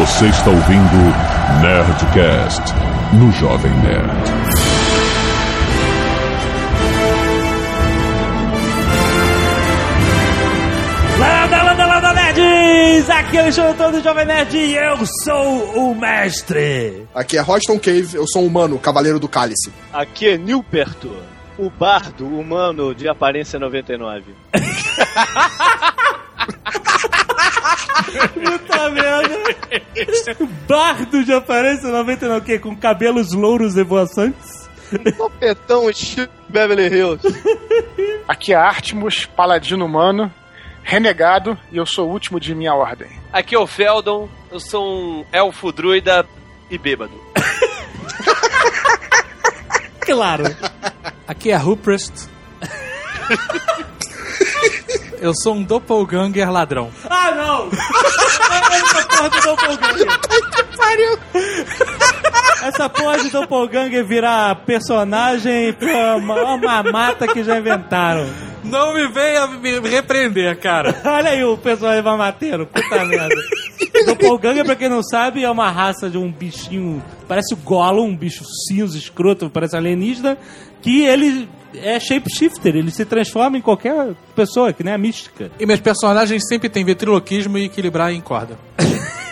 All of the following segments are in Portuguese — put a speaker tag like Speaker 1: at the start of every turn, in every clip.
Speaker 1: Você está ouvindo Nerdcast no Jovem Nerd.
Speaker 2: Landa, landa, landa, nerds! Aqui é o Antônio do Jovem Nerd e eu sou o mestre.
Speaker 3: Aqui é Roston Cave, eu sou um humano, cavaleiro do cálice.
Speaker 4: Aqui é Nilperto, o bardo humano de aparência 99.
Speaker 2: Puta merda. Bardo de aparência 99, o quê? Com cabelos louros e voaçantes?
Speaker 4: Topetão estilo Beverly Hills.
Speaker 5: Aqui é Artemus, paladino humano, renegado, e eu sou o último de minha ordem.
Speaker 6: Aqui é o Feldon, eu sou um elfo druida e bêbado.
Speaker 2: Claro.
Speaker 7: Aqui é Ruprest. Eu sou um doppelganger ladrão.
Speaker 2: Ah, não! Essa porra do Doppelganger. Essa porra de Doppelganger virar personagem foi uma, uma mata que já inventaram.
Speaker 7: Não me venha me repreender, cara.
Speaker 2: Olha aí o personagem mamateiro, puta merda. Doppelganger, pra quem não sabe, é uma raça de um bichinho, parece o Gollum, um bicho cinza, escroto, parece alienígena, que ele é shapeshifter, ele se transforma em qualquer pessoa, que nem a mística.
Speaker 7: E meus personagens sempre têm ventriloquismo e equilibrar em corda.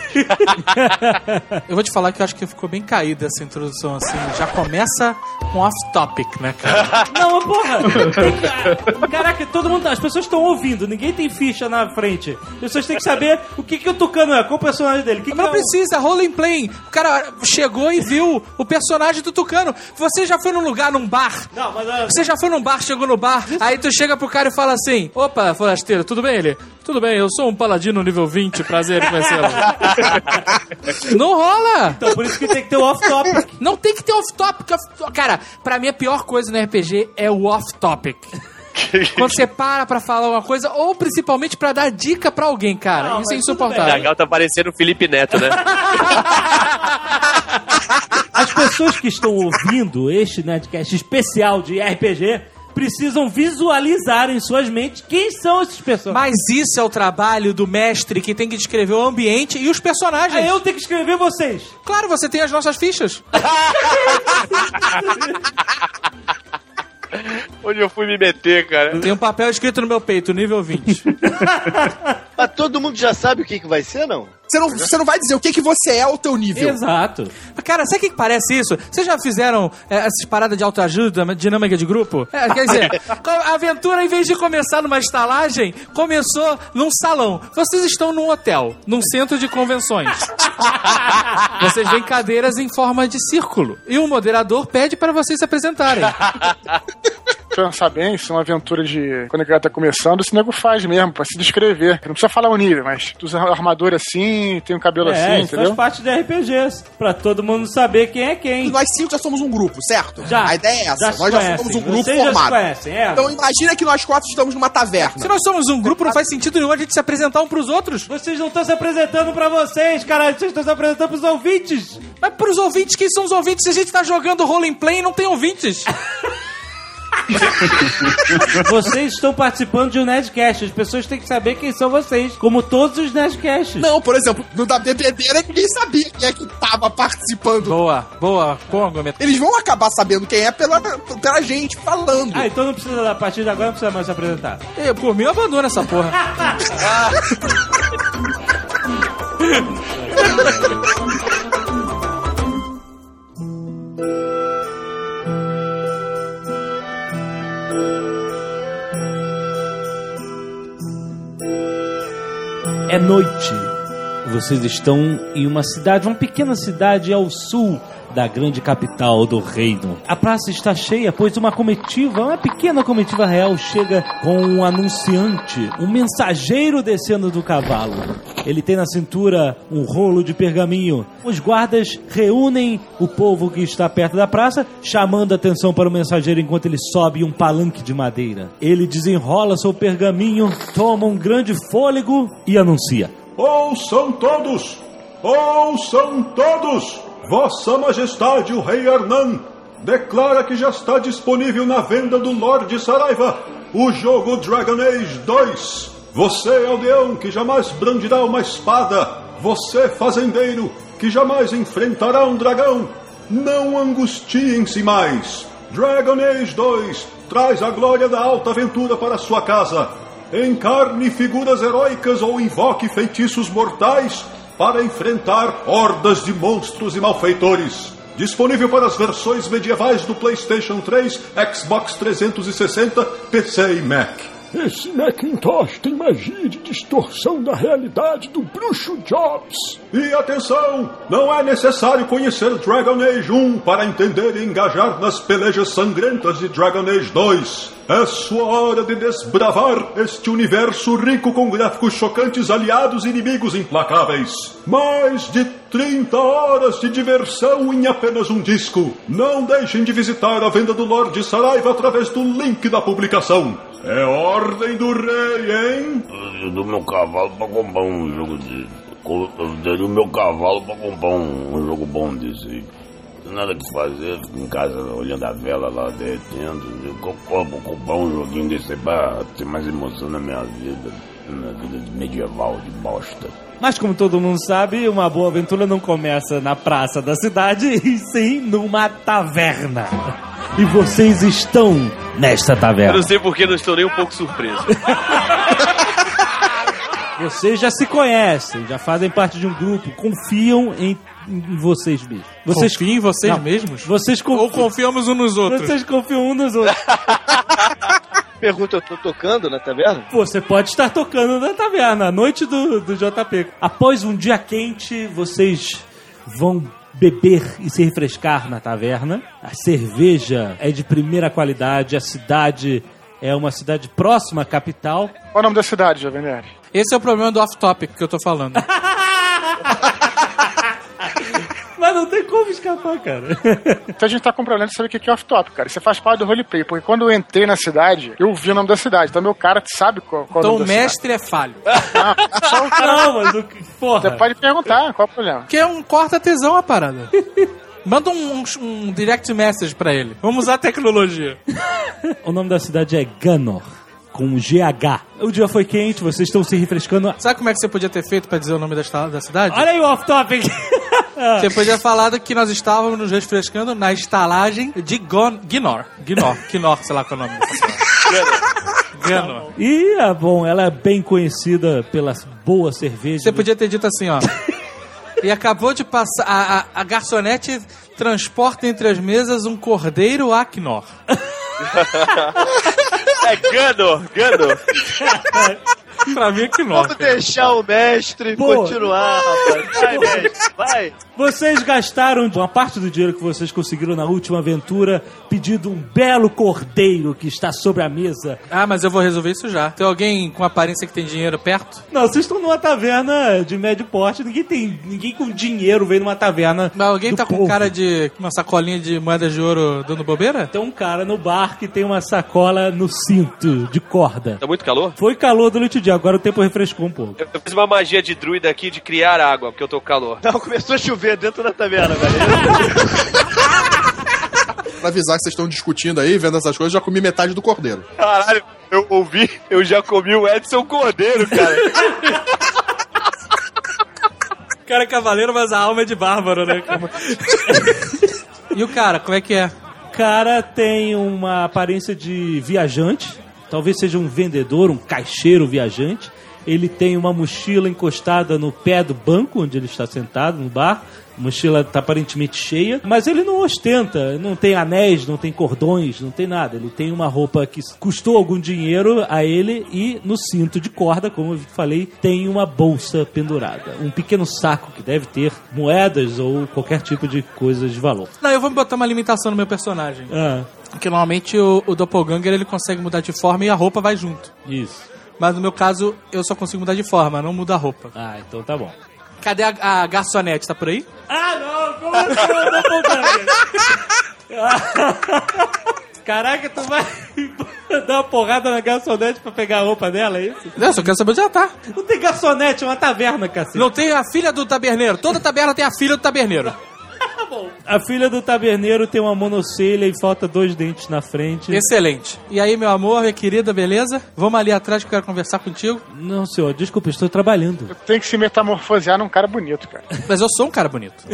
Speaker 7: eu vou te falar que eu acho que ficou bem caída essa introdução, assim. Já começa com off-topic, né, cara?
Speaker 2: Não, mas porra! Caraca, todo mundo. As pessoas estão ouvindo, ninguém tem ficha na frente. As pessoas têm que saber o que, que o Tucano é, qual o personagem dele. Que
Speaker 7: Mas não
Speaker 2: que é o-
Speaker 7: precisa, role in play. O cara chegou e viu o personagem do Tucano. Você já foi num lugar, num bar?
Speaker 2: Não, mas olha-
Speaker 7: Você já foi num bar, chegou no bar, aí tu chega pro cara e fala assim: Opa, forasteiro, tudo bem ele? Tudo bem, eu sou um paladino nível 20, prazer em conhecê-lo. Não rola!
Speaker 2: Então por isso que tem que ter o off-topic.
Speaker 7: Não tem que ter off-topic. off- Cara, pra mim a pior coisa no RPG é o off-topic. Quando você para pra falar uma coisa, ou principalmente pra dar dica pra alguém, cara.
Speaker 2: Não,
Speaker 7: Isso é insuportável.
Speaker 6: Legal tá parecendo o Felipe Neto, né?
Speaker 2: As pessoas que estão ouvindo este Nerdcast especial de RPG precisam visualizar em suas mentes quem são esses personagens.
Speaker 7: Mas isso é o trabalho do mestre que tem que descrever o ambiente e os personagens.
Speaker 2: Aí eu tenho que escrever vocês.
Speaker 7: Claro, você tem as nossas fichas.
Speaker 6: Onde eu fui me meter, cara?
Speaker 7: Tem um papel escrito no meu peito, nível 20.
Speaker 4: Mas todo mundo já sabe o que, que vai ser, não?
Speaker 3: Você não, você não vai dizer o que, que você é ao teu nível.
Speaker 2: Exato.
Speaker 7: Cara, sabe o que que parece isso? Vocês já fizeram é, essas paradas de autoajuda, dinâmica de grupo? É, quer dizer, a aventura, em vez de começar numa estalagem, começou num salão. Vocês estão num hotel, num centro de convenções. Vocês veem cadeiras em forma de círculo. E o moderador pede para vocês se apresentarem.
Speaker 5: Pensar bem, isso é uma aventura de. Quando a galera tá começando, esse nego faz mesmo, pra se descrever. Não precisa falar o nível, mas tu usa armadura assim, tem um cabelo
Speaker 2: É,
Speaker 5: assim,
Speaker 2: isso
Speaker 5: entendeu?
Speaker 2: faz parte de RPGs. Pra todo mundo saber quem é quem.
Speaker 3: Nós cinco já somos um grupo, certo?
Speaker 2: Já.
Speaker 3: A ideia é essa.
Speaker 2: Já se
Speaker 3: nós já somos um grupo
Speaker 2: Vocês já se
Speaker 3: formado.
Speaker 2: conhecem, é.
Speaker 3: Então imagina que nós quatro estamos numa taverna.
Speaker 7: Se nós somos um grupo, não faz sentido nenhum a gente se apresentar um pros outros.
Speaker 2: Vocês não estão se apresentando pra vocês, caralho. Vocês estão se apresentando pros ouvintes.
Speaker 7: Mas pros ouvintes, quem são os ouvintes? Se a gente tá jogando role in play, não tem ouvintes.
Speaker 2: Vocês estão participando de um Nerdcast. As pessoas têm que saber quem são vocês. Como todos os Nerdcasts.
Speaker 3: Não, por exemplo, no da bebedeira ninguém sabia quem é que tava participando.
Speaker 7: Boa, boa, Congo, minha
Speaker 3: Eles vão acabar sabendo quem é pela, pela gente falando.
Speaker 2: Ah, então não precisa, a partir de agora não precisa mais se apresentar.
Speaker 7: Ei, Por mim, eu abandono essa porra.
Speaker 2: É noite. Vocês estão em uma cidade, uma pequena cidade ao sul da grande capital do reino. A praça está cheia, pois uma comitiva, uma pequena comitiva real, chega com um anunciante, um mensageiro descendo do cavalo. Ele tem na cintura um rolo de pergaminho. Os guardas reúnem o povo que está perto da praça, chamando atenção para o mensageiro enquanto ele sobe um palanque de madeira. Ele desenrola seu pergaminho, toma um grande fôlego e anuncia.
Speaker 8: Ouçam todos! Ouçam todos! Vossa Majestade, o Rei Hernan, declara que já está disponível na venda do Lorde Saraiva o jogo Dragon Age 2. Você, aldeão, que jamais brandirá uma espada, você, fazendeiro, que jamais enfrentará um dragão, não angustiem-se mais. Dragon Age 2 traz a glória da alta aventura para sua casa. Encarne figuras heróicas ou invoque feitiços mortais para enfrentar hordas de monstros e malfeitores. Disponível para as versões medievais do PlayStation 3, Xbox 360, PC e Mac.
Speaker 1: Esse Macintosh tem magia de distorção da realidade do bruxo Jobs.
Speaker 8: E atenção! Não é necessário conhecer Dragon Age 1 para entender e engajar nas pelejas sangrentas de Dragon Age 2. É sua hora de desbravar este universo rico com gráficos chocantes, aliados e inimigos implacáveis. Mais de 30 horas de diversão em apenas um disco. Não deixem de visitar a venda do Lorde Saraiva através do link da publicação. É ordem do rei, hein?
Speaker 9: Eu dou meu cavalo pra comprar um jogo de. Eu daria o meu cavalo pra comprar um, jogo bom desse. Nada que fazer, fico em casa olhando a vela lá derretendo. Eu vou comprar um joguinho desse pra ter mais emoção na minha vida. Na vida de medieval, de bosta.
Speaker 2: Mas como todo mundo sabe, uma boa aventura não começa na praça da cidade, e sim numa taverna. E vocês estão nesta
Speaker 6: Eu
Speaker 2: taverna.
Speaker 6: não sei porque não estou nem um pouco surpreso.
Speaker 2: Vocês já se conhecem, já fazem parte de um grupo, confiam em, em vocês mesmos. Vocês
Speaker 7: Confiem em vocês
Speaker 2: Não,
Speaker 7: mesmos?
Speaker 2: Vocês
Speaker 7: Ou
Speaker 2: confiam,
Speaker 7: confiamos uns nos outros?
Speaker 2: vocês confiam um nos outros.
Speaker 4: Pergunta, eu tô tocando na taverna?
Speaker 2: Pô, Você pode estar tocando na taverna, a noite do, do JP. Após um dia quente, vocês vão beber e se refrescar na taverna. A cerveja é de primeira qualidade, a cidade é uma cidade próxima à capital.
Speaker 5: Qual é o nome da cidade, Jovem Nerd?
Speaker 7: Esse é o problema do off-topic que eu tô falando.
Speaker 2: Mas não tem como escapar, cara.
Speaker 5: Então a gente tá com problema de saber o que é off-top, cara. Isso faz parte do roleplay, porque quando eu entrei na cidade, eu vi o nome da cidade. Então meu cara sabe qual, qual
Speaker 7: Então
Speaker 5: é o
Speaker 7: o
Speaker 5: nome da
Speaker 7: mestre é falho.
Speaker 5: cidade. Não, só o cara-
Speaker 2: Não, mas o que. Porra.
Speaker 5: Você pode perguntar, qual é o problema?
Speaker 7: Que é um corta-tesão a parada. Manda um, um- um direct message pra ele. Vamos usar a tecnologia.
Speaker 2: O nome da cidade é Ganor, com GH. O dia foi quente, vocês estão se refrescando.
Speaker 7: Sabe como é que você podia ter feito pra dizer o nome da, da cidade?
Speaker 2: Olha aí o off-topic.
Speaker 7: Você podia falar que nós estávamos nos refrescando na estalagem de Gon Ginor. Ginor, Ginor, sei lá qual é o nome. Ginor.
Speaker 2: E, ah, bom, ela é bem conhecida pela boa cerveja.
Speaker 7: Você podia ter dito assim, ó. E acabou de passar. A, a, a garçonete transporta entre as mesas um cordeiro Acnor.
Speaker 6: É Gano, Gano.
Speaker 7: pra mim, Acnor.
Speaker 4: Vamos deixar o mestre
Speaker 2: Boa.
Speaker 4: continuar, rapaz. Vai, mestre, vai.
Speaker 2: Vocês gastaram uma parte do dinheiro que vocês conseguiram na última aventura pedindo um belo cordeiro que está sobre a mesa.
Speaker 7: Ah, mas eu vou resolver isso já. Tem alguém com aparência que tem dinheiro perto?
Speaker 2: Não, vocês estão numa taverna de médio porte. Ninguém tem. Ninguém com dinheiro veio numa taverna.
Speaker 7: Mas alguém
Speaker 2: do
Speaker 7: tá com
Speaker 2: povo.
Speaker 7: cara de uma sacolinha de moedas de ouro dando bobeira?
Speaker 2: Tem um cara no bar que tem uma sacola no cinto de corda.
Speaker 6: Tá muito calor?
Speaker 2: Foi calor durante o dia, agora o tempo refrescou um pouco.
Speaker 6: Eu eu fiz uma magia de druida aqui de criar água, porque eu tô com calor.
Speaker 4: Não, começou a chover dentro da taverna, velho.
Speaker 3: Pra avisar que vocês estão discutindo aí, vendo essas coisas, já comi metade do cordeiro.
Speaker 6: Caralho, eu ouvi, eu já comi o Edson Cordeiro, cara.
Speaker 7: O cara é cavaleiro, mas a alma é de bárbaro, né? e o cara, como é que é?
Speaker 2: cara tem uma aparência de viajante, talvez seja um vendedor, um caixeiro viajante. Ele tem uma mochila encostada no pé do banco onde ele está sentado no bar. A mochila está aparentemente cheia, mas ele não ostenta, não tem anéis, não tem cordões, não tem nada. Ele tem uma roupa que custou algum dinheiro a ele e no cinto de corda, como eu falei, tem uma bolsa pendurada. Um pequeno saco que deve ter moedas ou qualquer tipo de coisa de valor.
Speaker 7: Não, eu vou botar uma limitação no meu personagem.
Speaker 2: Ah,
Speaker 7: Porque normalmente o, o Doppelganger ele consegue mudar de forma e a roupa vai junto.
Speaker 2: isso.
Speaker 7: Mas no meu caso, eu só consigo mudar de forma, não muda a roupa.
Speaker 2: Ah, então tá bom.
Speaker 7: Cadê a, a garçonete? Tá por aí?
Speaker 2: Ah, não! Como assim eu não Caraca, tu vai dar uma porrada na garçonete pra pegar a roupa dela, é isso?
Speaker 7: Não, só quero saber onde ela tá.
Speaker 2: Não tem garçonete, é uma taverna, cacete.
Speaker 7: Não tem a filha do taberneiro. Toda taberna tem a filha do taberneiro. Bom.
Speaker 2: A filha do taberneiro tem uma monocelha e falta dois dentes na frente.
Speaker 7: Excelente. E aí, meu amor, minha querida, beleza? Vamos ali atrás que eu quero conversar contigo.
Speaker 2: Não, senhor, desculpa, estou trabalhando.
Speaker 5: Tem que se metamorfosear num cara bonito, cara.
Speaker 7: Mas eu sou um cara bonito.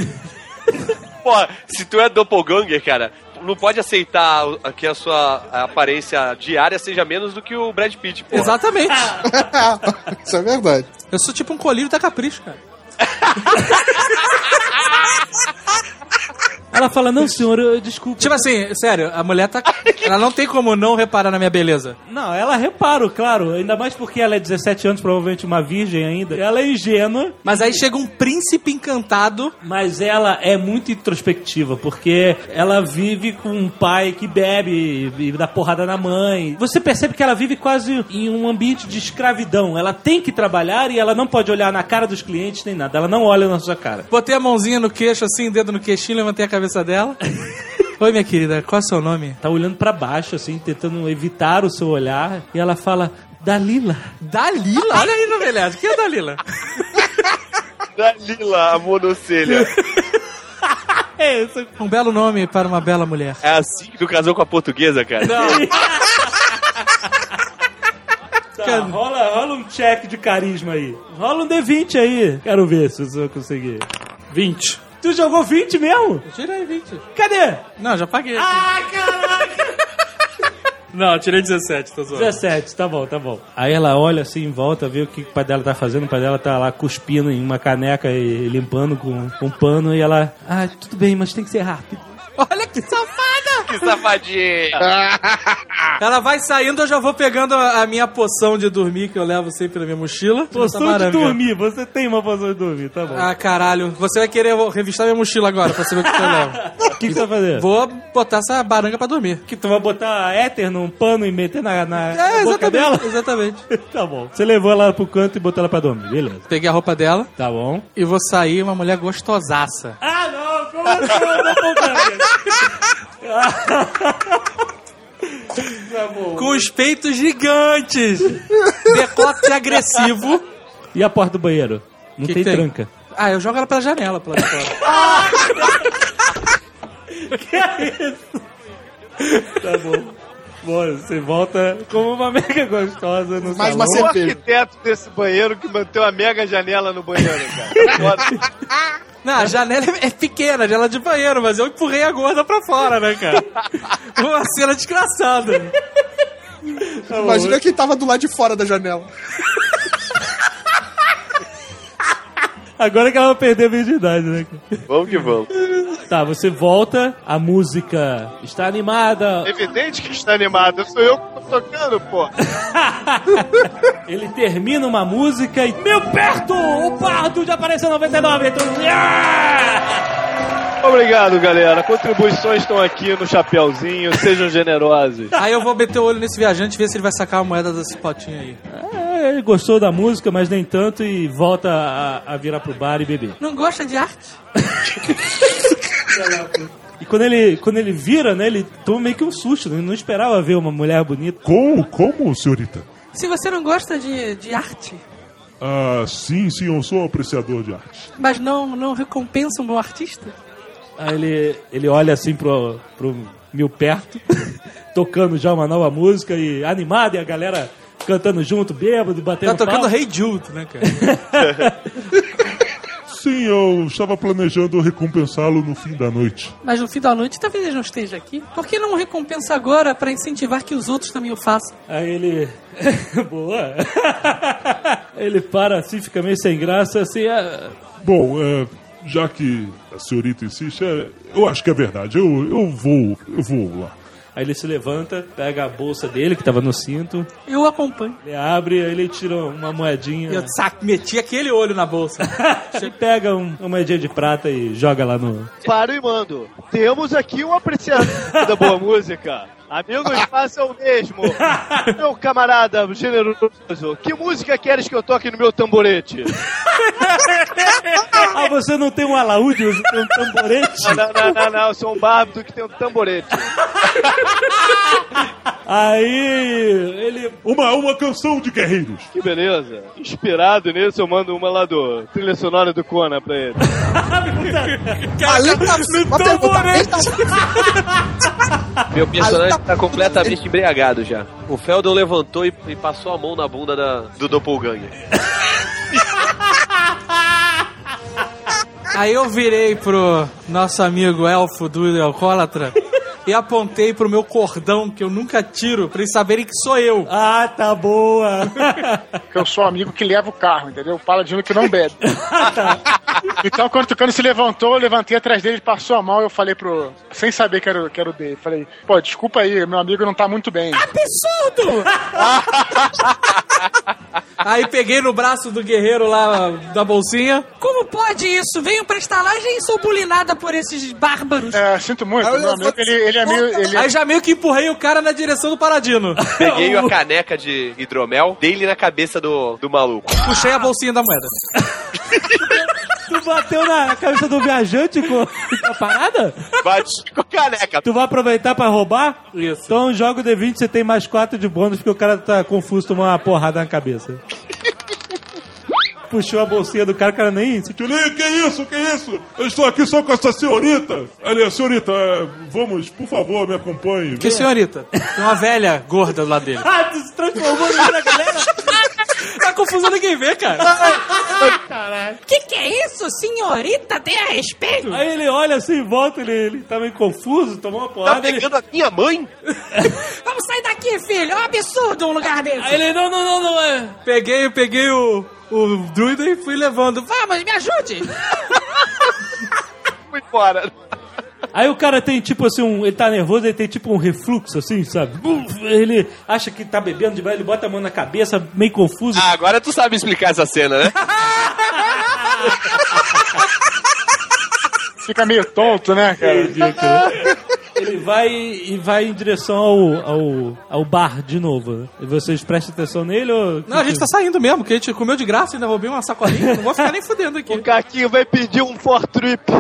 Speaker 6: Pô, se tu é doppelganger, cara, não pode aceitar que a sua aparência diária seja menos do que o Brad Pitt, pô.
Speaker 7: Exatamente.
Speaker 3: Isso é verdade.
Speaker 7: Eu sou tipo um colírio da Capricho, cara.
Speaker 2: Ela fala, não, senhor, eu, desculpa.
Speaker 7: Tipo assim, sério, a mulher tá. Ela não tem como não reparar na minha beleza.
Speaker 2: Não, ela repara, claro. Ainda mais porque ela é 17 anos, provavelmente uma virgem ainda. Ela é ingênua,
Speaker 7: Mas aí chega um príncipe encantado.
Speaker 2: mas ela é muito introspectiva, porque ela vive com um pai que bebe e dá porrada na mãe. Você percebe que ela vive quase em um ambiente de escravidão. Ela tem que trabalhar e ela não pode olhar na cara dos clientes nem nada. Ela não olha na sua cara.
Speaker 7: Botei a mãozinha no queixo, assim, dedo no queixinho, levantei a cabeça dela. Oi, minha querida, qual é o seu nome?
Speaker 2: Tá olhando pra baixo, assim, tentando evitar o seu olhar. E ela fala, Dalila.
Speaker 7: Dalila? Olha aí, novelhado. Quem é Dalila?
Speaker 6: Dalila, a monocelha.
Speaker 2: É isso.
Speaker 7: Um belo nome para uma bela mulher.
Speaker 6: É assim que tu casou com a portuguesa, cara?
Speaker 2: Tá, rola, rola um check de carisma aí. Rola um D20 aí. Quero ver se você vai conseguir.
Speaker 7: 20.
Speaker 2: Tu jogou 20 mesmo?
Speaker 7: Eu tirei 20.
Speaker 2: Cadê?
Speaker 7: Não, já paguei.
Speaker 2: Ah, caraca!
Speaker 7: Não, eu tirei 17, tô zoando.
Speaker 2: 17, tá bom, tá bom. Aí ela olha assim em volta, vê o que o pai dela tá fazendo. O pai dela tá lá cuspindo em uma caneca e limpando com um pano. E ela, ah, tudo bem, mas tem que ser rápido.
Speaker 7: Olha que safada!
Speaker 6: Que safadinha.
Speaker 7: Ela vai saindo, eu já vou pegando a, a minha poção de dormir que eu levo sempre na minha mochila.
Speaker 2: Poção
Speaker 7: Tá
Speaker 2: de dormir, você tem uma poção de dormir, tá bom.
Speaker 7: Ah, caralho. Você vai querer revistar minha mochila agora pra saber o que eu levo.
Speaker 2: O que, que você vai fazer?
Speaker 7: Vou botar essa baranga pra dormir.
Speaker 2: Que tu vai botar éter num pano e meter na, na,
Speaker 7: É,
Speaker 2: na boca dela?
Speaker 7: exatamente. Exatamente.
Speaker 2: tá bom. Você levou ela pro canto e botou ela pra dormir, beleza.
Speaker 7: Peguei a roupa dela
Speaker 2: Tá bom.
Speaker 7: e vou sair uma mulher gostosaça.
Speaker 2: Ah, não! Assim? Tá.
Speaker 7: Com os peitos gigantes. Decote agressivo.
Speaker 2: E a porta do banheiro? Não tem,
Speaker 7: tem?
Speaker 2: tranca.
Speaker 7: Ah, eu jogo ela pela janela, pela fora.
Speaker 2: Que é isso? Tá bom. Bom, você volta como uma mega gostosa no
Speaker 3: Mais
Speaker 2: salão.
Speaker 3: uma
Speaker 4: O arquiteto desse banheiro que manteve a mega janela no banheiro, cara.
Speaker 7: Não, a janela é pequena, a janela de banheiro, mas eu empurrei a gorda pra fora, né, cara? Uma cena desgraçada.
Speaker 3: Imagina quem tava do lado de fora da janela.
Speaker 2: Agora que ela vai perder a virgindade, né? cara?
Speaker 6: Vamos que vamos.
Speaker 2: Tá, você volta, a música está animada,
Speaker 4: Evidente que está animado. Sou eu tocando, pô.
Speaker 2: ele termina uma música e. Meu perto! O pardo de aparecer 99! Então, yeah!
Speaker 4: Obrigado, galera. Contribuições estão aqui no chapéuzinho. Sejam generosos.
Speaker 7: Aí eu vou meter o olho nesse viajante e ver se ele vai sacar a moeda desse potinho aí.
Speaker 2: É, ele gostou da música, mas nem tanto, e volta a, a virar pro bar e beber.
Speaker 7: Não gosta de arte?
Speaker 2: E quando ele, quando ele vira, né, ele toma meio que um susto, né? ele não esperava ver uma mulher bonita.
Speaker 8: Como, como, senhorita?
Speaker 10: Se você não gosta de, de arte,
Speaker 8: Ah, sim, sim, eu sou apreciador de arte.
Speaker 10: mas não, não recompensa um bom artista,
Speaker 2: Aí ele, ele olha assim pro, pro mil perto, tocando já uma nova música e animado, e a galera cantando junto, bêbado, batendo
Speaker 7: Tá tocando
Speaker 2: palma.
Speaker 7: Hey Jude, né, cara?
Speaker 8: Sim, eu estava planejando recompensá-lo no fim da noite.
Speaker 10: mas no fim da noite talvez ele não esteja aqui. Por que não recompensa agora para incentivar que os outros também o façam?
Speaker 2: Aí ele. Boa! ele para assim, fica meio sem graça, assim. ah,
Speaker 8: Bom, é, já que a senhorita insiste, é, eu acho que é verdade. Eu, eu vou, eu vou lá.
Speaker 2: Aí ele se levanta, pega a bolsa dele que tava no cinto,
Speaker 10: Eu o acompanho.
Speaker 2: ele abre, aí ele tira uma moedinha.
Speaker 7: Eu sac, meti aquele olho na bolsa.
Speaker 2: Ele pega um- uma moedinha de prata e joga lá no.
Speaker 4: Paro e mando. Temos aqui um apreciador da boa música. Amigos, façam o mesmo. Meu camarada generoso, que música queres que eu toque no meu tamborete?
Speaker 2: Ah, você não tem um alaúde, você tem um tamborete?
Speaker 4: Não, não, não, não, não, eu sou um bárbaro que tem um tamborete.
Speaker 2: Aí ele.
Speaker 8: Uma, uma canção de guerreiros.
Speaker 4: Que beleza. Inspirado nisso, eu mando uma lá do trilha sonora do Conan pra ele.
Speaker 3: Ali tá uma pergunta bem
Speaker 6: Meu personagem
Speaker 3: Tá-
Speaker 6: tá completamente embriagado já. O Feldon levantou e, e passou a mão na bunda da- do Doppelganger.
Speaker 7: Aí eu virei pro nosso amigo elfo do alcoólatra e apontei pro meu cordão que eu nunca tiro pra eles saberem que sou eu.
Speaker 2: Ah, tá boa!
Speaker 5: Que eu sou o amigo que leva o carro, entendeu? O paladino que não bebe. então, quando o Tucano se levantou, eu levantei atrás dele, ele passou a mão e eu falei pro. Sem saber que era, o- que era o dele. Falei, pô, desculpa aí, meu amigo não tá muito bem.
Speaker 10: Absurdo!
Speaker 7: Aí peguei no braço do guerreiro lá da bolsinha.
Speaker 10: Como pode isso? Venho pra estalagem e sou bulinada por esses bárbaros.
Speaker 5: É, sinto muito,
Speaker 3: Aí eu
Speaker 5: meu amigo, ele, ele é meio. Ele
Speaker 7: Aí já meio que empurrei o cara na direção do Paladino.
Speaker 6: Peguei a caneca de hidromel, dei-lhe na cabeça do, do maluco.
Speaker 7: Puxei a bolsinha da moeda.
Speaker 2: bateu na cabeça do viajante com a parada?
Speaker 6: Bati com a caneca.
Speaker 2: Tu vai aproveitar pra roubar?
Speaker 7: Isso.
Speaker 2: Então joga o D20, você tem mais 4 de bônus, porque o cara tá confuso, tomou uma porrada na cabeça. Puxou a bolsinha do cara, o cara nem.
Speaker 8: Tchuli, que isso, que isso? Eu estou aqui só com essa senhorita. Aliás, senhorita, é, vamos, por favor, me acompanhe.
Speaker 7: Que senhorita? Tem uma velha gorda lá dele.
Speaker 2: Ah, tu se transformou na galera?
Speaker 7: Tá confusão ninguém vê, cara.
Speaker 10: Que que é isso, senhorita? Tenha respeito!
Speaker 2: Aí ele olha assim volta, ele, ele tá meio confuso, tomou uma
Speaker 6: Tá
Speaker 2: porrada. ele,
Speaker 6: pegando a minha mãe?
Speaker 10: Vamos sair daqui, filho! É um absurdo um lugar desse!
Speaker 2: aí ele, não, não, não, não é.
Speaker 7: Peguei, peguei o, o druida e fui levando.
Speaker 10: Vamos, me ajude!
Speaker 6: Fui embora.
Speaker 2: Aí o cara tem tipo assim, um, ele tá nervoso, ele tem tipo um refluxo assim, sabe? Ele acha que tá bebendo demais, ele bota a mão na cabeça, meio confuso.
Speaker 6: Ah, agora tu sabe explicar essa cena, né?
Speaker 5: fica meio tonto, né, cara?
Speaker 2: Ridículo. Ele vai e vai em direção ao, ao, ao bar de novo. né? E vocês prestem atenção nele ou.
Speaker 7: Não, a gente tá saindo mesmo, porque a gente comeu de graça e ainda roubei uma sacolinha. Não vou ficar nem fudendo aqui.
Speaker 4: O Caquinho vai pedir um for trip.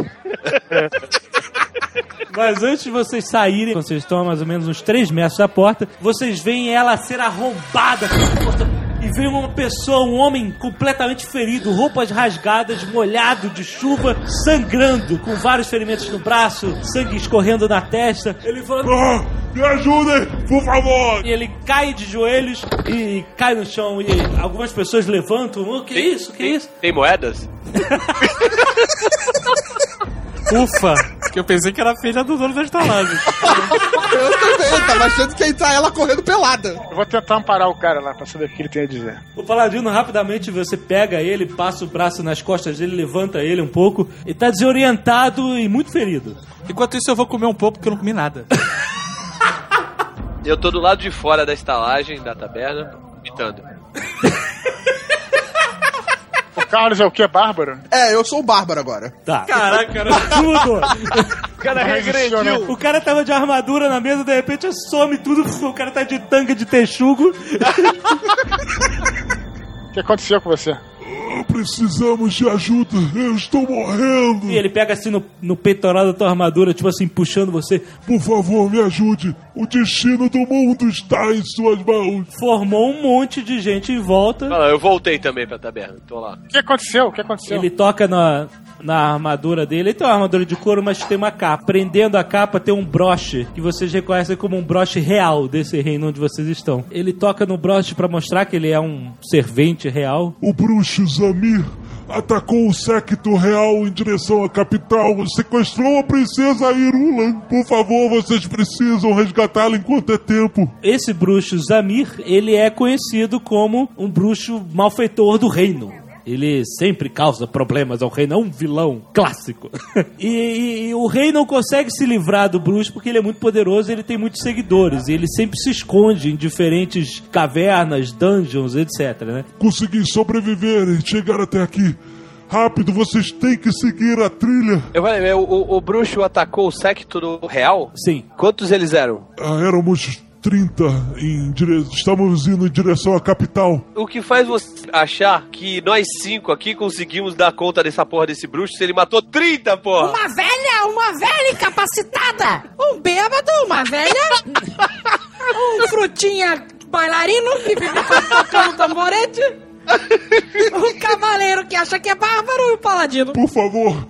Speaker 2: Mas antes de vocês saírem, quando vocês estão a mais ou menos uns 3 metros da porta, vocês veem ela ser arrombada. E vem uma pessoa, um homem completamente ferido, roupas rasgadas, molhado de chuva, sangrando, com vários ferimentos no braço, sangue escorrendo na testa. Ele fala.
Speaker 8: Ah, me ajudem, por favor.
Speaker 2: E ele cai de joelhos e cai no chão. E algumas pessoas levantam. O que é isso? Que é
Speaker 6: tem,
Speaker 2: isso?
Speaker 6: Tem moedas?
Speaker 7: Ufa, que eu pensei que era a filha do dono da estalagem.
Speaker 3: Eu também, tava achando que ia entrar ela correndo pelada.
Speaker 5: Eu vou tentar amparar o cara lá pra saber o que ele tem a dizer.
Speaker 2: O paladino rapidamente você pega ele, passa o braço nas costas dele, levanta ele um pouco e tá desorientado e muito ferido.
Speaker 7: Enquanto isso, eu vou comer um pouco porque eu não comi nada.
Speaker 6: Eu tô do lado de fora da estalagem, da taberna, imitando.
Speaker 5: O Carlos é o quê? Bárbaro?
Speaker 3: É, eu sou o Bárbaro agora.
Speaker 2: Tá.
Speaker 7: Caraca, cara.
Speaker 2: Tudo!
Speaker 4: O cara regrediu.
Speaker 2: O cara tava de armadura na mesa, de repente some tudo, o cara tá de tanga de texugo.
Speaker 5: O que aconteceu com você?
Speaker 8: Precisamos de ajuda, eu estou morrendo.
Speaker 2: E ele pega assim no, no peitoral da tua armadura, tipo assim, puxando você.
Speaker 8: Por favor, me ajude. O destino do mundo está em suas mãos.
Speaker 2: Formou um monte de gente em volta.
Speaker 6: Não, não, eu voltei também pra taberna, tô lá.
Speaker 5: O que aconteceu? O que aconteceu?
Speaker 2: Ele toca na, na armadura dele. Ele tem uma armadura de couro, mas tem uma capa. Prendendo a capa tem um broche que vocês reconhecem como um broche real desse reino onde vocês estão. Ele toca no broche pra mostrar que ele é um servente real.
Speaker 8: O bruxo Zamir atacou o séquito real em direção à capital, sequestrou a princesa Irulan. Por favor, vocês precisam resgatá-la enquanto é tempo.
Speaker 2: Esse bruxo Zamir, ele é conhecido como um bruxo malfeitor do reino. Ele sempre causa problemas ao reino, é um vilão clássico. e, e- e o rei não consegue se livrar do bruxo porque ele é muito poderoso e ele tem muitos seguidores. E ele sempre se esconde em diferentes cavernas, dungeons, etc. Né?
Speaker 8: Consegui sobreviver e chegar até aqui. Rápido, vocês têm que seguir a trilha.
Speaker 6: Eu falei, o, o, o bruxo atacou o séquito do real?
Speaker 2: Sim.
Speaker 6: Quantos eles eram?
Speaker 8: Ah, éramos 30 em dire... Estamos indo em direção à capital.
Speaker 6: O que faz você achar que nós cinco aqui conseguimos dar conta dessa porra desse bruxo se ele matou 30, porra?
Speaker 10: Uma velha, uma velha incapacitada! Um bêbado, uma velha. Um frutinha bailarino que vive tocando tamborete. Um cavaleiro que acha que é bárbaro e um paladino.
Speaker 11: Por favor,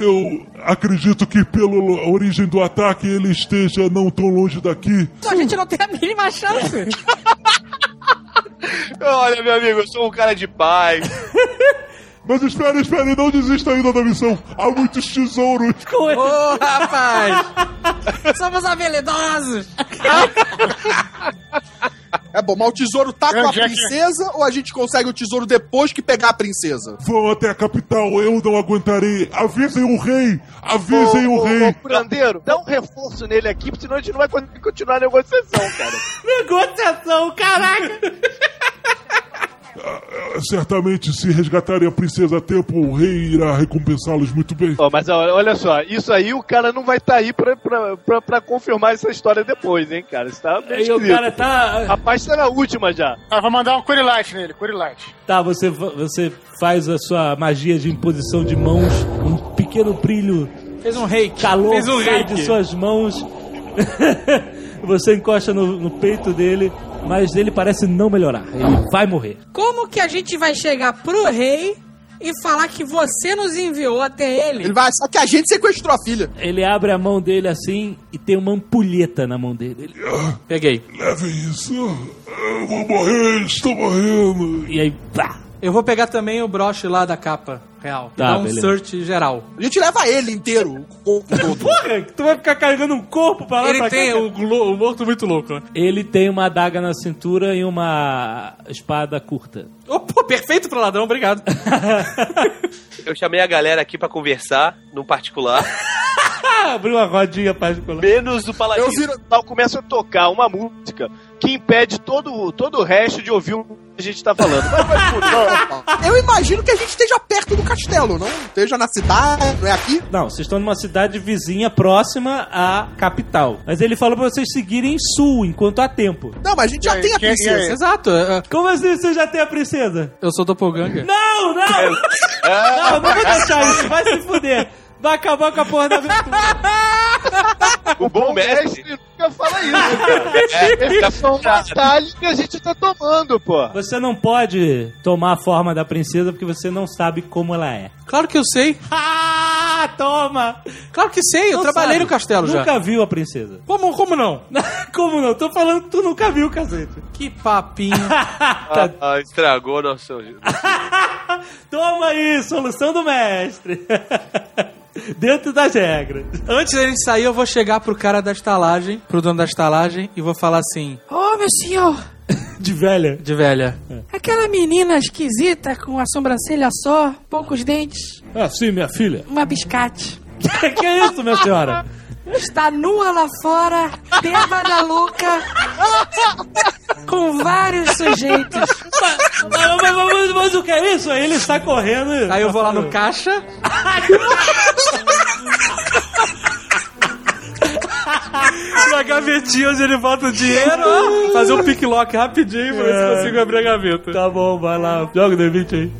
Speaker 11: eu acredito que pela origem do ataque ele esteja não tão longe daqui.
Speaker 10: A gente não tem a mínima chance.
Speaker 6: Olha, meu amigo, eu sou um cara de paz.
Speaker 11: Mas espere, espere, não desista ainda da missão. Há muitos tesouros.
Speaker 7: Ô, rapaz!
Speaker 10: Somos habilidosos.
Speaker 3: É bom, mas o tesouro tá com a
Speaker 5: é que-
Speaker 3: princesa ou a gente consegue o tesouro depois que pegar a princesa?
Speaker 11: Vão até a capital, eu não aguentarei. Avisem o rei! Avisem o
Speaker 4: Ô,
Speaker 11: rei!
Speaker 4: curandeiro, dá um reforço nele aqui, senão a gente não vai conseguir continuar a negociação, cara.
Speaker 2: Negociação, caraca!
Speaker 11: Ah, Certamente, se resgatarem a princesa a tempo, o rei irá recompensá-los muito bem.
Speaker 4: Ó, mas olha só, isso aí o cara não vai estar aí pra, pra, pra, pra confirmar essa história depois, hein, cara? Isso tá bem
Speaker 2: Aí o cara tá.
Speaker 4: Rapaz, tá na última já.
Speaker 5: Ah, vou mandar um Light nele, Light.
Speaker 2: Tá, você, você faz a sua magia de imposição de mãos, um pequeno brilho,
Speaker 7: Fez um reiki.
Speaker 2: calor
Speaker 7: Fez um
Speaker 2: sai de suas mãos. você encosta no, no peito dele, mas ele parece não melhorar. Ele vai morrer.
Speaker 10: Como que a gente vai chegar pro rei e falar que você nos enviou até ele?
Speaker 3: Ele vai achar que a gente sequestrou a filha.
Speaker 2: Ele abre a mão dele assim e tem uma ampulheta na mão dele. Ele-
Speaker 7: Peguei.
Speaker 11: Levem isso. Eu vou morrer, estou morrendo.
Speaker 2: E aí, pá!
Speaker 7: Eu vou pegar também o broche lá da capa real.
Speaker 2: Tá,
Speaker 7: Dá um
Speaker 2: beleza.
Speaker 7: search geral.
Speaker 3: A gente leva ele inteiro, o corpo todo.
Speaker 2: Porra, tu vai ficar carregando um corpo pra lá
Speaker 7: Ele
Speaker 2: pra
Speaker 7: tem
Speaker 2: cá?
Speaker 7: o, glo- o morto muito louco. né?
Speaker 2: Ele tem uma adaga na cintura e uma espada curta.
Speaker 7: Pô, perfeito pro ladrão, obrigado.
Speaker 6: Eu chamei a galera aqui pra conversar, no particular.
Speaker 2: Abriu uma rodinha particular.
Speaker 6: Menos o paladino.
Speaker 4: Eu viro tal, começo a tocar uma música que impede todo, todo o resto de ouvir o que a gente tá falando. Mas vai fuder.
Speaker 3: Eu imagino que a gente esteja perto do castelo, não? Esteja na cidade, não é aqui?
Speaker 2: Não, vocês estão numa cidade vizinha próxima à capital. Mas ele falou pra vocês seguirem sul enquanto há tempo.
Speaker 3: Não, mas a gente já
Speaker 5: aí,
Speaker 3: tem a
Speaker 5: quem- e
Speaker 3: princesa.
Speaker 7: Exato. é, é,
Speaker 2: Como assim você já tem a princesa?
Speaker 7: Eu sou doppelganger.
Speaker 2: Não, não! Não, não vou deixar isso, vai se fuder. Vai acabar com a porra da aventura.
Speaker 4: O bom mestre nunca fala isso, cara. É só um atalho que a gente tá tomando, pô.
Speaker 2: Você não pode tomar a forma da princesa porque você não sabe como ela é.
Speaker 7: Claro que eu sei.
Speaker 2: Ah, toma!
Speaker 7: Claro que sei, eu
Speaker 2: Não
Speaker 7: trabalhei
Speaker 2: sabe.
Speaker 7: no castelo já.
Speaker 2: Nunca viu a princesa.
Speaker 7: Como, como não?
Speaker 2: Como não? Tô falando que tu nunca viu, cacete.
Speaker 7: Que papinho.
Speaker 6: Ah, ah, estragou nosso.
Speaker 2: Toma aí, solução do mestre. Dentro das regras.
Speaker 7: Antes da gente sair, eu vou chegar pro cara da estalagem, pro dono da estalagem, e vou falar assim,
Speaker 10: Ô, meu senhor,
Speaker 2: De velha.
Speaker 7: de velha.
Speaker 10: aquela menina esquisita com a sobrancelha só, poucos dentes,
Speaker 2: Ah, sim, minha filha.
Speaker 10: uma biscate.
Speaker 2: que é isso, minha senhora?
Speaker 10: Está nua lá fora, bêbada louca, com vários sujeitos.
Speaker 2: Mas, mas- mas- mas- mas o que é isso? Aí ele está correndo. e-
Speaker 7: Aí eu vou lá no caixa. Na gavetinha onde ele bota o dinheiro, ó, fazer um pick lock rapidinho pra ver se
Speaker 2: É.
Speaker 7: consigo abrir a gaveta.
Speaker 2: Tá bom, vai lá. Joga o D20 aí.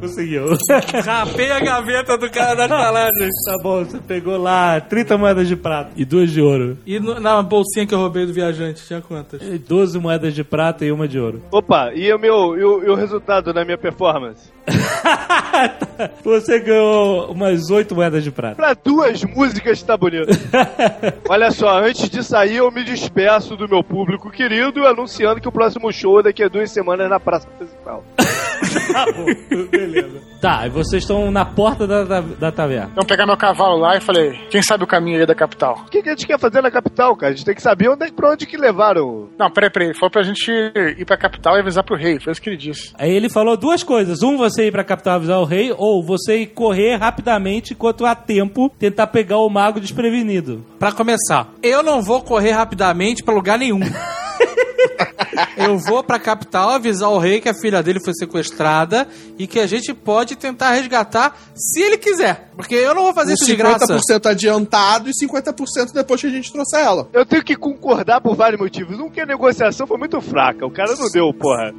Speaker 2: Conseguiu.
Speaker 7: Rapei a gaveta do cara da estalagem.
Speaker 2: tá bom, você pegou lá 30 moedas de prata e duas de ouro.
Speaker 7: E no- na bolsinha que eu roubei do viajante, tinha quantas?
Speaker 2: E 12 moedas de prata e uma de ouro.
Speaker 4: Opa, e o meu e o, e o resultado da minha performance?
Speaker 2: Você ganhou umas 8 moedas de prata.
Speaker 4: Pra duas músicas tá bonito. Olha só, antes de sair eu me despeço do meu público querido, anunciando que o próximo show é daqui a duas semanas na praça principal.
Speaker 2: Tá bom, beleza. Tá, e vocês estão na porta da, da, da taverna.
Speaker 5: Então pegar meu cavalo lá e falei, quem sabe o caminho aí da capital?
Speaker 4: O que, que a gente quer fazer na capital, cara? A gente tem que saber onde, é- pra onde que levaram.
Speaker 5: Não, peraí, peraí. Foi pra gente ir pra capital e avisar pro rei. Foi isso que ele disse.
Speaker 2: Aí ele falou duas coisas. Um, você ir pra capital avisar o rei, ou você ir correr rapidamente enquanto há tempo tentar pegar o mago desprevenido.
Speaker 7: Pra começar, eu não vou correr rapidamente pra lugar nenhum. Eu vou pra capital avisar o rei que a filha dele foi sequestrada e que a gente pode tentar resgatar se ele quiser. Porque eu não vou fazer isso de graça.
Speaker 3: 50% adiantado e 50% depois que a gente trouxer ela.
Speaker 4: Eu tenho que concordar por vários motivos. Um, que a negociação foi muito fraca. O cara não deu, porra,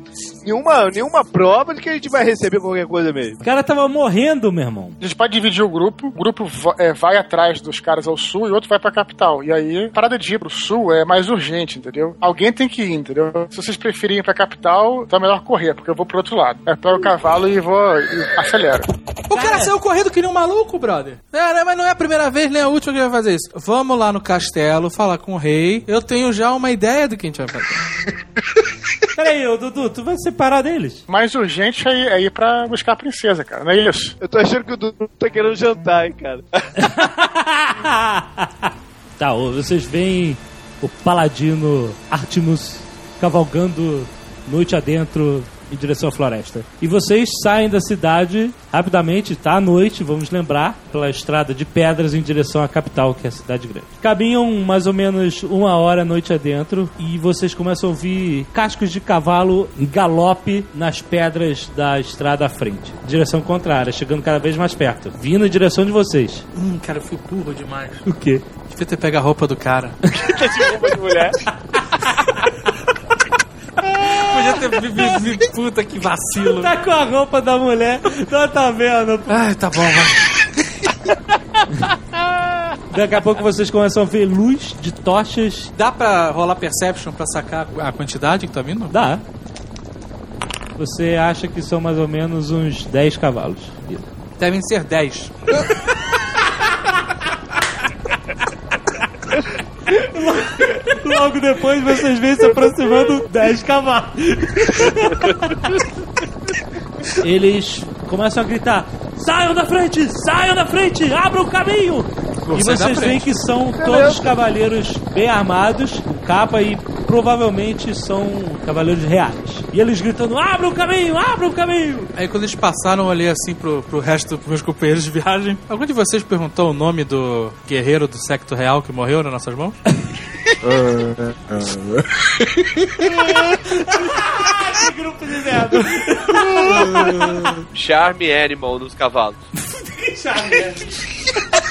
Speaker 4: nenhuma, nenhuma prova de que a gente vai receber qualquer coisa mesmo.
Speaker 2: O cara tava morrendo, meu irmão.
Speaker 5: A gente pode dividir o grupo. O grupo é, vai atrás dos caras ao sul e o outro vai pra capital. E aí, parada de ir pro sul é mais urgente, entendeu? Alguém tem que ir, entendeu? Se vocês preferirem ir pra capital, é melhor correr, porque eu vou pro outro lado. Eu pego o cavalo e vou e acelero.
Speaker 7: O cara saiu correndo que nem um maluco, brother. É, né, mas não é a primeira vez nem a última que vai fazer isso. Vamos lá no castelo, falar com o rei. Eu tenho já uma ideia do que a gente vai fazer.
Speaker 2: Peraí, ô Dudu, tu vai separar deles?
Speaker 5: Mais urgente é ir, é ir pra buscar a princesa, cara. Não é isso?
Speaker 4: Eu tô achando que o Dudu tá querendo jantar, hein, cara.
Speaker 2: Tá, vocês veem o paladino Artemus cavalgando noite adentro em direção à floresta. E vocês saem da cidade rapidamente, tá à noite, vamos lembrar, pela estrada de pedras em direção à capital, que é a cidade grande. Caminham mais ou menos uma hora noite adentro e vocês começam a ouvir cascos de cavalo em galope nas pedras da estrada à frente. Direção contrária, chegando cada vez mais perto. Vindo em direção de vocês.
Speaker 7: Hum, cara, eu fui burro demais.
Speaker 2: O quê?
Speaker 7: Devia ter pego a roupa do cara.
Speaker 4: Tá de roupa de mulher.
Speaker 7: Podia ter. vi- vi- vi- Puta que vacilo.
Speaker 2: Tá com a roupa da mulher, não tá vendo?
Speaker 7: Ai, tá bom, vai.
Speaker 2: Daqui a pouco vocês começam a ver luz de tochas.
Speaker 7: Dá pra rolar Perception pra sacar a quantidade que tá vindo?
Speaker 2: Dá. Você acha que são mais ou menos uns 10 cavalos.
Speaker 7: Devem ser 10.
Speaker 2: Logo depois vocês veem se aproximando 10 cavalos. Eles começam a gritar: Saiam da frente! Saiam da frente! Abram o caminho! e
Speaker 7: da
Speaker 2: vocês veem que são todos cavaleiros bem armados, capa e provavelmente são cavaleiros reais. E eles gritando: Abra o caminho! Abra o caminho!
Speaker 7: Aí quando eles passaram, eu olhei assim pro, pro resto dos meus companheiros de viagem. Algum de vocês perguntou o nome do guerreiro do secto real que morreu nas nossas mãos?
Speaker 2: Que grupo de merda!
Speaker 6: Charme Animal nos cavalos.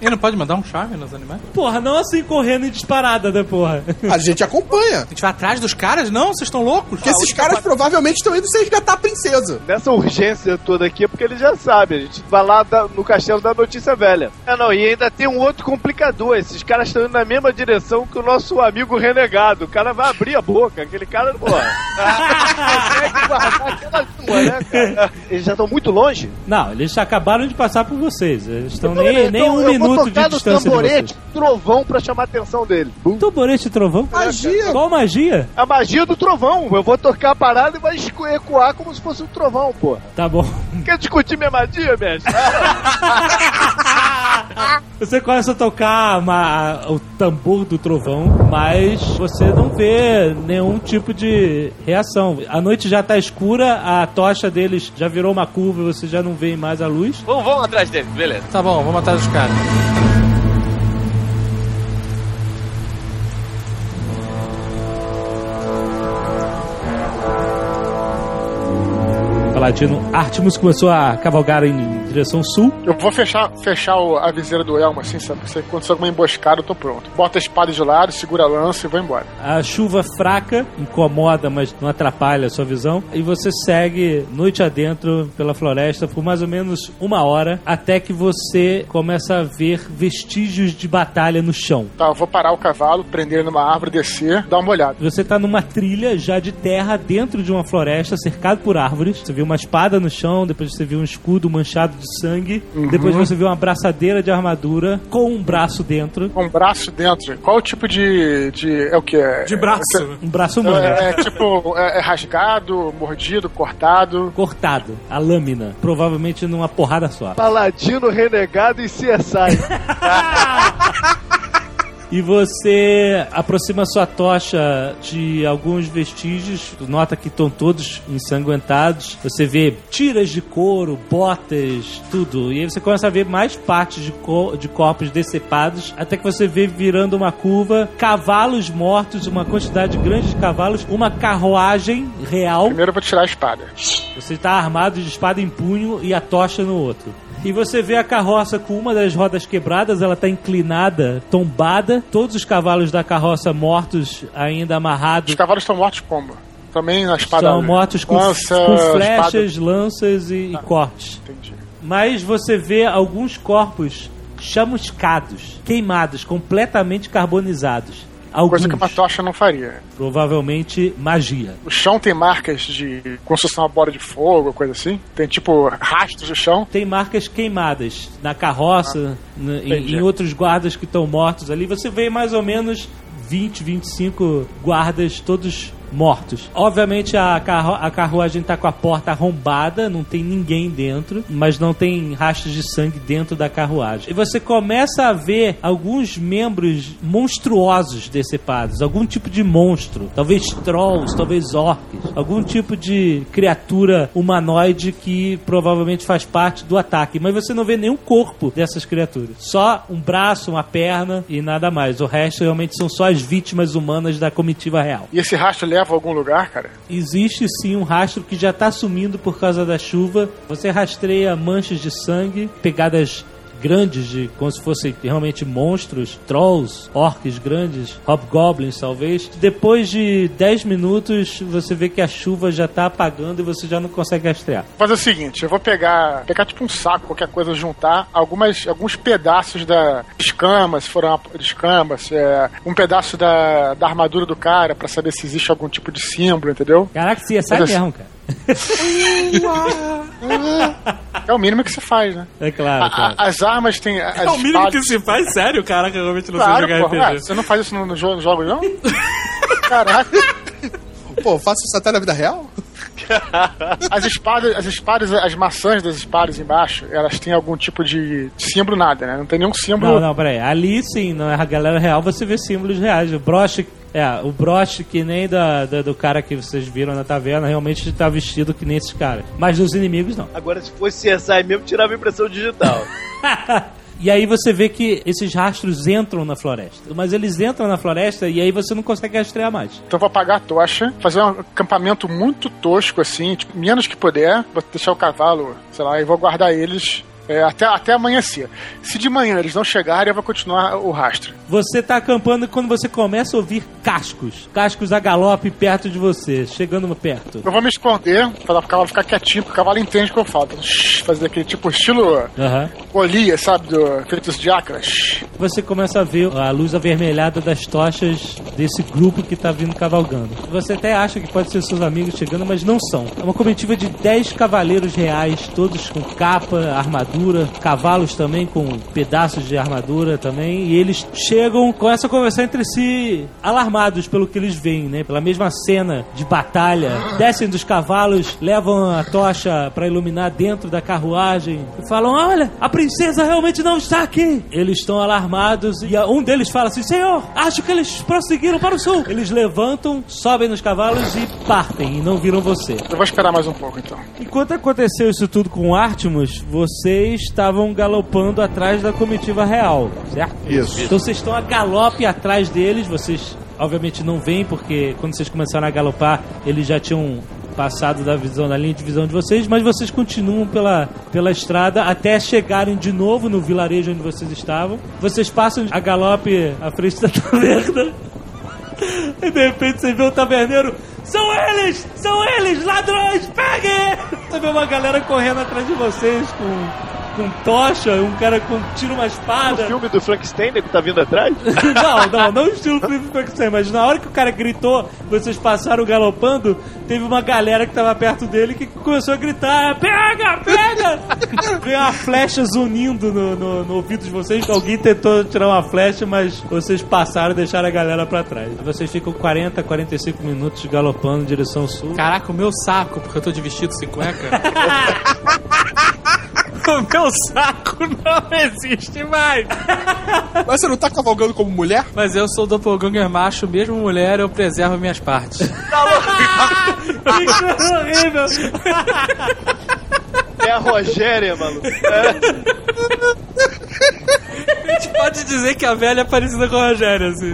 Speaker 7: Ele não pode mandar um charme nos animais?
Speaker 2: Porra, não assim correndo em disparada, né, porra?
Speaker 3: A gente acompanha.
Speaker 7: A gente vai atrás dos caras? Não, vocês estão loucos?
Speaker 3: Porque esses caras provavelmente estão indo se resgatar a princesa.
Speaker 4: Nessa urgência toda aqui é porque ele já sabe. A gente vai lá da- no castelo da notícia velha. É, não, e ainda tem um outro complicador. Esses caras estão indo na mesma direção que o nosso amigo renegado. O cara vai abrir a boca. Aquele cara, porra. né? Eles já estão muito longe?
Speaker 2: Não, eles acabaram de passar por vocês. Eles estão
Speaker 4: Então,
Speaker 2: nem, nem
Speaker 4: então
Speaker 2: um
Speaker 4: eu
Speaker 2: minuto
Speaker 4: vou
Speaker 2: de
Speaker 4: tocar no
Speaker 2: distância de
Speaker 4: tamborete, trovão pra chamar a atenção dele. Bum.
Speaker 2: Tamborete e trovão?
Speaker 3: Magia.
Speaker 2: Qual magia?
Speaker 4: A magia do trovão. Eu vou tocar a parada e vai ecoar como se fosse um trovão, porra.
Speaker 2: Tá bom.
Speaker 4: Quer discutir minha magia, mestre?
Speaker 2: Você começa a tocar uma- o tambor do trovão, mas você não vê nenhum tipo de reação. A noite já tá escura, a tocha deles já virou uma curva e você já não vê mais a luz.
Speaker 6: Vamos, vamos atrás dele, beleza.
Speaker 7: Tá bom, vamos atrás dos caras.
Speaker 2: Paladino Artemus começou a cavalgar em direção sul.
Speaker 5: Eu vou fechar, fechar a viseira do elmo, assim, sabe? Se acontecer alguma emboscada, eu tô pronto. Bota a espada de lado, segura a lança e vou embora.
Speaker 2: A chuva fraca incomoda, mas não atrapalha a sua visão. E você segue noite adentro pela floresta por mais ou menos uma hora, até que você começa a ver vestígios de batalha no chão.
Speaker 5: Tá, eu vou parar o cavalo, prender ele numa árvore, descer, dar uma olhada.
Speaker 2: Você tá numa trilha já de terra dentro de uma floresta, cercado por árvores. Você viu uma espada no chão, depois você viu um escudo manchado de sangue, depois você viu uma braçadeira de armadura com um braço dentro.
Speaker 5: Com um braço dentro. Qual o tipo de. de é o que?
Speaker 7: De braço.
Speaker 2: Um braço humano.
Speaker 5: É, é tipo, é, é rasgado, mordido, cortado.
Speaker 2: Cortado, a lâmina, provavelmente numa porrada só.
Speaker 4: Paladino renegado e CSI.
Speaker 2: E você aproxima sua tocha de alguns vestígios, nota que estão todos ensanguentados. Você vê tiras de couro, botas, tudo. E aí você começa a ver mais partes de, de corpos decepados, até que você vê virando uma curva, cavalos mortos, uma quantidade grande de cavalos, uma carruagem real.
Speaker 5: Primeiro eu vou tirar a espada.
Speaker 2: Você está armado de espada em punho e a tocha no outro. E você vê a carroça com uma das rodas quebradas, ela está inclinada, tombada, todos os cavalos da carroça mortos, ainda amarrados.
Speaker 5: Os cavalos estão mortos como? Também na espada.
Speaker 2: São mortos com,
Speaker 5: lança,
Speaker 2: com flechas,
Speaker 5: espada.
Speaker 2: lanças e, e cortes.
Speaker 5: Entendi.
Speaker 2: Mas você vê alguns corpos chamuscados, queimados, completamente carbonizados. Alguns,
Speaker 5: Coisa que uma tocha não faria.
Speaker 2: provavelmente magia.
Speaker 5: O chão tem marcas de construção a bola de fogo, coisa assim? Tem tipo rastros do chão?
Speaker 2: Tem marcas queimadas na carroça, n- em, em outros guardas que estão mortos ali. Você vê mais ou menos 20, 25 guardas todos mortos. Obviamente a, carro a carruagem tá com a porta arrombada, não tem ninguém dentro, mas não tem rastros de sangue dentro da carruagem. E você começa a ver alguns membros monstruosos decepados, algum tipo de monstro, talvez trolls, talvez orcs, algum tipo de criatura humanoide que provavelmente faz parte do ataque, mas você não vê nenhum corpo dessas criaturas. Só um braço, uma perna e nada mais. O resto realmente são só as vítimas humanas da comitiva real.
Speaker 5: E esse rastro leva a algum lugar, cara?
Speaker 2: Existe sim um rastro que já está sumindo por causa da chuva. Você rastreia manchas de sangue, pegadas grandes de como se fossem realmente monstros, trolls, orcs grandes, hobgoblins talvez. Depois de 10 minutos, você vê que a chuva já está apagando e você já não consegue rastrear.
Speaker 5: Vou fazer o seguinte, eu vou pegar, pegar tipo um saco, qualquer coisa, juntar algumas, alguns pedaços da escama, se foram de escama, se é um pedaço da, da armadura do cara pra saber se existe algum tipo de símbolo, entendeu?
Speaker 2: Caraca, se sai
Speaker 5: Mas assim-
Speaker 2: mesmo, cara.
Speaker 5: É o mínimo que se faz, né?
Speaker 2: É claro,
Speaker 5: A-
Speaker 2: claro.
Speaker 5: a- as armas têm. As
Speaker 7: É o mínimo que se faz, sério? Caraca, eu realmente não sei
Speaker 5: Claro,
Speaker 7: jogar
Speaker 5: porra.
Speaker 7: RPG.
Speaker 5: Você não faz isso no, no jogo, no jogo, não? Caraca.
Speaker 3: Pô, faço isso até na vida real?
Speaker 5: As espadas, as espadas, as maçãs das espadas embaixo, elas têm algum tipo de símbolo, nada, né? Não tem nenhum símbolo.
Speaker 2: Não, não, peraí. Ali sim, na galera real você vê símbolos reais. O broche, é, o broche que nem da, da- do cara que vocês viram na taverna realmente tá vestido que nem esses caras. Mas dos inimigos não.
Speaker 4: Agora, se fosse CSI mesmo, tirava impressão digital.
Speaker 2: E aí você vê que esses rastros entram na floresta. Mas eles entram na floresta e aí você não consegue rastrear mais.
Speaker 5: Então eu vou apagar a tocha, fazer um acampamento muito tosco, assim, tipo, menos que puder, vou deixar o cavalo, sei lá, e vou guardar eles é, até, até amanhecer. Se de manhã eles não chegarem, eu vou continuar o rastro.
Speaker 2: Você tá acampando quando você começa a ouvir cascos. Cascos a galope perto de você, chegando perto.
Speaker 5: Eu vou me esconder para o cavalo ficar quietinho, porque o cavalo entende o que eu falo. Fazer aquele tipo estilo. Olia, sabe, do Feitos de Acra. Shh.
Speaker 2: Você começa a ver a luz avermelhada das tochas desse grupo que tá vindo cavalgando. Você até acha que pode ser seus amigos chegando, mas não são. É uma comitiva de 10 cavaleiros reais, todos com capa, armadura, cavalos também com pedaços de armadura também, e eles chegam, começam a conversar entre si, alarmados pelo que eles veem, né? Pela mesma cena de batalha. Descem dos cavalos, levam a tocha para iluminar dentro da carruagem e falam: Olha, a princesa realmente não está aqui. Eles estão alarmados e um deles fala assim: Senhor, acho que eles prosseguiram para o sul. Eles levantam, sobem nos cavalos e partem e não viram você.
Speaker 5: Eu vou esperar mais um pouco, então.
Speaker 2: Enquanto aconteceu isso tudo com Artemus, vocês estavam galopando atrás da comitiva real, certo?
Speaker 3: Isso.
Speaker 2: Então vocês estão a galope atrás deles, vocês obviamente não veem, porque quando vocês começaram a galopar, eles já tinham passado da visão, da linha de visão de vocês, mas vocês continuam pela, pela estrada até chegarem de novo no vilarejo onde vocês estavam. Vocês passam a galope à frente da taverna. E de repente você vê o taverneiro. São eles! São eles! Ladrões! Peguem! Você vê uma galera correndo atrás de vocês com, com tocha, um cara com tira uma
Speaker 4: O
Speaker 2: espada.
Speaker 4: filme do Frankenstein que tá vindo atrás?
Speaker 2: não, não, não estilo Flip Frankenstein, mas na hora que o cara gritou, vocês passaram galopando, teve uma galera que tava perto dele que começou a gritar: Pega, pega! Veio uma flecha zunindo no, no, no ouvido de vocês. Alguém tentou tirar uma flecha, mas vocês passaram e deixaram a galera pra trás. Vocês ficam 40, 45 minutos galopando em direção sul.
Speaker 7: Caraca, o meu saco, porque eu tô de vestido sem cueca. O meu saco não existe mais.
Speaker 3: Mas você não tá cavalgando como mulher?
Speaker 7: Mas eu sou doppelganger macho, mesmo mulher, eu preservo minhas partes.
Speaker 2: Que coisa horrível.
Speaker 4: É a Rogéria, maluco. É.
Speaker 7: A gente pode dizer que a velha é parecida com a Rogéria, assim.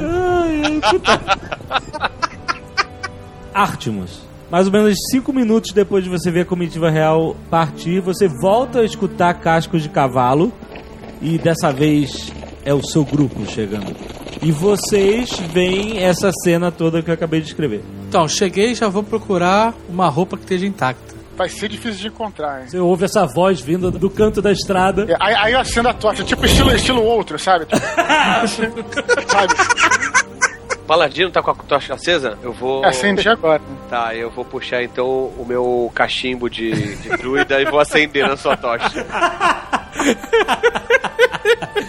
Speaker 2: Artemus. Mais ou menos cinco minutos depois de você ver a comitiva real partir, você volta a escutar cascos de cavalo e dessa vez é o seu grupo chegando. E vocês veem essa cena toda que eu acabei de escrever.
Speaker 7: Então, cheguei e já vou procurar uma roupa que esteja intacta.
Speaker 5: Vai ser difícil de encontrar, hein?
Speaker 2: Você ouve essa voz vinda do canto da estrada.
Speaker 5: É, Aí, aí eu acendo a tocha, tipo estilo, estilo outro, sabe? sabe?
Speaker 6: Paladino tá com a tocha acesa? Eu vou.
Speaker 5: Acendi agora.
Speaker 6: Tá, eu vou puxar então o meu cachimbo de, de druida e vou acender na sua tocha.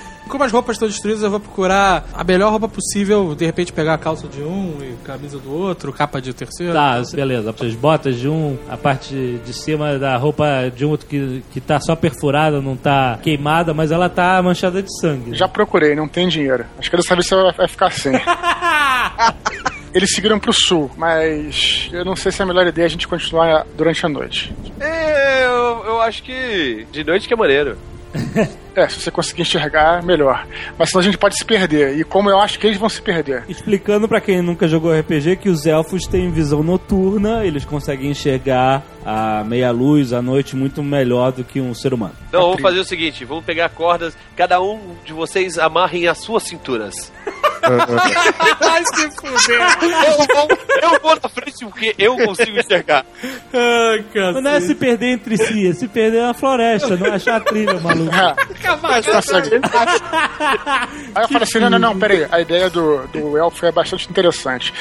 Speaker 7: Como as roupas estão destruídas, eu vou procurar a melhor roupa possível. De repente, pegar a calça de um e camisa do outro, capa de terceiro.
Speaker 2: Tá, beleza. As botas de um, a parte de cima da roupa de um outro que, que tá só perfurada, não tá queimada, mas ela tá manchada de sangue.
Speaker 5: Já procurei, não tem dinheiro. Acho que dessa vez você vai- vai ficar sem. Eles seguiram pro sul, mas eu não sei se é a melhor ideia a gente continuar durante a noite.
Speaker 6: É, eu, eu acho que de noite que é maneiro.
Speaker 5: É, se você conseguir enxergar, melhor. Mas senão a gente pode se perder. E como eu acho que eles vão se perder.
Speaker 2: Explicando pra quem nunca jogou RPG que os elfos têm visão noturna, eles conseguem enxergar a meia luz à noite muito melhor do que um ser humano.
Speaker 6: Então vamos fazer o seguinte: vamos pegar cordas, cada um de vocês amarrem as suas cinturas.
Speaker 7: Vai se fuder.
Speaker 6: Eu vou, eu vou na frente porque eu consigo enxergar.
Speaker 7: Ai.
Speaker 2: Não é se perder entre si, é se perder na floresta, não achar a trilha, maluco.
Speaker 5: Mas consegue. Aí eu falo assim: não, não, não, peraí. A ideia do, do elfo é bastante interessante.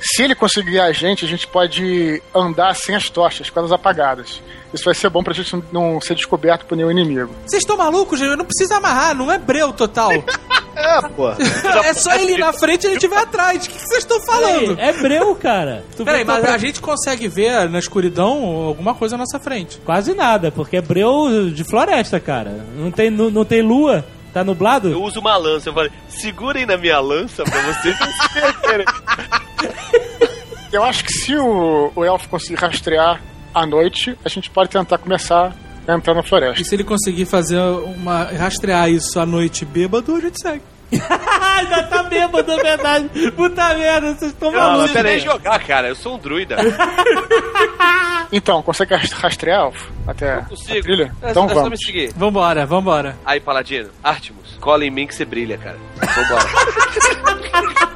Speaker 5: Se ele conseguir a gente, a gente pode andar sem as tochas, com elas apagadas. Isso vai ser bom pra gente não ser descoberto por nenhum inimigo.
Speaker 7: Vocês estão malucos, gente? Não precisa amarrar, não é breu total.
Speaker 4: É, pô.
Speaker 7: é só ele ir na frente e gente vai atrás. O que vocês estão falando?
Speaker 2: É breu, cara. Tu
Speaker 7: Peraí, mas a gente consegue ver na escuridão alguma coisa à nossa frente.
Speaker 2: Quase nada, porque é breu de floresta, cara. Não tem, não, não tem lua, tá nublado.
Speaker 6: Eu uso uma lança. Eu falei, segurem na minha lança pra vocês não se perderem.
Speaker 5: Eu acho que se o, o elfo conseguir rastrear à noite, a gente pode tentar começar a entrar na floresta.
Speaker 7: E se ele conseguir fazer uma. rastrear isso à noite bêbado, a gente segue.
Speaker 2: Ainda tá bêbado, é verdade. Puta merda, vocês estão
Speaker 6: não
Speaker 2: malucos.
Speaker 6: preciso nem jogar, cara. Eu sou um druida.
Speaker 5: Então, consegue rast- rastrear, elfo? Até a
Speaker 6: Consigo.
Speaker 5: trilha?
Speaker 6: É,
Speaker 5: Então
Speaker 6: é só me
Speaker 5: vamos.
Speaker 6: seguir.
Speaker 7: Vambora, vambora.
Speaker 6: Aí, Paladino, Artemus, cola em mim que você brilha, cara. Vambora.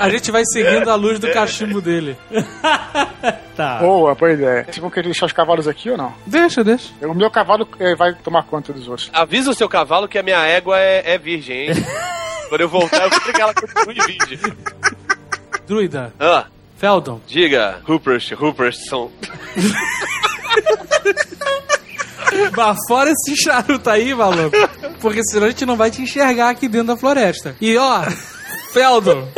Speaker 7: A gente vai seguindo a luz do cachimbo dele.
Speaker 2: Tá.
Speaker 5: Boa, boa ideia. Vocês vão querer deixar os cavalos aqui ou não?
Speaker 7: Deixa, deixa.
Speaker 5: O meu cavalo eh, vai tomar conta dos outros.
Speaker 6: Avisa o seu cavalo que a minha égua é, é virgem, hein? Quando eu voltar, eu vou ter que ela continue virgem.
Speaker 7: Druida,
Speaker 6: Ah,
Speaker 7: Feldon,
Speaker 6: diga, Rupert, Rupertson.
Speaker 7: vá fora esse charuto aí, maluco. Porque senão a gente não vai te enxergar aqui dentro da floresta. E ó, Feldon.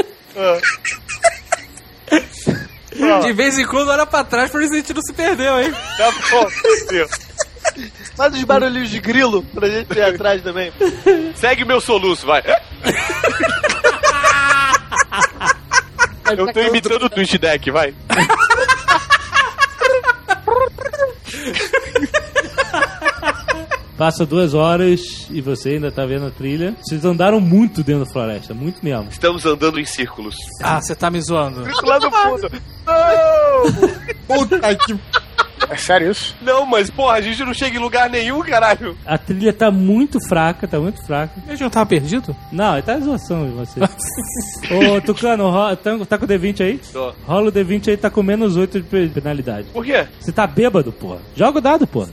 Speaker 7: De vez em quando olha pra trás pra ver se a gente não se perdeu, hein?
Speaker 6: Tá bom, meu.
Speaker 4: Faz os barulhinhos de grilo pra gente ir atrás também.
Speaker 6: Segue meu soluço, vai. Eu tô imitando o Twitch Deck, vai.
Speaker 2: Passa duas horas e você ainda tá vendo a trilha. Vocês andaram muito dentro da floresta, muito mesmo.
Speaker 6: Estamos andando em círculos.
Speaker 7: Ah, você tá me zoando.
Speaker 6: Lá no fundo.
Speaker 3: Puta que.
Speaker 5: É sério isso?
Speaker 6: Não, mas porra, a gente não chega em lugar nenhum, caralho.
Speaker 2: A trilha tá muito fraca, tá muito fraca.
Speaker 7: A gente não tava perdido?
Speaker 2: Não, ele tá zoação de você. Ô, Tucano, ro- tá, com o D20 aí?
Speaker 6: Tô.
Speaker 2: Rola o D20 aí, tá com menos 8 de pe- penalidade.
Speaker 6: Por quê?
Speaker 2: Você tá bêbado, porra. Joga o dado, porra.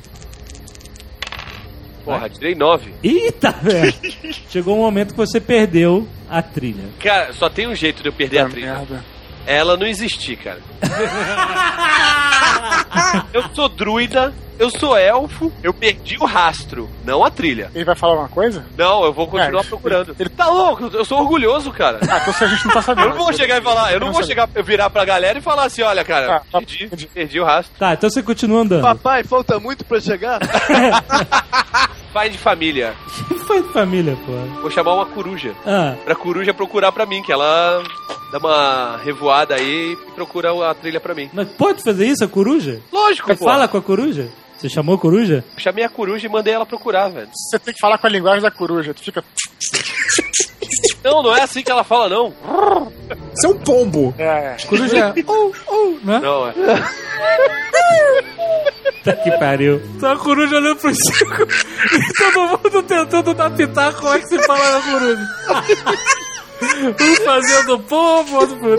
Speaker 6: Porra, tirei nove.
Speaker 2: Eita, velho. Chegou um momento que você perdeu a trilha.
Speaker 6: Cara, só tem um jeito de eu perder a trilha.
Speaker 5: merda.
Speaker 6: Ela não existir, cara. Eu sou druida, eu sou elfo, eu perdi o rastro, não a trilha.
Speaker 5: Ele vai falar uma coisa?
Speaker 6: Não, eu vou continuar
Speaker 5: É,
Speaker 6: procurando. Ele tá louco, eu sou orgulhoso, cara.
Speaker 5: Ah, então se a gente não tá sabendo.
Speaker 6: Eu não vou chegar e falar, eu não vou chegar, eu virar pra galera e falar assim, olha, cara,
Speaker 5: Tá,
Speaker 6: perdi, perdi o rastro.
Speaker 2: Tá, então você continua andando.
Speaker 4: Papai, falta muito pra chegar?
Speaker 6: Pai de família,
Speaker 2: Que foi de família, pô?
Speaker 6: vou chamar uma coruja.
Speaker 2: Ah,
Speaker 6: Pra coruja procurar pra mim, que ela dá uma revoada aí e procura a trilha pra mim.
Speaker 2: mas pode fazer isso, a coruja?
Speaker 6: Lógico,
Speaker 2: Você
Speaker 6: pô.
Speaker 2: fala com a coruja? Você chamou a coruja?
Speaker 6: Chamei a coruja e mandei ela procurar, velho.
Speaker 5: Você tem que falar com a linguagem da coruja. Tu fica.
Speaker 6: Não, não é assim que ela fala, não.
Speaker 3: Isso é um pombo.
Speaker 5: É.
Speaker 7: Coruja. Oh, oh, né?
Speaker 6: Não, é.
Speaker 2: Tá que pariu.
Speaker 7: Então a coruja olhando pro Chico e todo mundo tentando dar pitaco como é que se fala na coruja. Um fazendo pombo, outro.
Speaker 5: Vou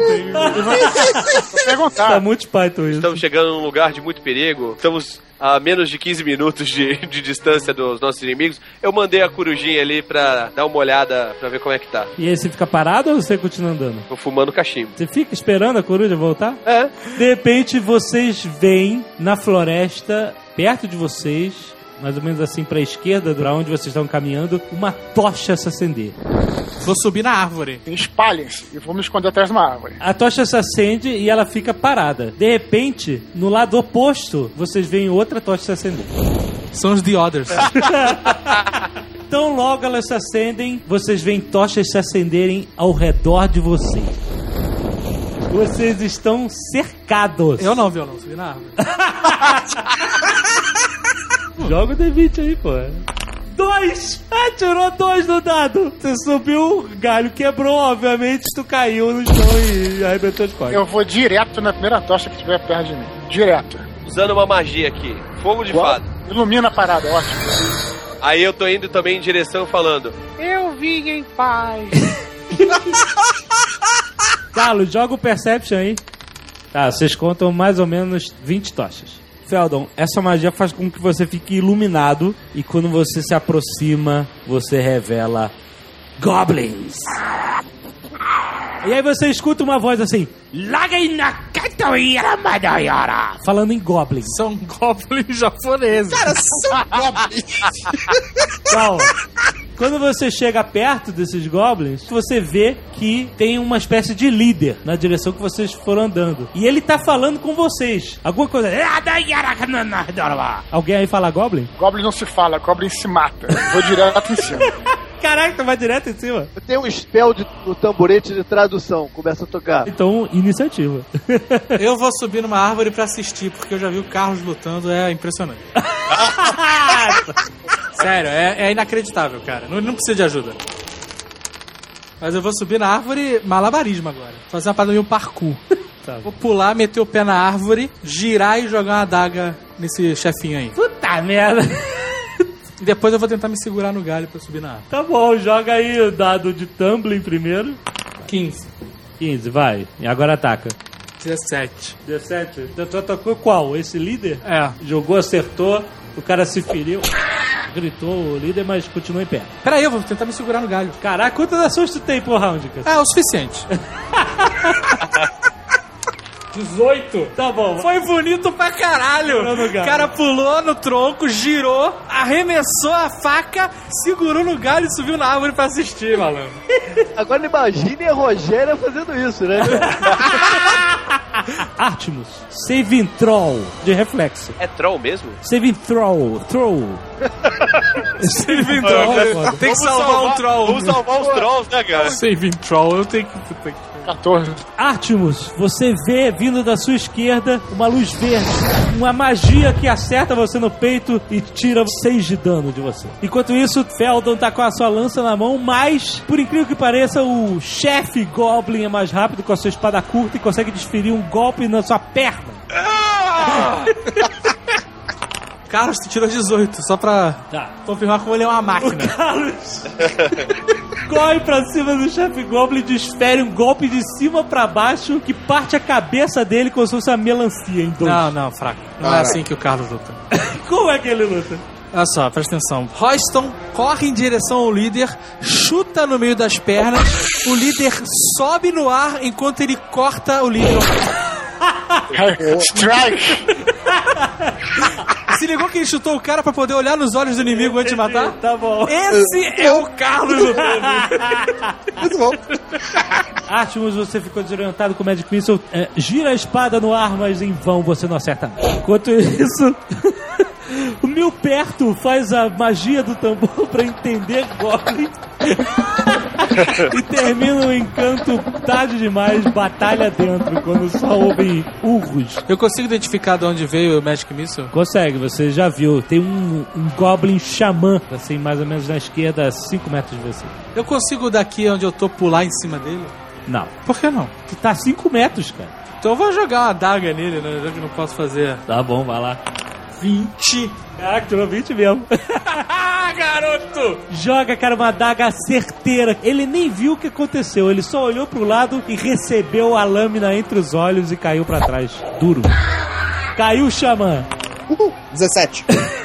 Speaker 5: perguntar.
Speaker 2: Tá muito Python isso.
Speaker 6: Estamos chegando num lugar de muito perigo. Estamos a menos de 15 minutos de, de distância dos nossos inimigos. Eu mandei a corujinha ali pra dar uma olhada pra ver como é que tá.
Speaker 2: E aí você fica parado ou você continua andando?
Speaker 6: Tô fumando cachimbo.
Speaker 2: Você fica esperando a coruja voltar?
Speaker 6: É.
Speaker 2: De repente vocês veem na floresta, perto de vocês, mais ou menos assim pra esquerda, pra onde vocês estão caminhando, uma tocha se acender.
Speaker 7: Vou subir na árvore.
Speaker 5: Espalhem-se e vou me esconder atrás de uma árvore.
Speaker 2: A tocha se acende e ela fica parada. De repente, no lado oposto, vocês veem outra tocha se acender.
Speaker 7: São os The Others.
Speaker 2: Tão logo elas se acendem, vocês veem tochas se acenderem ao redor de vocês. Vocês estão cercados.
Speaker 7: Eu não, violão, subi na árvore.
Speaker 2: Joga o D20 aí, pô. Dois! Ah, tirou dois no dado. Você subiu, o galho quebrou, obviamente, tu caiu no chão e arrebentou de costas.
Speaker 5: Eu vou direto na primeira tocha que estiver perto de mim. Direto.
Speaker 6: Usando uma magia aqui. Fogo de fada.
Speaker 5: Ilumina a parada, ótimo.
Speaker 6: Aí eu tô indo também em direção falando.
Speaker 5: Eu vim em paz.
Speaker 2: Carlos, joga o Perception aí. Tá, vocês contam mais ou menos 20 tochas. Feldon, essa magia faz com que você fique iluminado e quando você se aproxima, você revela Goblins. E aí você escuta uma voz assim, falando em Goblins.
Speaker 7: São goblins japoneses.
Speaker 3: Cara, são goblins.
Speaker 2: Calma. Quando você chega perto desses goblins, você vê que tem uma espécie de líder na direção que vocês foram andando. E ele tá falando com vocês. Alguma coisa. Alguém aí fala goblin?
Speaker 5: Goblin não se fala, Goblin se mata. Vou direto em cima.
Speaker 2: Caraca, tu vai direto em cima.
Speaker 4: Eu tenho um spell de, no tamborete de tradução. Começa a tocar.
Speaker 2: Então, iniciativa.
Speaker 7: Eu vou subir numa árvore pra assistir, porque eu já vi o Carlos lutando, é impressionante. Sério, é, é inacreditável, cara. Não, não precisa de ajuda. Mas eu vou subir na árvore malabarismo agora. Fazer uma parada meio parkour.
Speaker 2: Tá.
Speaker 7: Vou pular, meter o pé na árvore, girar e jogar uma adaga nesse chefinho aí.
Speaker 2: Puta merda.
Speaker 7: E depois eu vou tentar me segurar no galho pra subir na árvore.
Speaker 2: Tá bom, joga aí o dado de tumbling primeiro.
Speaker 7: 15,
Speaker 2: 15, vai. E agora ataca.
Speaker 7: 17.
Speaker 2: 17. Então tu atacou qual? Esse líder?
Speaker 7: É.
Speaker 2: Jogou, acertou, o cara se feriu, gritou o líder, mas continuou em pé.
Speaker 7: Pera aí, eu vou tentar me segurar no galho.
Speaker 2: Caraca, quantas ações tu tem por round, cara?
Speaker 7: É o suficiente.
Speaker 2: 18? Tá bom.
Speaker 7: Foi bonito pra caralho. O cara pulou no tronco, girou, arremessou a faca, segurou no galho e subiu na árvore pra assistir, malandro.
Speaker 4: Agora imagine a Rogéria fazendo isso, né?
Speaker 2: Artemus, saving throw de reflexo.
Speaker 6: É troll mesmo?
Speaker 2: Saving throw, throw.
Speaker 7: Saving
Speaker 2: troll.
Speaker 7: Tem que salvar, um troll.
Speaker 6: Vamos salvar os trolls, né, cara?
Speaker 7: Saving troll, eu tenho que... puta que-
Speaker 5: 14.
Speaker 2: Artemus, você vê vindo da sua esquerda uma luz verde, uma magia que acerta você no peito e tira 6 de dano de você. Enquanto isso, Feldon tá com a sua lança na mão, mas, por incrível que pareça, o chefe Goblin é mais rápido com a sua espada curta e consegue desferir um golpe na sua perna.
Speaker 7: Carlos, tu tirou 18, só pra
Speaker 2: Tá.
Speaker 7: confirmar como ele é uma máquina.
Speaker 2: Carlos corre pra cima do chefe Goblin e desfere um golpe de cima pra baixo que parte a cabeça dele como se fosse uma melancia em dois.
Speaker 7: Não, não, fraco. Não é assim que o Carlos luta.
Speaker 2: Como é que ele luta?
Speaker 7: Olha só, presta atenção. Royston corre em direção ao líder, chuta no meio das pernas, o líder sobe no ar enquanto ele corta o líder.
Speaker 5: Strike!
Speaker 7: Se ligou que ele chutou o cara pra poder olhar nos olhos do inimigo antes de matar?
Speaker 2: Tá bom.
Speaker 7: Esse é o Carlos do
Speaker 3: Muito bom.
Speaker 2: Artemus, você ficou desorientado com o Magic Missile. É, gira a espada no ar, mas em vão você não acerta. Enquanto isso, o Mil Perto faz a magia do tambor pra entender Goblin. e termina o encanto tarde demais, batalha dentro, quando só ouvem urros.
Speaker 7: Eu consigo identificar de onde veio o Magic Missile?
Speaker 2: Consegue, você já viu. Tem um, um Goblin Xamã, assim, mais ou menos na esquerda, a 5 metros de você.
Speaker 7: Eu consigo daqui onde eu tô pular em cima dele?
Speaker 2: Não.
Speaker 7: Por que não?
Speaker 2: Que tá a 5 metros, cara.
Speaker 7: Então eu vou jogar uma daga nele, né? Já que não posso fazer.
Speaker 2: Tá bom, vai lá.
Speaker 7: 20.
Speaker 2: Caraca, tirou 20 mesmo.
Speaker 7: Ah, garoto!
Speaker 2: Joga, cara, uma daga certeira. Ele nem viu o que aconteceu. Ele só olhou pro lado e recebeu a lâmina entre os olhos e caiu pra trás. Duro. Caiu o xamã.
Speaker 3: Uhul. 17.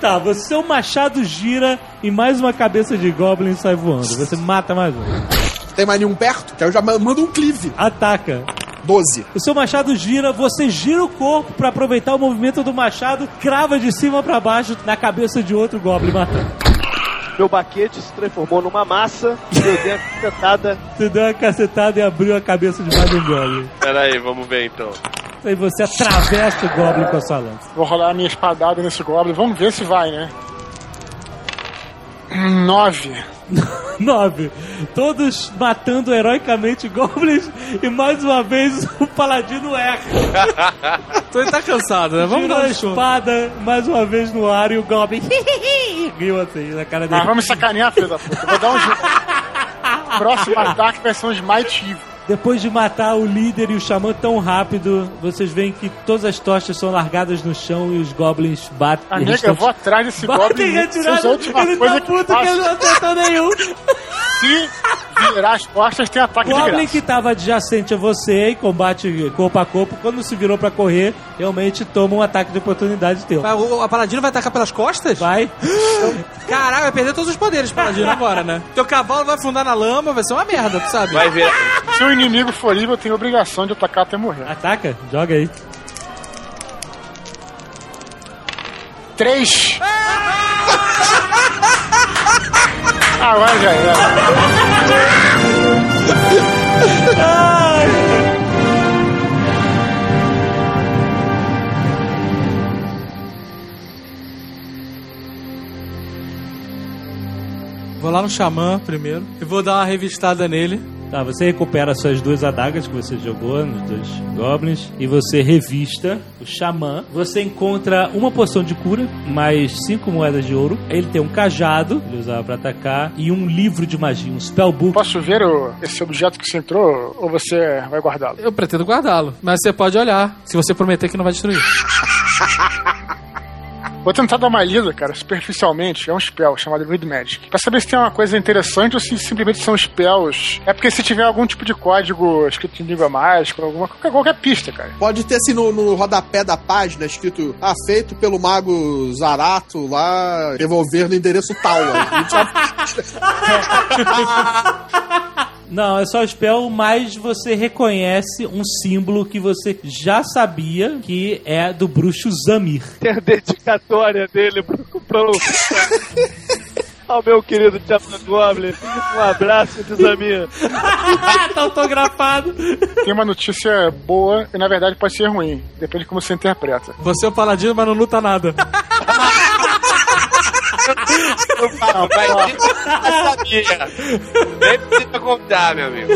Speaker 2: Tá, você seu machado gira e mais uma cabeça de goblin sai voando. Você mata mais um.
Speaker 3: Tem mais nenhum perto? Que eu já ma- mando um cleave.
Speaker 2: Ataca.
Speaker 3: 12.
Speaker 2: O seu machado gira, você gira o corpo pra aproveitar o movimento do machado, crava de cima pra baixo na cabeça de outro goblin matando.
Speaker 4: Meu baquete se transformou numa massa e eu dei a cacetada.
Speaker 2: Você deu uma cacetada e abriu a cabeça de mais um goblin.
Speaker 6: Pera aí, vamos ver então.
Speaker 2: Aí você atravessa o goblin com a sua lança.
Speaker 5: Vou rolar a minha espadada nesse Goblin. Vamos ver se vai, né? Nove.
Speaker 2: Nove. Todos matando heroicamente goblins e mais uma vez o paladino erra.
Speaker 7: Então ele tá cansado, né? Vamos dar
Speaker 2: a
Speaker 7: um
Speaker 2: espada mais uma vez no ar e o goblin riu assim na cara dele.
Speaker 5: Ah, vamos sacanear, filho da puta. Vou dar um jeito. Próximo ataque vai ser um Smite Evil.
Speaker 2: Depois de matar o líder e o xamã tão rápido, vocês veem que todas as tochas são largadas no chão e os goblins batem.
Speaker 5: A nega, eu vou atrás desse Goblin. a última
Speaker 2: ele tá
Speaker 5: que
Speaker 2: puto que ele
Speaker 5: faço.
Speaker 2: não acertou nenhum.
Speaker 5: Se virar as costas, tem ataque
Speaker 2: O
Speaker 5: de
Speaker 2: Goblin
Speaker 5: graça.
Speaker 2: que estava adjacente a você em combate corpo a corpo, quando se virou pra correr, realmente toma um ataque de oportunidade teu.
Speaker 7: Mas o, a Paladino vai atacar pelas costas?
Speaker 2: Vai.
Speaker 7: Caralho, vai perder todos os poderes, Paladino, agora, né? Teu cavalo vai afundar na lama, vai ser uma merda, tu sabe?
Speaker 6: Vai ver.
Speaker 5: Se o inimigo for livre, eu tenho obrigação de atacar até morrer.
Speaker 2: Ataca, joga aí.
Speaker 5: Três. Agora já era.
Speaker 7: Vou lá no Xamã primeiro e vou dar uma revistada nele.
Speaker 2: Tá, você recupera suas duas adagas que você jogou nos dois goblins e você revista o xamã. Você encontra uma poção de cura, mais cinco moedas de ouro. Ele tem um cajado, ele usava pra atacar, e um livro de magia, um spellbook.
Speaker 5: Posso ver o- esse objeto que você entrou ou você vai guardá-lo?
Speaker 7: Eu pretendo guardá-lo, mas você pode olhar, se você prometer que não vai destruir.
Speaker 5: Vou tentar dar uma lida, cara, superficialmente. É um spell chamado Read Magic. Pra saber se tem uma coisa interessante ou se simplesmente são spells. É porque se tiver algum tipo de código escrito em língua mágica, alguma qualquer, qualquer pista, cara.
Speaker 3: Pode ter assim no, no rodapé da página escrito ah, feito pelo mago Zarato lá, devolver no endereço tal.
Speaker 2: Não, é só spell, mas você reconhece um símbolo que você já sabia que é do bruxo Zamir.
Speaker 4: Tem a dedicatória dele pro, pro, ao meu querido Chapa Goblin. Um abraço, Desamir.
Speaker 2: tá autografado.
Speaker 5: Tem uma notícia boa e na verdade pode ser ruim. Depende de como você interpreta.
Speaker 7: Você é o Paladino, mas não luta nada.
Speaker 6: Não, vai ter eu sabia. Nem precisa contar, meu amigo.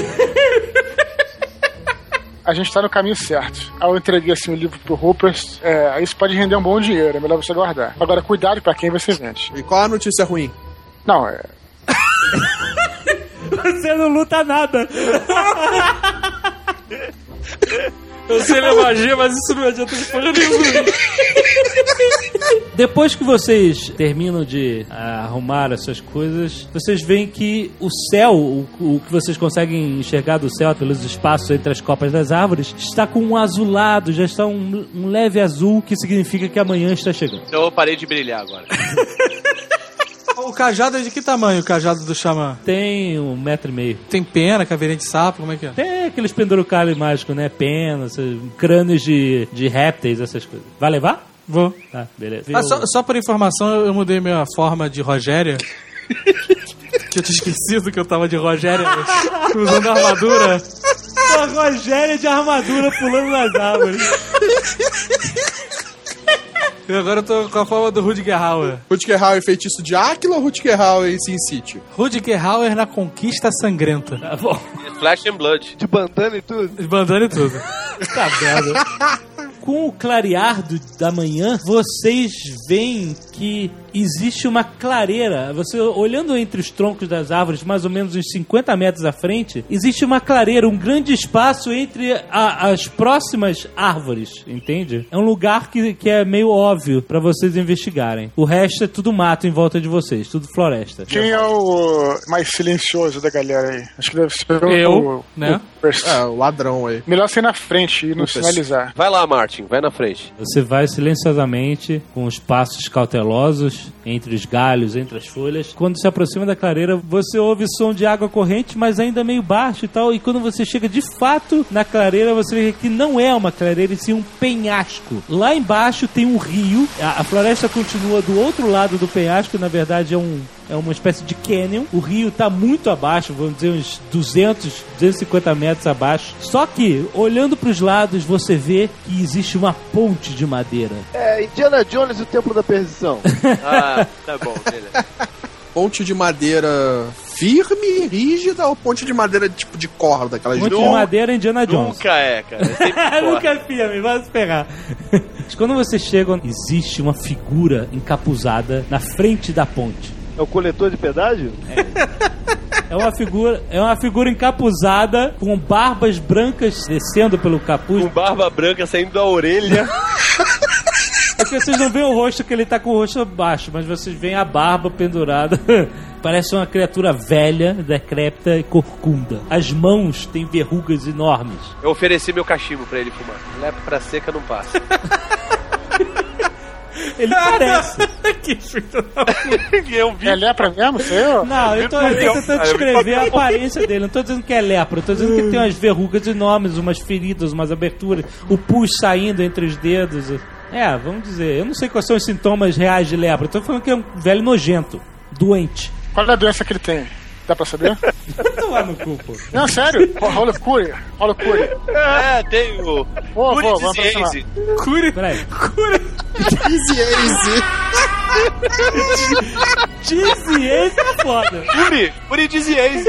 Speaker 5: A gente tá no caminho certo. Aí eu entreguei assim o livro pro Rupert. É, isso pode render um bom dinheiro, é melhor você guardar. Agora, cuidado pra quem você vende.
Speaker 3: E qual a notícia ruim?
Speaker 5: Não, é.
Speaker 2: Você não luta nada.
Speaker 7: Eu sei ler magia, mas isso não adianta de porra nenhuma.
Speaker 2: Depois que vocês terminam de ah, arrumar as suas coisas, vocês veem que o céu, o, o que vocês conseguem enxergar do céu pelos espaços entre as copas das árvores, está com um azulado, já está um, um leve azul, que significa que amanhã está chegando.
Speaker 6: Então eu parei de brilhar agora.
Speaker 7: O cajado é de que tamanho, o cajado do Xamã?
Speaker 2: Tem um metro e meio.
Speaker 7: Tem pena, caveirinha de sapo, como é que é?
Speaker 2: Tem aqueles pendurucalhos mágicos, né? Penas, esses crânios de, de répteis, essas coisas. Vai levar?
Speaker 7: Vou.
Speaker 2: Tá, beleza.
Speaker 7: Ah, só, só por informação, eu eu mudei minha forma de Rogéria. que eu tinha esquecido que eu tava de Rogéria usando armadura.
Speaker 2: A Rogéria de armadura pulando nas árvores.
Speaker 7: E agora eu tô com a forma do Rudger Hauer.
Speaker 3: Rutger Hauer feitiço de Áquila ou Rutger Hauer em Sin City?
Speaker 7: Rudger Hauer na conquista sangrenta.
Speaker 2: Tá bom.
Speaker 6: Flash and Blood.
Speaker 4: De bandana e tudo.
Speaker 7: Bandana e tudo.
Speaker 2: Tá merda. Com o clarear do- da manhã, vocês veem que existe uma clareira. Você olhando entre os troncos das árvores, mais ou menos uns 50 metros à frente, existe uma clareira, um grande espaço entre a- as próximas árvores, entende? É um lugar que, que é meio óbvio pra vocês investigarem. O resto é tudo mato em volta de vocês, tudo floresta.
Speaker 5: Quem é o mais silencioso da galera aí? Acho que deve ser o-
Speaker 7: Eu,
Speaker 5: o,
Speaker 7: né?
Speaker 5: o.
Speaker 3: É, o ladrão aí.
Speaker 5: Melhor ser na frente e não sinalizar.
Speaker 6: Vai lá, Martin, vai na frente.
Speaker 2: Você vai silenciosamente, com os passos entre os galhos, entre as folhas. Quando se aproxima da clareira, você ouve som de água corrente, mas ainda meio baixo e tal. E quando você chega de fato na clareira, você vê que não é uma clareira, e sim um penhasco. Lá embaixo tem um rio. A, a floresta continua do outro lado do penhasco, na verdade é um. É uma espécie de canyon. O rio está muito abaixo, vamos dizer uns 200, 250 metros abaixo. Só que, olhando para os lados, você vê que existe uma ponte de madeira.
Speaker 4: É, Indiana Jones e o Templo da Perdição.
Speaker 6: Ah, tá bom, beleza.
Speaker 3: Ponte de madeira firme, rígida ou ponte de madeira tipo de corda, aquelas
Speaker 2: Ponte
Speaker 3: de
Speaker 2: de madeira Indiana Jones.
Speaker 6: Nunca é, cara. É.
Speaker 2: Nunca é firme, vai se pegar. Mas Quando você chega, existe uma figura encapuzada na frente da ponte.
Speaker 4: É o coletor de pedágio?
Speaker 2: É uma figura, é uma figura encapuzada com barbas brancas descendo pelo capuz.
Speaker 6: Com barba branca saindo da orelha.
Speaker 2: É que vocês não veem o rosto que ele tá com o rosto baixo, mas vocês veem a barba pendurada. Parece uma criatura velha, decrépita e corcunda. As mãos têm verrugas enormes.
Speaker 6: Eu ofereci meu cachimbo pra ele fumar. Lepra seca não passa.
Speaker 2: Ele parece.
Speaker 7: que filho
Speaker 6: eu vi.
Speaker 5: É lepra mesmo, sei eu?
Speaker 2: Não, eu tô, eu tô tentando descrever a aparência dele. Não tô dizendo que é lepra, eu tô dizendo que tem umas verrugas enormes, umas feridas, umas aberturas, o pus saindo entre os dedos. É, vamos dizer, eu não sei quais são os sintomas reais de lepra. Eu tô falando que é um velho nojento, doente.
Speaker 5: Qual é a doença que ele tem? Dá pra saber?
Speaker 2: No cu, pô.
Speaker 5: Não, sério? Ro- Rola cure. Rola cure.
Speaker 6: É, tem o. Cure
Speaker 5: vou, vamos
Speaker 6: disease.
Speaker 5: aproximar.
Speaker 7: Cure.
Speaker 2: Peraí.
Speaker 3: Easy, easy.
Speaker 2: Dizzy, esse é foda.
Speaker 6: Cure, cure disease.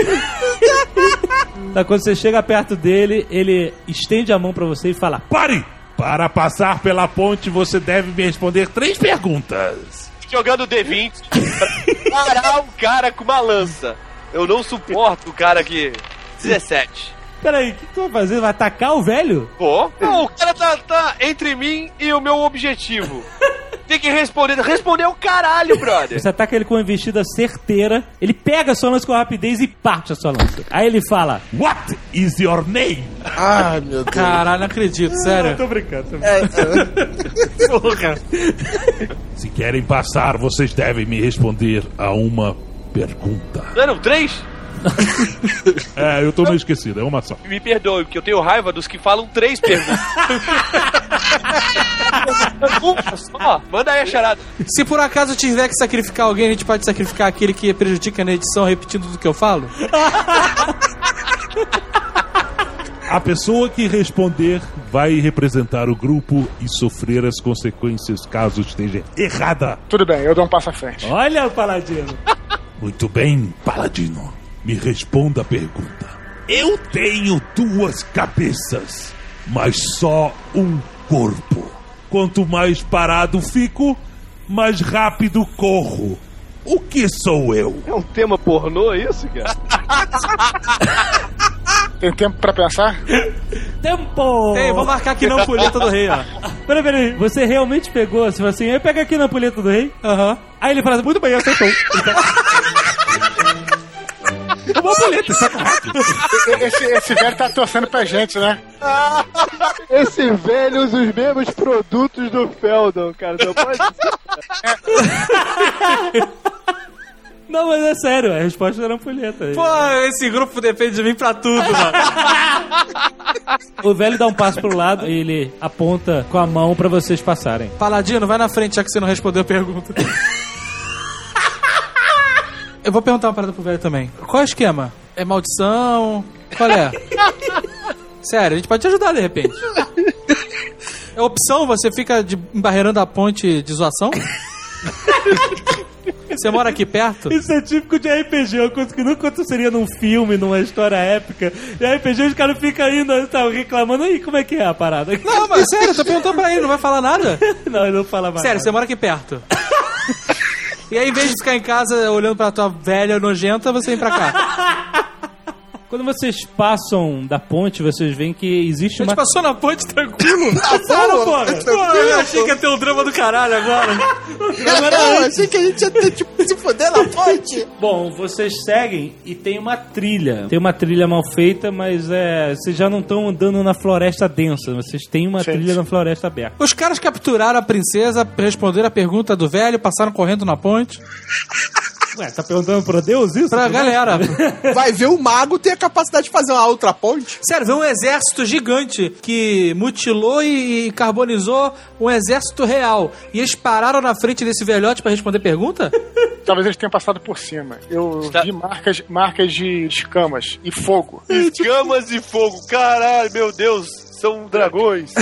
Speaker 2: Tá, quando você chega perto dele, ele estende a mão pra você e fala:
Speaker 11: Pare! Para passar pela ponte, você deve me responder três perguntas.
Speaker 6: Jogando D20 pra parar um cara com uma lança. Eu não suporto o cara que. 17.
Speaker 2: Peraí, o que tu vai fazer? Vai atacar o velho?
Speaker 6: Pô? Não, o cara tá, tá entre mim e o meu objetivo. Tem que responder. Responder o caralho, brother.
Speaker 2: Você ataca ele com uma investida certeira, ele pega a sua lança com rapidez e parte a sua lança. Aí ele fala:
Speaker 11: What is your name?
Speaker 3: Ai, meu Deus.
Speaker 7: Caralho, não acredito, sério.
Speaker 2: Tô brincando, tô
Speaker 3: É, é.
Speaker 7: Porra.
Speaker 11: Se querem passar, vocês devem me responder a uma pergunta.
Speaker 6: Não eram três?
Speaker 11: É, eu tô meio esquecido, é uma só.
Speaker 6: Me perdoe, porque eu tenho raiva dos que falam três perguntas. Uma só. Manda aí a charada.
Speaker 7: Se por acaso tiver que sacrificar alguém, a gente pode sacrificar aquele que prejudica na edição repetindo tudo que eu falo?
Speaker 11: A pessoa que responder vai representar o grupo e sofrer as consequências caso esteja errada.
Speaker 5: Tudo bem, eu dou um passo à frente.
Speaker 2: Olha o paladino.
Speaker 11: Muito bem, Paladino. Me responda a pergunta. Eu tenho duas cabeças, mas só um corpo. Quanto mais parado fico, mais rápido corro. O que sou eu?
Speaker 4: É um tema pornô isso, cara?
Speaker 5: Tem tempo pra pensar?
Speaker 2: Tempo!
Speaker 7: Ei, vamos marcar aqui na ampulheta do rei, ó.
Speaker 2: Peraí, peraí, você realmente pegou, assim, assim, eu pego aqui na ampulheta do rei?
Speaker 7: Aham.
Speaker 2: Aí ele fala, muito bem, aceitou.
Speaker 11: Correto.
Speaker 5: Esse, esse velho tá torcendo pra gente, né?
Speaker 4: Esse velho usa os mesmos produtos do Feldon, cara. Não pode ser.
Speaker 2: Não, mas é sério, a resposta era ampulheta.
Speaker 7: Pô, esse grupo depende de mim pra tudo, mano.
Speaker 2: O velho dá um passo pro lado e ele aponta com a mão pra vocês passarem.
Speaker 7: Paladino, vai na frente, já que você não respondeu a pergunta. Eu vou perguntar uma parada pro velho também. Qual é o esquema? É maldição? Qual é? Sério, a gente pode te ajudar de repente. É opção, você fica de, embarreirando a ponte de zoação? Você mora aqui perto?
Speaker 2: Isso é típico de RPG, uma coisa que nunca aconteceria num filme, numa história épica. E RPG os caras ficam indo, tá, reclamando aí, como é que é a parada?
Speaker 7: Não, mas sério, eu tô perguntando pra ele, não vai falar nada?
Speaker 2: Não, ele não fala mais.
Speaker 7: Sério, você mora aqui perto. E aí, em vez de ficar em casa olhando pra tua velha nojenta, você vem pra cá.
Speaker 2: Quando vocês passam da ponte, vocês veem que existe
Speaker 7: A
Speaker 2: uma.
Speaker 7: gente passou na ponte tranquilo.
Speaker 3: Passaram.
Speaker 7: Pô, eu achei que ia ter um drama do caralho agora.
Speaker 3: Não, achei que a gente ia ter, tipo, se foder na ponte.
Speaker 2: Bom, vocês seguem e tem uma trilha. Tem uma trilha mal feita, mas é. Vocês já não estão andando na floresta densa. Vocês têm uma
Speaker 5: Sim,
Speaker 2: trilha na floresta aberta.
Speaker 7: Os caras capturaram a princesa, responderam a pergunta do velho, passaram correndo na ponte.
Speaker 2: Ué, tá perguntando pra Deus isso?
Speaker 7: Pra galera.
Speaker 3: Vai ver o mago ter a capacidade de fazer uma outra ponte.
Speaker 7: Sério, veio um exército gigante que mutilou e carbonizou um exército real. E eles pararam na frente desse velhote pra responder pergunta?
Speaker 5: Talvez eles tenham passado por cima. Eu
Speaker 6: Está-
Speaker 5: vi marcas, marcas de escamas e fogo.
Speaker 6: Escamas e fogo. Caralho, meu Deus. São dragões.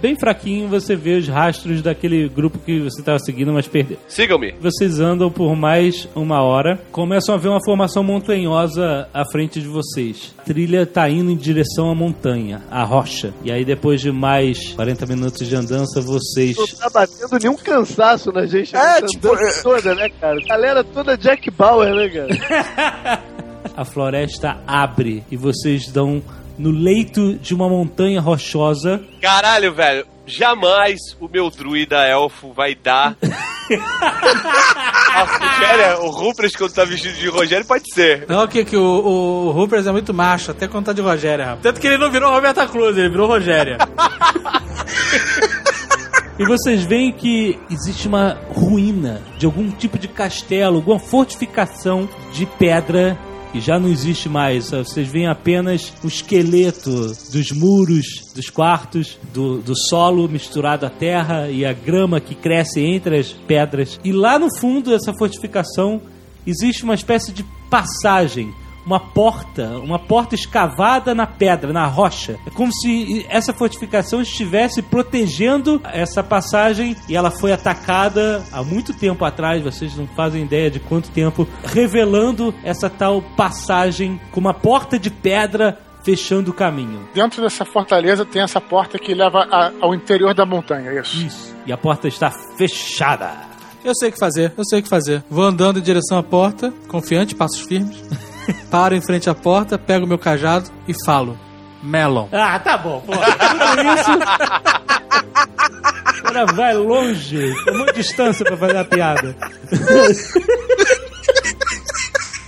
Speaker 2: Bem fraquinho você vê os rastros daquele grupo que você estava seguindo, mas perdeu.
Speaker 6: Sigam-me.
Speaker 2: Vocês andam por mais uma hora, começam a ver uma formação montanhosa à frente de vocês. A trilha tá indo em direção à montanha, à rocha. E aí, depois de mais 40 minutos de andança, vocês.
Speaker 4: Não tá batendo nenhum cansaço na gente.
Speaker 3: É,
Speaker 4: nessa
Speaker 3: tipo, é-
Speaker 4: toda, né, cara? Galera toda Jack Bauer, né, cara?
Speaker 2: A floresta abre e vocês dão no leito de uma montanha rochosa.
Speaker 6: Caralho, velho. Jamais o meu druida elfo vai dar. Rogéria, o Rupert quando tá vestido de Rogério pode ser.
Speaker 7: Não, que, que o, o Rupert é muito macho, até quando tá de Rogéria, rapaz. Tanto que ele não virou Roberta Cruz, ele virou Rogéria.
Speaker 2: E vocês veem que existe uma ruína de algum tipo de castelo, alguma fortificação de pedra que já não existe mais. Vocês veem apenas o esqueleto dos muros, dos quartos, do, do solo misturado à terra e a grama que cresce entre as pedras. E lá no fundo dessa fortificação existe uma espécie de passagem uma porta, uma porta escavada na pedra, na rocha. É como se essa fortificação estivesse protegendo essa passagem e ela foi atacada há muito tempo atrás, vocês não fazem ideia de quanto tempo, revelando essa tal passagem com uma porta de pedra fechando o caminho.
Speaker 5: Dentro dessa fortaleza tem essa porta que leva a- ao interior da montanha, é isso.
Speaker 2: Isso. E a porta está fechada.
Speaker 7: Eu sei o que fazer, eu sei o que fazer. Vou andando em direção à porta, confiante, passos firmes. Paro em frente à porta, pego meu cajado e falo: Melon.
Speaker 2: Ah, tá bom, pô. Tudo isso. Cara vai longe, tem muita distância pra fazer a piada.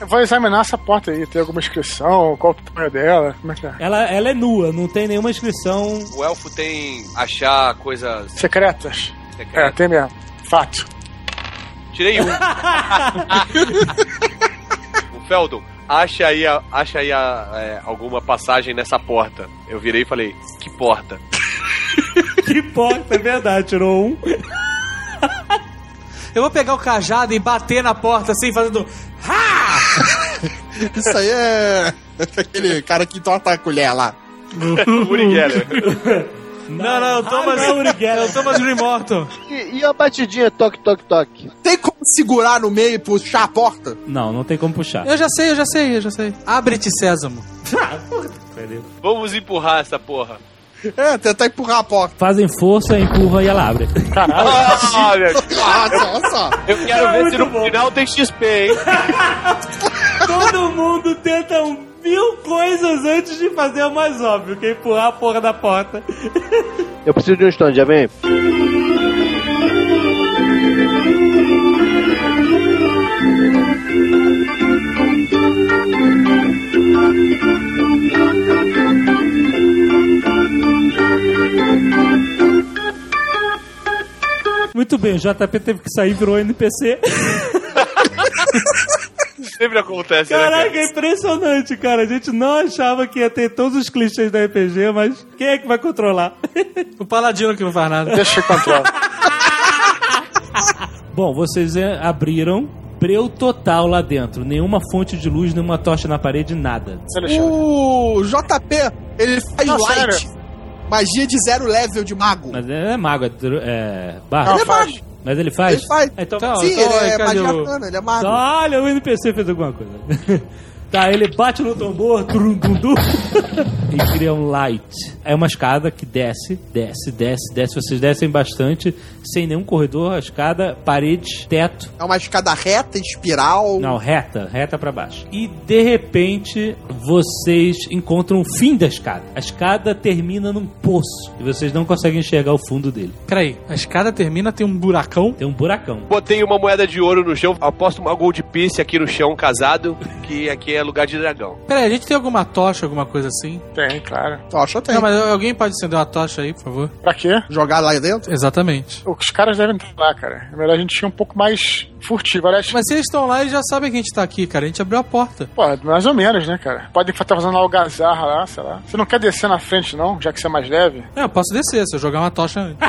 Speaker 5: Eu vou examinar essa porta aí, tem alguma inscrição, qual o tamanho dela, como é que é?
Speaker 2: Ela, ela é nua, não tem nenhuma inscrição.
Speaker 6: O elfo tem achar coisas
Speaker 5: Secretas? É,
Speaker 6: secretas.
Speaker 5: tem mesmo. Fato.
Speaker 6: Tirei um. o Feldon, acha aí, a- acha aí a- é, alguma passagem nessa porta. Eu virei e falei, que porta?
Speaker 2: Que porta, é verdade, tirou um.
Speaker 7: Eu vou pegar o cajado e bater na porta assim, fazendo.
Speaker 3: Isso aí é aquele cara que torta a colher lá.
Speaker 6: Uri Geller.
Speaker 7: Não, não, o Thomas.
Speaker 2: Ah,
Speaker 7: é o Thomas Green Morton.
Speaker 4: E, e a batidinha toque, toque, toque?
Speaker 3: Tem como segurar no meio e puxar a porta?
Speaker 2: Não, não tem como puxar.
Speaker 7: Eu já sei, eu já sei, eu já sei. Abre-te, Sésamo.
Speaker 6: Vamos empurrar essa porra.
Speaker 3: É, tentar empurrar a porta.
Speaker 2: Fazem força, empurra e ela abre.
Speaker 6: Olha,
Speaker 3: Nossa, olha só.
Speaker 6: eu quero
Speaker 2: É
Speaker 6: ver se no
Speaker 2: bom.
Speaker 6: final tem XP, hein?
Speaker 2: Todo mundo tenta um mil coisas antes de fazer o mais óbvio, que é empurrar a porra da porta.
Speaker 4: Eu preciso de um stand, já vem?
Speaker 2: Muito bem, o JP teve que sair e virou NPC.
Speaker 6: sempre acontece, né?
Speaker 2: Caraca,
Speaker 6: cara?
Speaker 2: é impressionante, cara. A gente não achava que ia ter todos os clichês da RPG, mas quem é que vai controlar?
Speaker 7: O paladino que não faz nada.
Speaker 5: Deixa eu controlar.
Speaker 2: Bom, vocês é, abriram breu total lá dentro. Nenhuma fonte de luz, nenhuma tocha na parede, nada.
Speaker 3: O JP, ele faz
Speaker 5: Não,
Speaker 3: light.
Speaker 5: sério.
Speaker 3: Magia de zero level de mago.
Speaker 2: Mas é, é mago, é, é barra.
Speaker 3: Ele é mago.
Speaker 2: Mas ele faz?
Speaker 3: Ele faz.
Speaker 2: Ah, Então,
Speaker 3: Sim,
Speaker 7: então,
Speaker 3: ele é
Speaker 7: cadê
Speaker 3: magia
Speaker 7: o-
Speaker 3: arcana, ele é mago.
Speaker 2: Olha, o NPC fez alguma coisa. tá, ele bate no tambor, trum, dum, dum, e cria um light. É uma escada que desce, desce, desce, desce. Vocês descem bastante, sem nenhum corredor, a escada, parede, teto.
Speaker 3: É uma escada reta, espiral.
Speaker 2: Não, reta, reta pra baixo. E de repente vocês encontram o fim da escada. A escada termina num poço e vocês não conseguem enxergar o fundo dele.
Speaker 7: Peraí, a escada termina, tem um buracão.
Speaker 2: Tem um buracão.
Speaker 6: Botei uma moeda de ouro no chão, aposto uma gold piece aqui no chão, casado, que aqui é lugar de dragão.
Speaker 7: Peraí, a gente tem alguma tocha, alguma coisa assim?
Speaker 5: Tem, claro.
Speaker 3: Tocha tem.
Speaker 7: Não, mas alguém pode acender uma tocha aí, por favor?
Speaker 5: Pra quê?
Speaker 3: Jogar lá dentro?
Speaker 7: Exatamente.
Speaker 5: Os caras devem estar lá, cara. É melhor a gente ir um pouco mais furtivo. Aliás,
Speaker 7: Mas se eles estão lá, eles já sabem que a gente tá aqui, cara. A gente abriu a porta.
Speaker 5: pô, mais ou menos, né, cara? Pode estar fazendo algazarra lá, sei lá. Você não quer descer na frente, não? Já que você é mais leve?
Speaker 7: É, eu posso descer se eu jogar uma tocha antes.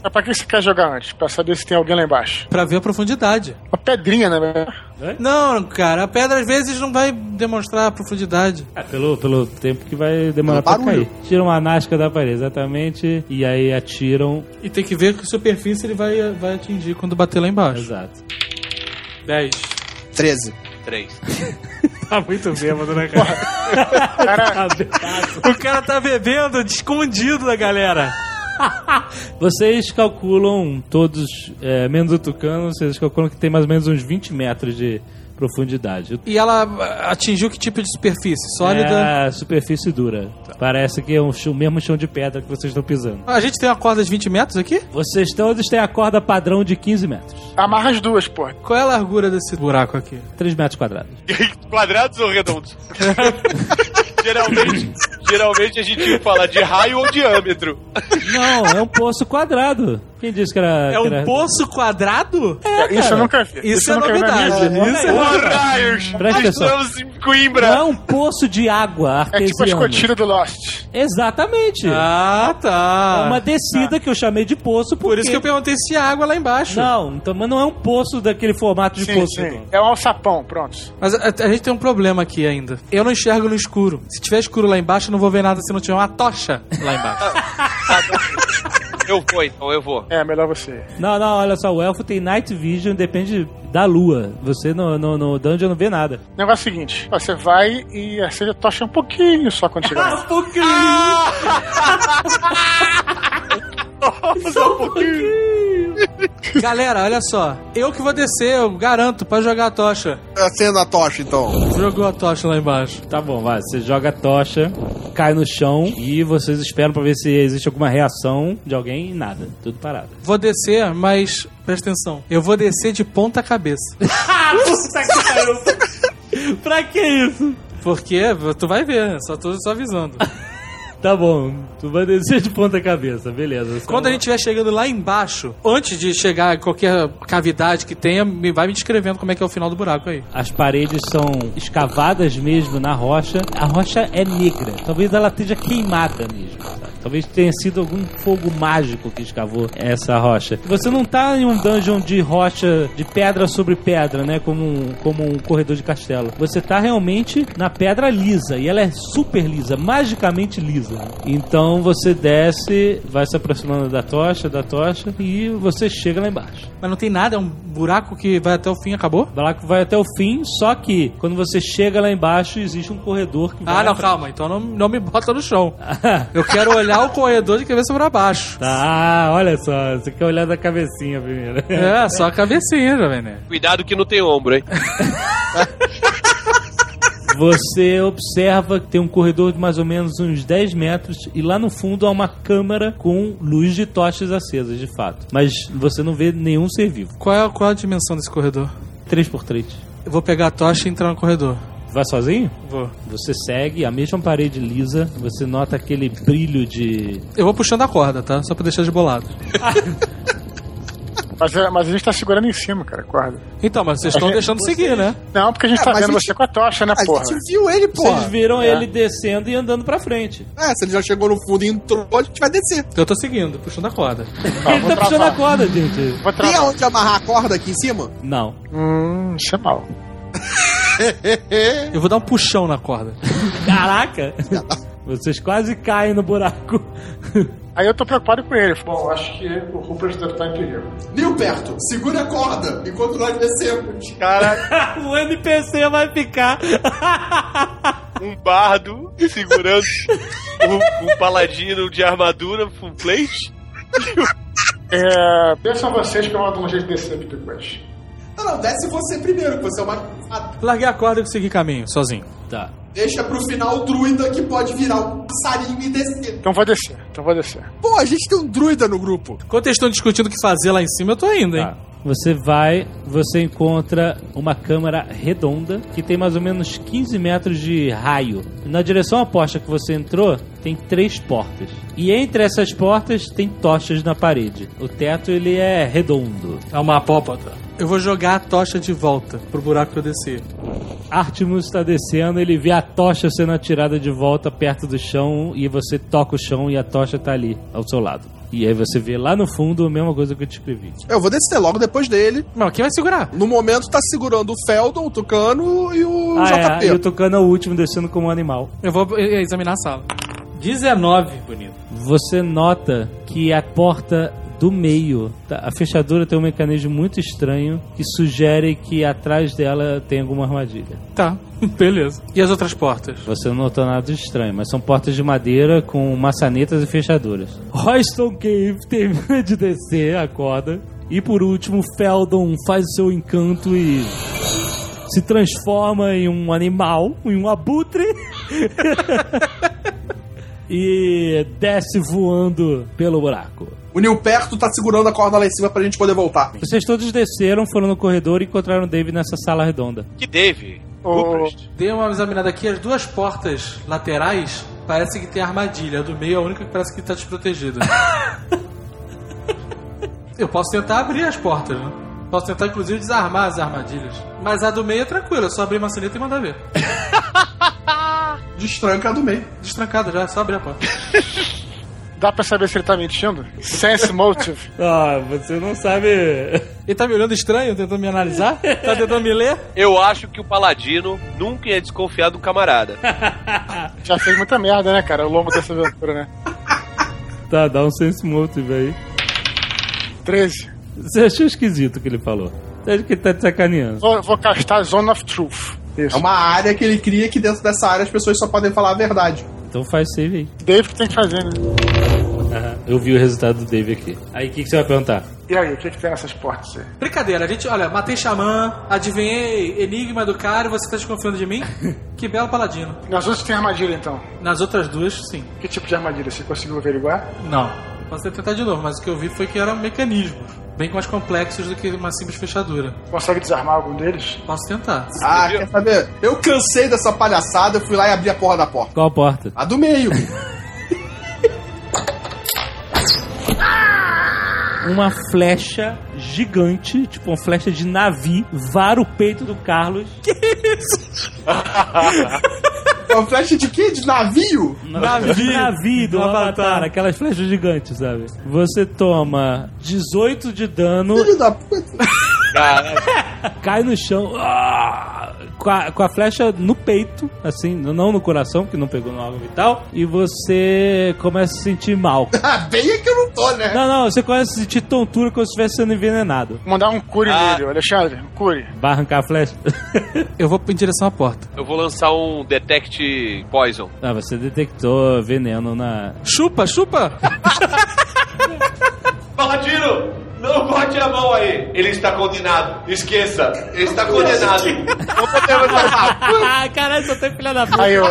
Speaker 5: Mas pra que você quer jogar antes? Pra saber se tem alguém lá embaixo.
Speaker 7: pra ver a profundidade.
Speaker 5: Uma pedrinha, né?
Speaker 7: Não, cara, a pedra às vezes não vai demonstrar a profundidade.
Speaker 2: É, pelo, pelo tempo que vai demorar
Speaker 3: Pelo
Speaker 2: pra
Speaker 3: barulho.
Speaker 2: cair. Tiram uma nasca da parede, exatamente. E aí atiram.
Speaker 7: E tem que ver que superfície ele vai, vai atingir quando bater lá embaixo.
Speaker 2: Exato.
Speaker 7: 10.
Speaker 3: 13.
Speaker 6: Três.
Speaker 7: Tá muito bêbado, né, cara?
Speaker 5: Cara,
Speaker 7: o cara tá bebendo escondido da galera.
Speaker 2: Vocês calculam todos, é, menos o tucano, vocês calculam que tem mais ou menos uns 20 metros de profundidade.
Speaker 7: E ela ah, atingiu que tipo de superfície? Sólida?
Speaker 2: É superfície dura. Parece que é um chão- o mesmo chão de pedra que vocês estão pisando.
Speaker 7: A gente tem uma corda de 20 metros aqui?
Speaker 2: Vocês todos têm a corda padrão de 15 metros.
Speaker 5: amarra as duas, pô.
Speaker 7: Qual é a largura desse buraco aqui?
Speaker 2: 3 metros quadrados.
Speaker 6: Quadrados ou redondos? geralmente, geralmente a gente fala de raio ou diâmetro.
Speaker 2: Não, é um poço quadrado. Quem disse que era.
Speaker 7: É
Speaker 2: que
Speaker 7: um
Speaker 2: era-
Speaker 7: poço quadrado?
Speaker 2: É,
Speaker 5: Isso
Speaker 2: cara.
Speaker 5: eu nunca vi.
Speaker 7: Isso,
Speaker 5: eu
Speaker 7: é novidade.
Speaker 5: vida.
Speaker 7: Isso é novidade.
Speaker 6: raios!
Speaker 2: Presta atenção.
Speaker 6: Estamos em
Speaker 2: Não
Speaker 6: Coimbra.
Speaker 2: é um poço de água
Speaker 5: É tipo a escotilha do Lost.
Speaker 2: Exatamente.
Speaker 7: Ah, tá.
Speaker 2: É uma descida que eu chamei de poço porque...
Speaker 7: Por isso que eu perguntei se há água lá embaixo.
Speaker 2: Não, então, mas não é um poço daquele formato de
Speaker 5: Sim,
Speaker 2: poço.
Speaker 5: sim. É um alçapão, pronto.
Speaker 7: Mas a, a gente tem um problema aqui ainda. Eu não enxergo no escuro. Se tiver escuro lá embaixo, eu não vou ver nada se não tiver uma tocha lá embaixo.
Speaker 6: Eu vou, então, eu vou.
Speaker 5: É, melhor você.
Speaker 2: Não, não, olha só, o elfo tem night vision, depende da lua. Você no, no, no dungeon não vê nada.
Speaker 5: O negócio é o seguinte: você vai e acende a tocha um pouquinho só quando chegar. lá.
Speaker 6: Só um pouquinho.
Speaker 7: Galera, olha só. Eu que vou descer, eu garanto, pra jogar a tocha.
Speaker 3: Acenda a tocha, então.
Speaker 7: Jogou a tocha lá embaixo.
Speaker 2: Tá bom, vai. Você joga a tocha, cai no chão e vocês esperam pra ver se existe alguma reação de alguém e nada. Tudo parado.
Speaker 7: Vou descer, mas presta atenção. Eu vou descer de ponta cabeça.
Speaker 2: pra que isso?
Speaker 7: Porque tu vai ver, só tô só avisando.
Speaker 2: Tá bom, tu vai descer de ponta cabeça, beleza.
Speaker 7: Quando a gente estiver chegando lá embaixo, antes de chegar em qualquer cavidade que tenha, me vai me descrevendo como é que é o final do buraco aí.
Speaker 2: As paredes são escavadas mesmo na rocha. A rocha é negra. Talvez ela esteja queimada mesmo. sabe? Talvez tenha sido algum fogo mágico que escavou essa rocha. Você não tá em um dungeon de rocha, de pedra sobre pedra, né? Como um, como um corredor de castelo. Você tá realmente na pedra lisa. E ela é super lisa, magicamente lisa. Então você desce, vai se aproximando da tocha, da tocha, e você chega lá embaixo.
Speaker 7: Mas não tem nada, é um buraco que vai até o fim, acabou?
Speaker 2: O buraco vai até o fim, só que quando você chega lá embaixo, existe um corredor que vai.
Speaker 7: Ah, não,
Speaker 2: frente.
Speaker 7: calma, então não, não me bota no chão. Eu quero olhar o corredor de cabeça pra baixo.
Speaker 2: Tá, olha só, você quer olhar da cabecinha primeiro.
Speaker 7: É, só a cabecinha, jovem né?
Speaker 6: Cuidado que não tem ombro, hein?
Speaker 2: Você observa que tem um corredor de mais ou menos uns 10 metros e lá no fundo há uma câmara com luz de tochas acesas, de fato. Mas você não vê nenhum ser vivo.
Speaker 7: Qual é, qual é a dimensão desse corredor?
Speaker 2: 3x3.
Speaker 7: Eu vou pegar a tocha e entrar no corredor.
Speaker 2: Vai sozinho?
Speaker 7: Vou.
Speaker 2: Você segue a mesma parede lisa, você nota aquele brilho de.
Speaker 7: Eu vou puxando a corda, tá? Só pra deixar de bolado.
Speaker 5: Mas, é- mas a gente tá segurando em cima, cara, a corda.
Speaker 7: Então, mas vocês estão deixando seguir, né?
Speaker 5: Não, porque a gente
Speaker 3: É,
Speaker 5: tá vendo
Speaker 3: a gente-
Speaker 5: você com a tocha, né,
Speaker 3: A
Speaker 5: porra?
Speaker 3: gente viu ele, porra.
Speaker 2: Vocês viram
Speaker 5: É.
Speaker 2: ele descendo e andando pra frente.
Speaker 3: É, se ele já chegou no fundo e entrou, a gente vai descer.
Speaker 7: Eu tô seguindo, puxando a corda.
Speaker 2: ele tá puxando a corda, gente.
Speaker 5: Vou
Speaker 3: Tem
Speaker 5: travar.
Speaker 3: aonde amarrar a corda aqui em cima?
Speaker 2: Não.
Speaker 5: Hum, isso é mal.
Speaker 7: Eu vou dar um puxão na corda.
Speaker 2: Caraca! Vocês quase caem no buraco.
Speaker 5: Aí eu tô preocupado com ele. Bom, acho que o Rupert deve estar em perigo.
Speaker 3: Nil perto, segura a corda enquanto nós descemos.
Speaker 6: Cara,
Speaker 2: o NPC vai ficar.
Speaker 6: um bardo segurando um, um paladino de armadura full plate.
Speaker 5: É. Pensam vocês que eu vou dar um jeito de descer aqui depois.
Speaker 3: Não, não, desce você primeiro, que você é o mais. Ah,
Speaker 7: Larguei a corda e segui caminho, sozinho.
Speaker 2: Tá.
Speaker 3: Deixa pro final o druida que pode virar um passarinho e descer.
Speaker 5: Então vou descer, então vou descer.
Speaker 3: Pô, a gente tem um druida no grupo.
Speaker 7: Enquanto eles estão discutindo o que fazer lá em cima, eu tô indo, hein?
Speaker 2: Tá. Você vai, você encontra uma câmara redonda que tem mais ou menos 15 metros de raio. Na direção oposta que você entrou, tem três portas. E entre essas portas tem tochas na parede. O teto ele é redondo.
Speaker 7: É uma apópata. Eu vou jogar a tocha de volta pro buraco que eu desci.
Speaker 2: Artemus está descendo, ele vê a tocha sendo atirada de volta perto do chão e você toca o chão e a tocha tá ali ao seu lado. E aí você vê lá no fundo a mesma coisa que eu te escrevi.
Speaker 3: Eu vou descer logo depois dele.
Speaker 7: Não, quem vai segurar?
Speaker 3: No momento tá segurando o Feldon, o Tucano e o
Speaker 2: Ah,
Speaker 3: JP.
Speaker 2: é, e o Tucano é o último descendo como animal.
Speaker 7: Eu vou examinar a sala. 19, bonito.
Speaker 2: Você nota que a porta do meio, tá? a fechadura tem um mecanismo muito estranho que sugere que atrás dela tem alguma armadilha.
Speaker 7: Tá, beleza. E as outras portas?
Speaker 2: Você não notou nada de estranho, mas são portas de madeira com maçanetas e fechaduras. Royston Cave termina de descer a corda. E por último, Feldon faz o seu encanto e se transforma em um animal, em um abutre. e desce voando pelo buraco.
Speaker 3: O Nil perto tá segurando a corda lá em cima pra gente poder voltar.
Speaker 2: Vocês todos desceram, foram no corredor e encontraram o Dave nessa sala redonda.
Speaker 6: Que Dave?
Speaker 5: Ô,
Speaker 7: Dei uma examinada aqui, as duas portas laterais parece que tem armadilha. A do meio é a única que parece que tá desprotegida. Eu posso tentar abrir as portas, né? Posso tentar, inclusive, desarmar as armadilhas. Mas a do meio é tranquila, é só abrir a maçaneta e mandar ver.
Speaker 3: Destranca a do meio.
Speaker 7: Destrancada já, é só abrir a porta.
Speaker 5: dá pra saber se ele tá mentindo? Sense motive.
Speaker 2: Ah, você não sabe.
Speaker 7: Ele tá me olhando estranho, tentando me analisar? Tá tentando me ler?
Speaker 6: Eu acho que o paladino nunca ia desconfiar do camarada.
Speaker 5: Já fez muita merda, né, cara, ao longo dessa aventura, né?
Speaker 2: Tá, dá um sense motive aí.
Speaker 5: 13.
Speaker 2: Você achou esquisito o que ele falou? Você acha que ele tá te sacaneando?
Speaker 5: Vou, vou castar Zone of Truth. Isso.
Speaker 3: É uma área que ele cria que dentro dessa área as pessoas só podem falar a verdade.
Speaker 2: Então faz save aí.
Speaker 5: Dave que tem que fazer, né?
Speaker 2: Aham, Eu vi o resultado do Dave aqui. Aí o que, que você vai perguntar?
Speaker 5: E aí, o que, que tem nessas portas aí?
Speaker 7: Brincadeira, a gente, olha, matei xamã, adivinhei enigma do cara e você tá desconfiando de mim? Que belo paladino.
Speaker 5: Nas outras tem armadilha, então.
Speaker 7: Nas outras duas, sim.
Speaker 5: Que tipo de armadilha? Você conseguiu averiguar?
Speaker 7: Não. Posso tentar de novo, mas o que eu vi foi que eram mecanismos. Bem mais complexos do que uma simples fechadura.
Speaker 5: Consegue desarmar algum deles?
Speaker 7: Posso tentar.
Speaker 3: Ah, quer saber? Eu cansei dessa palhaçada, eu fui lá e abri a porra da porta.
Speaker 2: Qual a porta?
Speaker 3: A do meio.
Speaker 2: Uma flecha gigante, tipo uma flecha de navio, vara o peito do Carlos. Que isso?
Speaker 3: É uma flecha de quê? De navio?
Speaker 2: Navio, navio do Avatar, aquelas flechas gigantes, sabe? Você toma 18 de dano,
Speaker 3: Filho da puta.
Speaker 2: cai no chão, ah, com a, com a flecha no peito, assim, não no coração, que não pegou no órgão vital, e você começa a se sentir mal.
Speaker 3: Ah, bem é que eu não tô, né?
Speaker 2: Não, não, você começa a sentir tontura como se estivesse sendo envenenado.
Speaker 5: Vou mandar um cure
Speaker 6: Ah.
Speaker 5: nele, Alexandre. Um cure.
Speaker 2: Vai arrancar a flecha?
Speaker 7: Eu vou em direção à porta.
Speaker 6: Eu vou lançar um Detect Poison.
Speaker 2: Ah, você detectou veneno na.
Speaker 7: Chupa, chupa!
Speaker 6: Paladino, não bote a mão aí. Ele está condenado. Esqueça, ele está condenado.
Speaker 2: Ah, caralho, só tem filha da puta.
Speaker 5: Aí eu.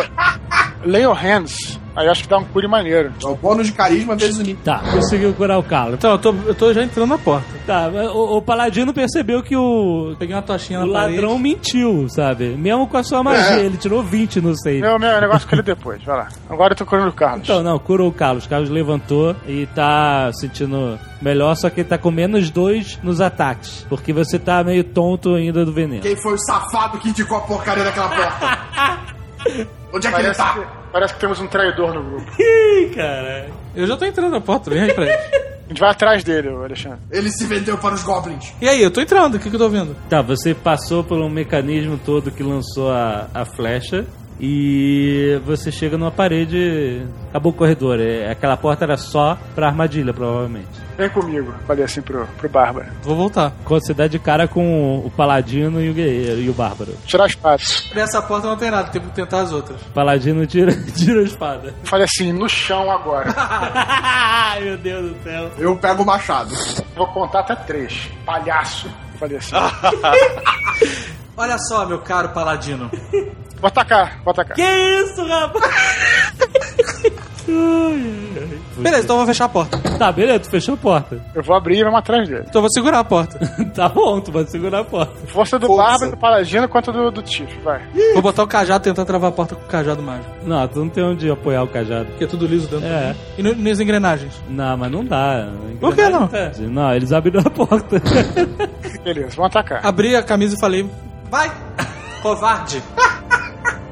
Speaker 5: Lay your hands Aí acho que dá um cure maneiro.
Speaker 3: É o bônus de carisma vezes o nível.
Speaker 2: Tá, conseguiu curar o Carlos.
Speaker 7: Então, eu tô, eu tô já entrando na porta.
Speaker 2: Tá, o, o Paladino percebeu que o,
Speaker 7: Peguei uma tochinha
Speaker 2: o
Speaker 7: na parede.
Speaker 2: ladrão mentiu, sabe? Mesmo com a sua magia,
Speaker 3: É.
Speaker 2: ele tirou 20 no save.
Speaker 5: Meu, meu negócio com ele depois, vai lá. Agora eu tô curando o Carlos.
Speaker 2: Então, não, curou o Carlos. O Carlos levantou e tá sentindo melhor, só que ele tá com menos dois nos ataques. Porque você tá meio tonto ainda do veneno.
Speaker 3: Quem foi o safado que indicou a porcaria daquela porta? Onde é que ele
Speaker 5: Parece
Speaker 3: tá?
Speaker 5: que, parece que temos um traidor no grupo.
Speaker 2: Ih, cara.
Speaker 7: Eu já tô entrando na porta, vem aí pra ele.
Speaker 5: A gente vai atrás dele, Alexandre.
Speaker 3: Ele se vendeu para os goblins.
Speaker 7: E aí, eu tô entrando, o que, que eu tô vendo?
Speaker 2: Tá, você passou por um mecanismo todo que lançou a, a flecha. E você chega numa parede. Acabou o corredor. É, aquela porta era só pra armadilha, provavelmente.
Speaker 5: Vem comigo, falei assim pro, pro Bárbara.
Speaker 7: Vou voltar.
Speaker 2: Quando você dá de cara com o Paladino e o Guerreiro e o Bárbaro.
Speaker 5: Tirar a espada.
Speaker 7: Nessa porta não tem nada, tem que tentar as outras.
Speaker 2: Paladino tira, tira a espada.
Speaker 5: Falei assim, no chão agora.
Speaker 2: Meu Deus do céu.
Speaker 3: Eu pego o machado.
Speaker 5: Vou contar até três. Palhaço. Falei assim.
Speaker 7: Olha só, meu caro paladino.
Speaker 5: Vou atacar, vou atacar.
Speaker 2: Que isso, rapaz?
Speaker 7: Beleza, então eu vou fechar a porta.
Speaker 2: Tá, beleza, tu fechou a porta.
Speaker 5: Eu vou abrir e vamos atrás dele.
Speaker 7: Então eu vou segurar a porta.
Speaker 2: tá bom, tu vai segurar a porta.
Speaker 5: Força do
Speaker 3: Força.
Speaker 5: Do Paladino quanto do, do Tiff, vai.
Speaker 7: Vou botar o cajado e tentar travar a porta com o cajado mágico.
Speaker 2: Não, tu não tem onde apoiar o cajado.
Speaker 7: Porque é tudo liso dentro.
Speaker 2: É.
Speaker 7: E no, nas engrenagens.
Speaker 2: Não, mas não dá.
Speaker 7: Por que não?
Speaker 2: Não, eles abriram a porta.
Speaker 5: Beleza, vamos atacar.
Speaker 7: Abri a camisa e falei: Vai, covarde.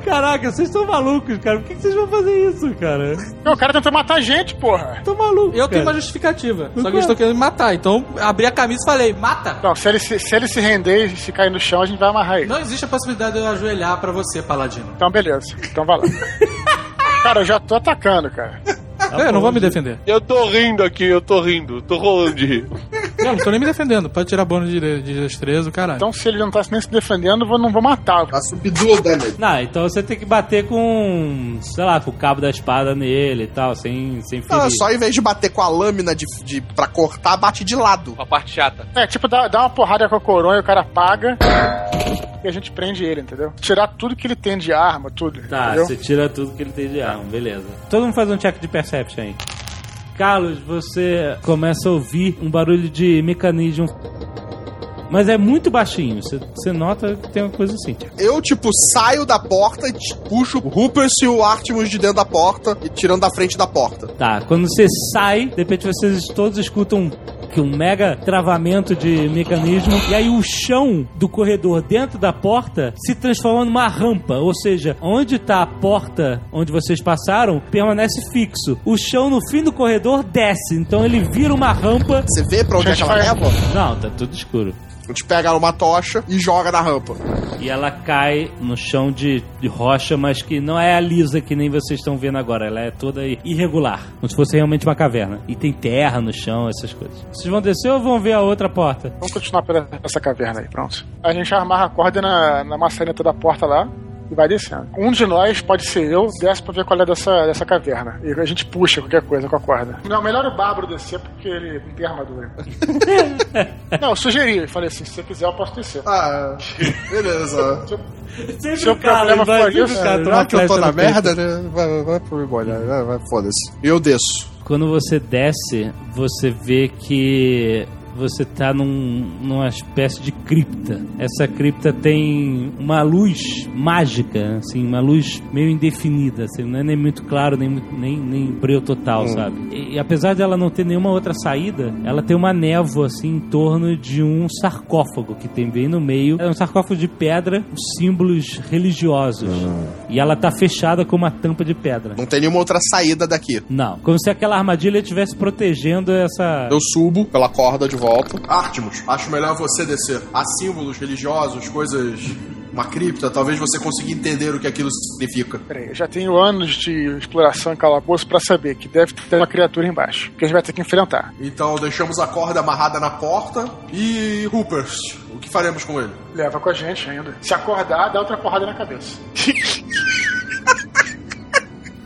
Speaker 2: Caraca, vocês estão malucos, cara. Por que que vocês vão fazer isso, cara?
Speaker 5: Não, o cara tentou matar a gente, porra.
Speaker 2: Tô maluco.
Speaker 7: Eu tenho uma
Speaker 2: cara.
Speaker 7: justificativa. Só que eles estão querendo me matar. Então abri a camisa e falei: Mata.
Speaker 5: Não, se ele se, se ele se render e se cair no chão, a gente vai amarrar ele.
Speaker 7: Não existe a possibilidade de eu ajoelhar pra você, paladino.
Speaker 5: Então, beleza. Então vai lá. cara, eu já tô atacando, cara.
Speaker 2: Tá
Speaker 7: eu não vou me defender.
Speaker 6: Eu tô rindo aqui, eu tô rindo. Tô rolando de rir.
Speaker 7: Eu não tô nem me defendendo. Pode tirar bônus de, de destreza, o caralho.
Speaker 5: Então, se ele não tá nem se defendendo, eu não vou matar.
Speaker 3: A subdual damage.
Speaker 2: Não, então você tem que bater com, sei lá, com o cabo da espada nele e tal, sem, sem ferir.
Speaker 3: Ah, só em vez de bater com a lâmina de, de, pra cortar, bate de lado.
Speaker 6: A parte chata.
Speaker 5: É, tipo, dá, dá uma porrada com a coronha, o cara paga e a gente prende ele, entendeu? Tirar tudo que ele tem de arma, tudo.
Speaker 2: Tá,
Speaker 5: entendeu?
Speaker 2: você tira tudo que ele tem de arma, beleza. Todo mundo faz um check de perception aí. Carlos, você começa a ouvir um barulho de mecanismo. Mas é muito baixinho. Você, nota que tem uma coisa assim.
Speaker 3: Eu, tipo, saio da porta e puxo o Rupert e o Artemus de dentro da porta e tirando da frente da porta.
Speaker 2: Tá, quando você sai, de repente vocês todos escutam que um mega travamento de mecanismo e aí o chão do corredor dentro da porta se transforma numa rampa, ou seja, onde tá a porta onde vocês passaram permanece fixo. O chão no fim do corredor desce, então ele vira uma rampa.
Speaker 3: Você vê pra onde é que ela
Speaker 5: Gente,
Speaker 3: leva?
Speaker 2: Não, tá tudo escuro.
Speaker 3: A gente pega uma tocha e joga na rampa.
Speaker 2: E ela cai no chão de, de rocha, mas que não é a lisa que nem vocês estão vendo agora. Ela é toda irregular, como se fosse realmente uma caverna. E tem terra no chão, essas coisas. Vocês vão descer ou vão ver a outra porta?
Speaker 5: Vamos continuar pela essa caverna aí, pronto. A gente amarra a corda na, na maçaneta da porta lá e vai descendo. Um de nós, pode ser eu, desce pra ver qual é dessa, dessa caverna. E a gente puxa qualquer coisa com a corda. Não, melhor o Bárbaro descer porque ele não tem armadura. não, eu sugeri. Eu falei assim, se você quiser eu posso descer.
Speaker 3: Ah, beleza.
Speaker 2: Sempre
Speaker 5: Seu problema foi isso,
Speaker 2: cara,
Speaker 3: Já que eu tô na merda, né? Vai, vai por embora, vai, vai, foda-se. Eu desço.
Speaker 2: Quando você desce, você vê que você tá num, numa espécie de cripta. Essa cripta tem uma luz mágica, assim, uma luz meio indefinida, assim, não é nem muito claro, nem, nem, nem breu total, sabe? E, e apesar dela não ter nenhuma outra saída, ela tem uma névoa, assim, em torno de um sarcófago que tem bem no meio. É um sarcófago de pedra, símbolos religiosos. E ela tá fechada com uma tampa de pedra.
Speaker 3: Não tem nenhuma outra saída daqui.
Speaker 2: Não, como se aquela armadilha estivesse protegendo essa.
Speaker 3: Eu subo pela corda de volta. Artemus, acho melhor você descer. Há símbolos religiosos, coisas. Uma cripta, talvez você consiga entender o que aquilo significa.
Speaker 5: Peraí, eu já tenho anos de exploração em calabouço pra saber que deve ter uma criatura embaixo. Que a gente vai ter que enfrentar.
Speaker 3: Então deixamos a corda amarrada na porta. E Rupert, o que faremos com ele?
Speaker 5: Leva com a gente ainda. Se acordar, dá outra porrada na cabeça.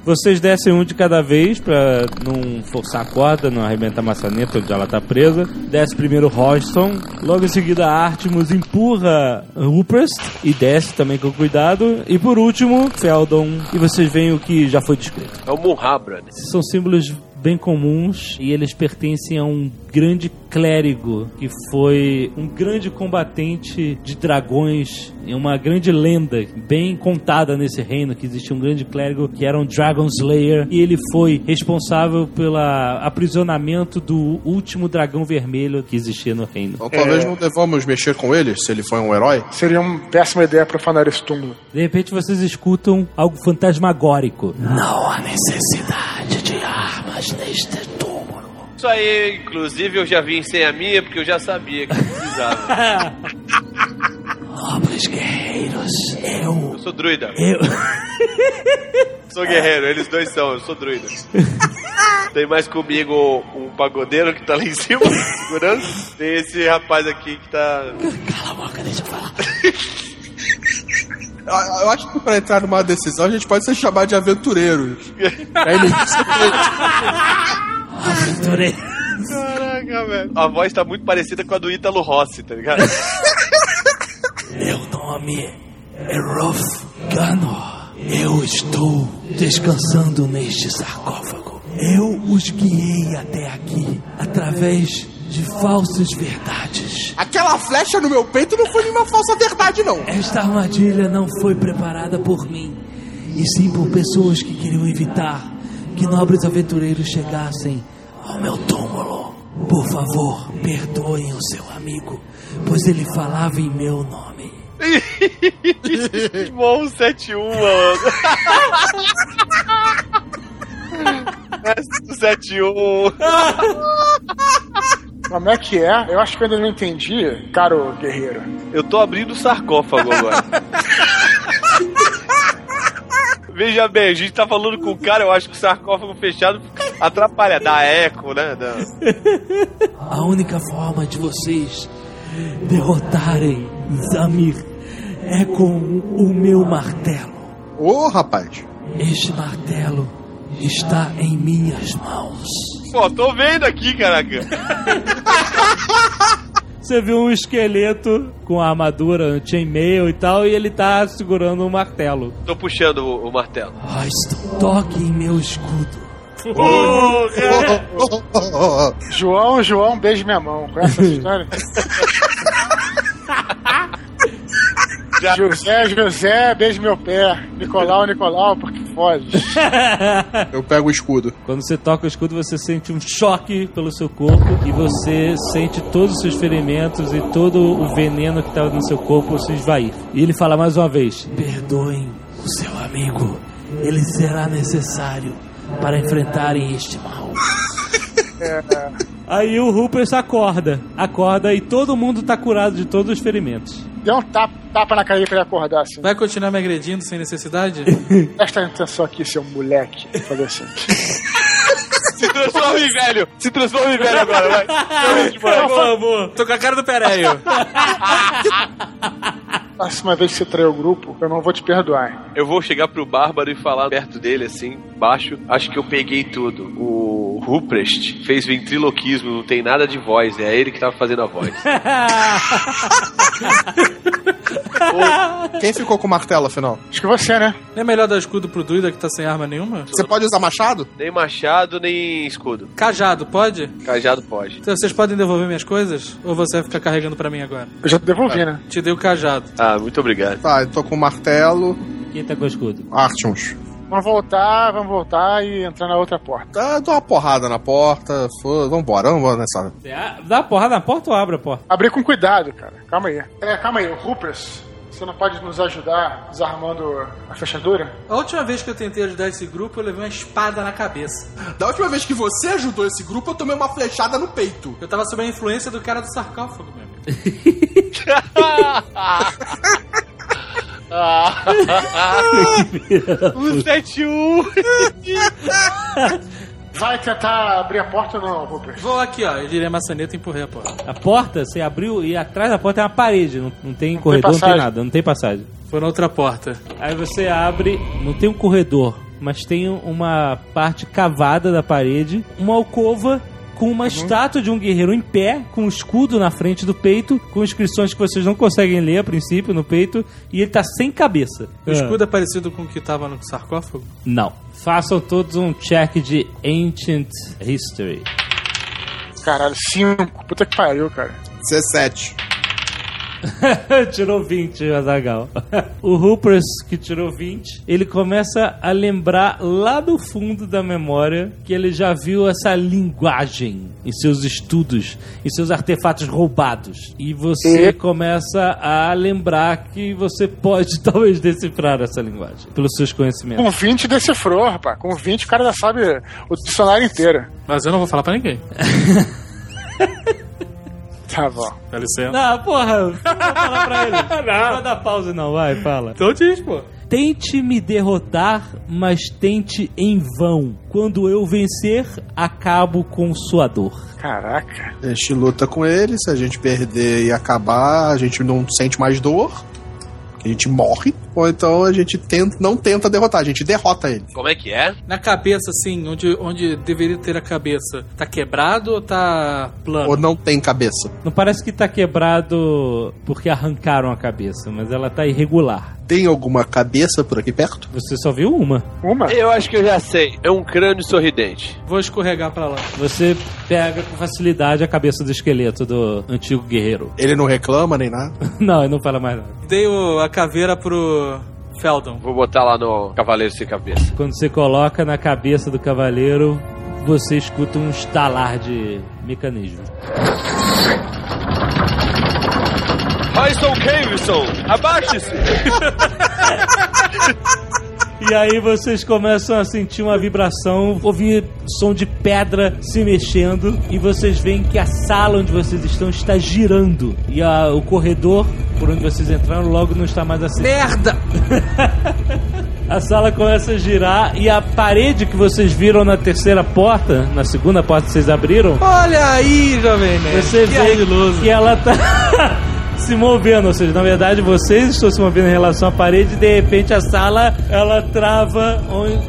Speaker 2: Vocês descem um de cada vez pra não forçar a corda, não arrebentar a maçaneta onde ela tá presa. Desce primeiro Hodgson, logo em seguida Artemus empurra Ruprest e desce também com cuidado. E por último, Feldon. E vocês veem o que já foi descrito.
Speaker 6: É o Munhabra.
Speaker 2: São símbolos bem comuns e eles pertencem a um grande clérigo que foi um grande combatente de dragões e uma grande lenda bem contada nesse reino que existia um grande clérigo que era um Dragon Slayer e ele foi responsável pelo aprisionamento do último dragão vermelho que existia no reino.
Speaker 3: Então talvez não devamos mexer com ele, se ele foi um herói.
Speaker 5: Seria uma péssima ideia profanar esse túmulo.
Speaker 2: De repente vocês escutam algo fantasmagórico. Não há necessidade de armas neste túmulo.
Speaker 6: Isso aí, inclusive, eu já vim sem a minha porque eu já sabia que precisava.
Speaker 2: Nobres guerreiros, eu.
Speaker 6: Eu sou druida.
Speaker 2: Eu.
Speaker 6: Sou guerreiro, eles dois são, eu sou druida. Tem mais comigo um pagodeiro que tá lá em cima, segurando. Tem esse rapaz aqui que tá.
Speaker 2: Cala a boca, deixa eu falar.
Speaker 3: Eu eu acho que pra entrar numa decisão a gente pode ser chamado de aventureiros. Aí ele-
Speaker 2: Aventureiro.
Speaker 6: Caraca, velho. A voz tá muito parecida com a do Ítalo Rossi, tá ligado?
Speaker 2: Meu nome é Ruff Ganor. Eu estou descansando neste sarcófago. Eu os guiei até aqui através de falsas verdades.
Speaker 3: Aquela flecha no meu peito não foi nenhuma falsa verdade, não.
Speaker 2: Esta armadilha não foi preparada por mim, e sim por pessoas que queriam evitar que nobres aventureiros chegassem ao meu túmulo. Por favor, perdoem o seu amigo, pois ele falava em meu nome.
Speaker 6: Bom 71, mano. Mestre do 71.
Speaker 5: Como é que é? Eu acho que eu ainda não entendi, caro guerreiro.
Speaker 6: Eu tô abrindo o sarcófago agora. Veja bem, a gente tá falando com o cara, eu acho que o sarcófago fechado atrapalha, dá eco, né? Dá-
Speaker 2: A única forma de vocês derrotarem Zamir é com o meu martelo.
Speaker 3: Ô, rapaz.
Speaker 2: Este martelo está em minhas mãos.
Speaker 6: Pô, tô vendo aqui, caraca.
Speaker 2: Você viu um esqueleto com a armadura chainmail e tal, e ele tá segurando um martelo.
Speaker 6: Tô puxando o, o martelo.
Speaker 2: Royston, toque em meu escudo.
Speaker 5: João, João, beije minha mão. Conhece essa história? José, José, beije meu pé. Nicolau, Nicolau, porque foge.
Speaker 3: Eu pego o escudo.
Speaker 2: Quando você toca o escudo, você sente um choque pelo seu corpo e você sente todos os seus ferimentos e todo o veneno que estava no seu corpo se esvair. E ele fala mais uma vez: Perdoem o seu amigo, ele será necessário para enfrentarem este mal. Aí o Rupert acorda, acorda e todo mundo tá curado de todos os ferimentos.
Speaker 5: Deu um tapa, tapa na carinha pra ele acordar assim.
Speaker 7: Vai continuar me agredindo sem necessidade?
Speaker 5: Presta atenção aqui, seu moleque. Falei assim.
Speaker 6: Se transforma em velho! Se transforma em velho agora, vai!
Speaker 7: boa, boa. Tô com a cara do Pereio.
Speaker 5: Próxima vez que você trair o grupo, eu não vou te perdoar.
Speaker 6: Eu vou chegar pro Bárbaro e falar perto dele, assim, baixo. Acho que eu peguei tudo. O Ruprecht fez ventriloquismo, não tem nada de voz, é ele que tava fazendo a voz.
Speaker 3: Quem ficou com o martelo, afinal?
Speaker 5: Acho que você, né?
Speaker 7: Não é melhor dar escudo pro druida que tá sem arma nenhuma?
Speaker 3: Você pode usar machado?
Speaker 6: Nem machado, nem escudo.
Speaker 7: Cajado, pode?
Speaker 6: Cajado pode.
Speaker 7: Então, vocês podem devolver minhas coisas? Ou você vai ficar carregando pra mim agora?
Speaker 5: Eu já te devolvi, né?
Speaker 7: Te dei o cajado.
Speaker 6: Ah, muito obrigado.
Speaker 3: Tá, eu tô com o martelo.
Speaker 2: Quem tá com o escudo?
Speaker 3: Artyms.
Speaker 5: Vamos voltar, vamos voltar e entrar na outra porta.
Speaker 3: Tá, dou uma porrada na porta. Foda, vambora, vamos nessa.
Speaker 2: Você a- dá a porrada na porta ou abre a porta?
Speaker 5: Abrir com cuidado, cara. Calma aí. É, calma aí. O Rupers, você não pode nos ajudar desarmando a fechadura?
Speaker 7: A última vez que eu tentei ajudar esse grupo, eu levei uma espada na cabeça.
Speaker 3: Da última vez que você ajudou esse grupo, eu tomei uma flechada no peito.
Speaker 7: Eu tava sob a influência do cara do sarcófago, meu amigo.
Speaker 6: Um 71!
Speaker 5: Vai tentar abrir a porta ou não, Rupert?
Speaker 7: Vou aqui, ó. Eu direi a maçaneta e empurrei a porta.
Speaker 2: A porta, você abriu e atrás da porta tem uma parede. Não, não tem corredor, não tem
Speaker 5: passagem.
Speaker 2: nada, não tem passagem.
Speaker 7: Foi na outra porta.
Speaker 2: Aí você abre, não tem um corredor, mas tem uma parte cavada da parede, uma alcova com uma estátua de um guerreiro em pé, com um escudo na frente do peito, com inscrições que vocês não conseguem ler a princípio no peito, e ele tá sem cabeça.
Speaker 7: O escudo é parecido com o que tava no sarcófago?
Speaker 2: Não. Façam todos um check de Ancient History.
Speaker 5: Caralho, 5. Puta que pariu, cara.
Speaker 3: 17.
Speaker 2: tirou 20, Azagal. o Hoopers, que tirou 20, ele começa a lembrar lá do fundo da memória que ele já viu essa linguagem em seus estudos, em seus artefatos roubados. E você começa a lembrar que você pode talvez decifrar essa linguagem pelos seus conhecimentos.
Speaker 5: Com 20 decifrou, rapaz. Com 20 o cara já sabe o dicionário inteiro.
Speaker 7: Mas eu não vou falar pra ninguém.
Speaker 5: Tá bom.
Speaker 7: Dá licença.
Speaker 2: Não, porra, não vou falar pra ele. Não vai dar pausa não, vai, fala.
Speaker 7: Então diz, pô.
Speaker 2: Tente me derrotar, mas tente em vão. Quando eu vencer, acabo com sua dor.
Speaker 5: Caraca.
Speaker 3: A gente luta com ele, se a gente perder e acabar, a gente não sente mais dor. A gente morre, ou então a gente tenta, não tenta derrotar, a gente derrota ele.
Speaker 6: Como é que é?
Speaker 7: Na cabeça, assim, onde, onde deveria ter a cabeça, tá quebrado ou tá plano?
Speaker 3: Ou não tem cabeça.
Speaker 2: Não parece que tá quebrado porque arrancaram a cabeça, mas ela tá irregular.
Speaker 3: Tem alguma cabeça por aqui perto?
Speaker 2: Você só viu uma.
Speaker 5: Uma?
Speaker 6: Eu acho que eu já sei. É um crânio sorridente.
Speaker 7: Vou escorregar pra lá.
Speaker 2: Você pega com facilidade a cabeça do esqueleto do antigo guerreiro.
Speaker 3: Ele não reclama nem nada.
Speaker 2: Não, ele não fala mais nada.
Speaker 7: Dei o- a caveira pro Feldon.
Speaker 6: Vou botar lá no Cavaleiro Sem Cabeça.
Speaker 2: Quando você coloca na cabeça do cavaleiro, você escuta um estalar de mecanismo.
Speaker 6: Raison Caveson, abaixe-se!
Speaker 2: E aí vocês começam a sentir uma vibração, ouvir som de pedra se mexendo e vocês veem que a sala onde vocês estão está girando e a- o corredor por onde vocês entraram logo não está mais assim.
Speaker 7: Merda!
Speaker 2: A sala começa a girar e a parede que vocês viram na terceira porta, na segunda porta que vocês abriram,
Speaker 7: Olha aí, Jovem Nerd.
Speaker 2: você
Speaker 7: que
Speaker 2: vê que ela tá se movendo, ou seja, na verdade vocês estão se movendo em relação à parede e de repente a sala ela trava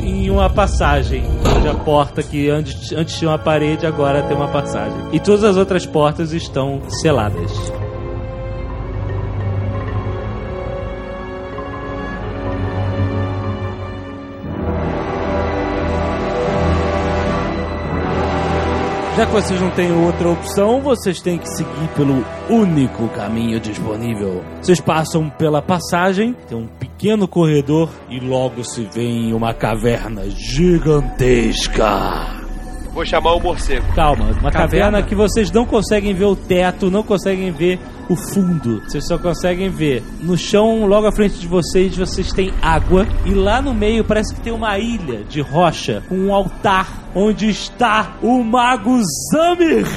Speaker 2: em uma passagem. Onde a porta que antes, antes tinha uma parede agora tem uma passagem. E todas as outras portas estão seladas. Já que vocês não têm outra opção, vocês têm que seguir pelo único caminho disponível. Vocês passam pela passagem, tem um pequeno corredor e logo se vê em uma caverna gigantesca.
Speaker 6: Vou chamar o morcego.
Speaker 2: Calma, uma caverna,
Speaker 7: Caverna?
Speaker 2: que vocês não conseguem ver o teto, não conseguem ver o fundo. Vocês só conseguem ver no chão, logo à frente de vocês, vocês têm água. E lá no meio parece que tem uma ilha de rocha com um altar onde está o mago Zamir.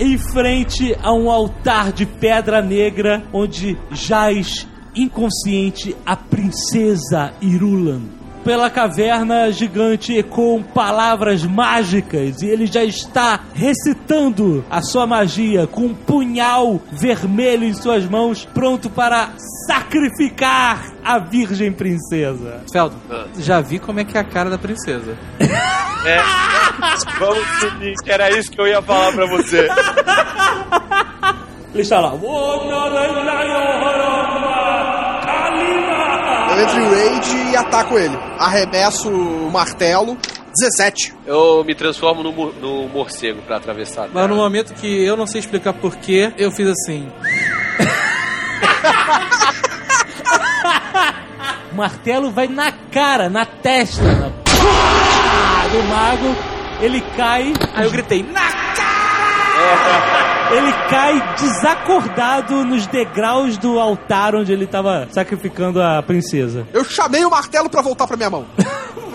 Speaker 2: Em frente a um altar de pedra negra onde jaz inconsciente a princesa Irulan pela caverna gigante ecoam palavras mágicas e ele já está recitando a sua magia com um punhal vermelho em suas mãos, pronto para sacrificar a Virgem Princesa.
Speaker 7: Feldon, já vi como é que é a cara da princesa.
Speaker 6: É. Vamos subir, que era isso que eu ia falar pra você.
Speaker 2: Ele está lá.
Speaker 3: Eu entro em rage e ataco ele. Arremesso o martelo. 17.
Speaker 6: Eu me transformo no, no morcego pra atravessar.
Speaker 7: Mas no momento que eu não sei explicar porquê, eu fiz assim.
Speaker 2: O martelo vai na cara, na testa na... Do mago. Ele cai.
Speaker 7: Aí eu gritei, na
Speaker 2: Ele cai desacordado nos degraus do altar onde ele estava sacrificando a princesa.
Speaker 3: Eu chamei o martelo pra voltar pra minha mão.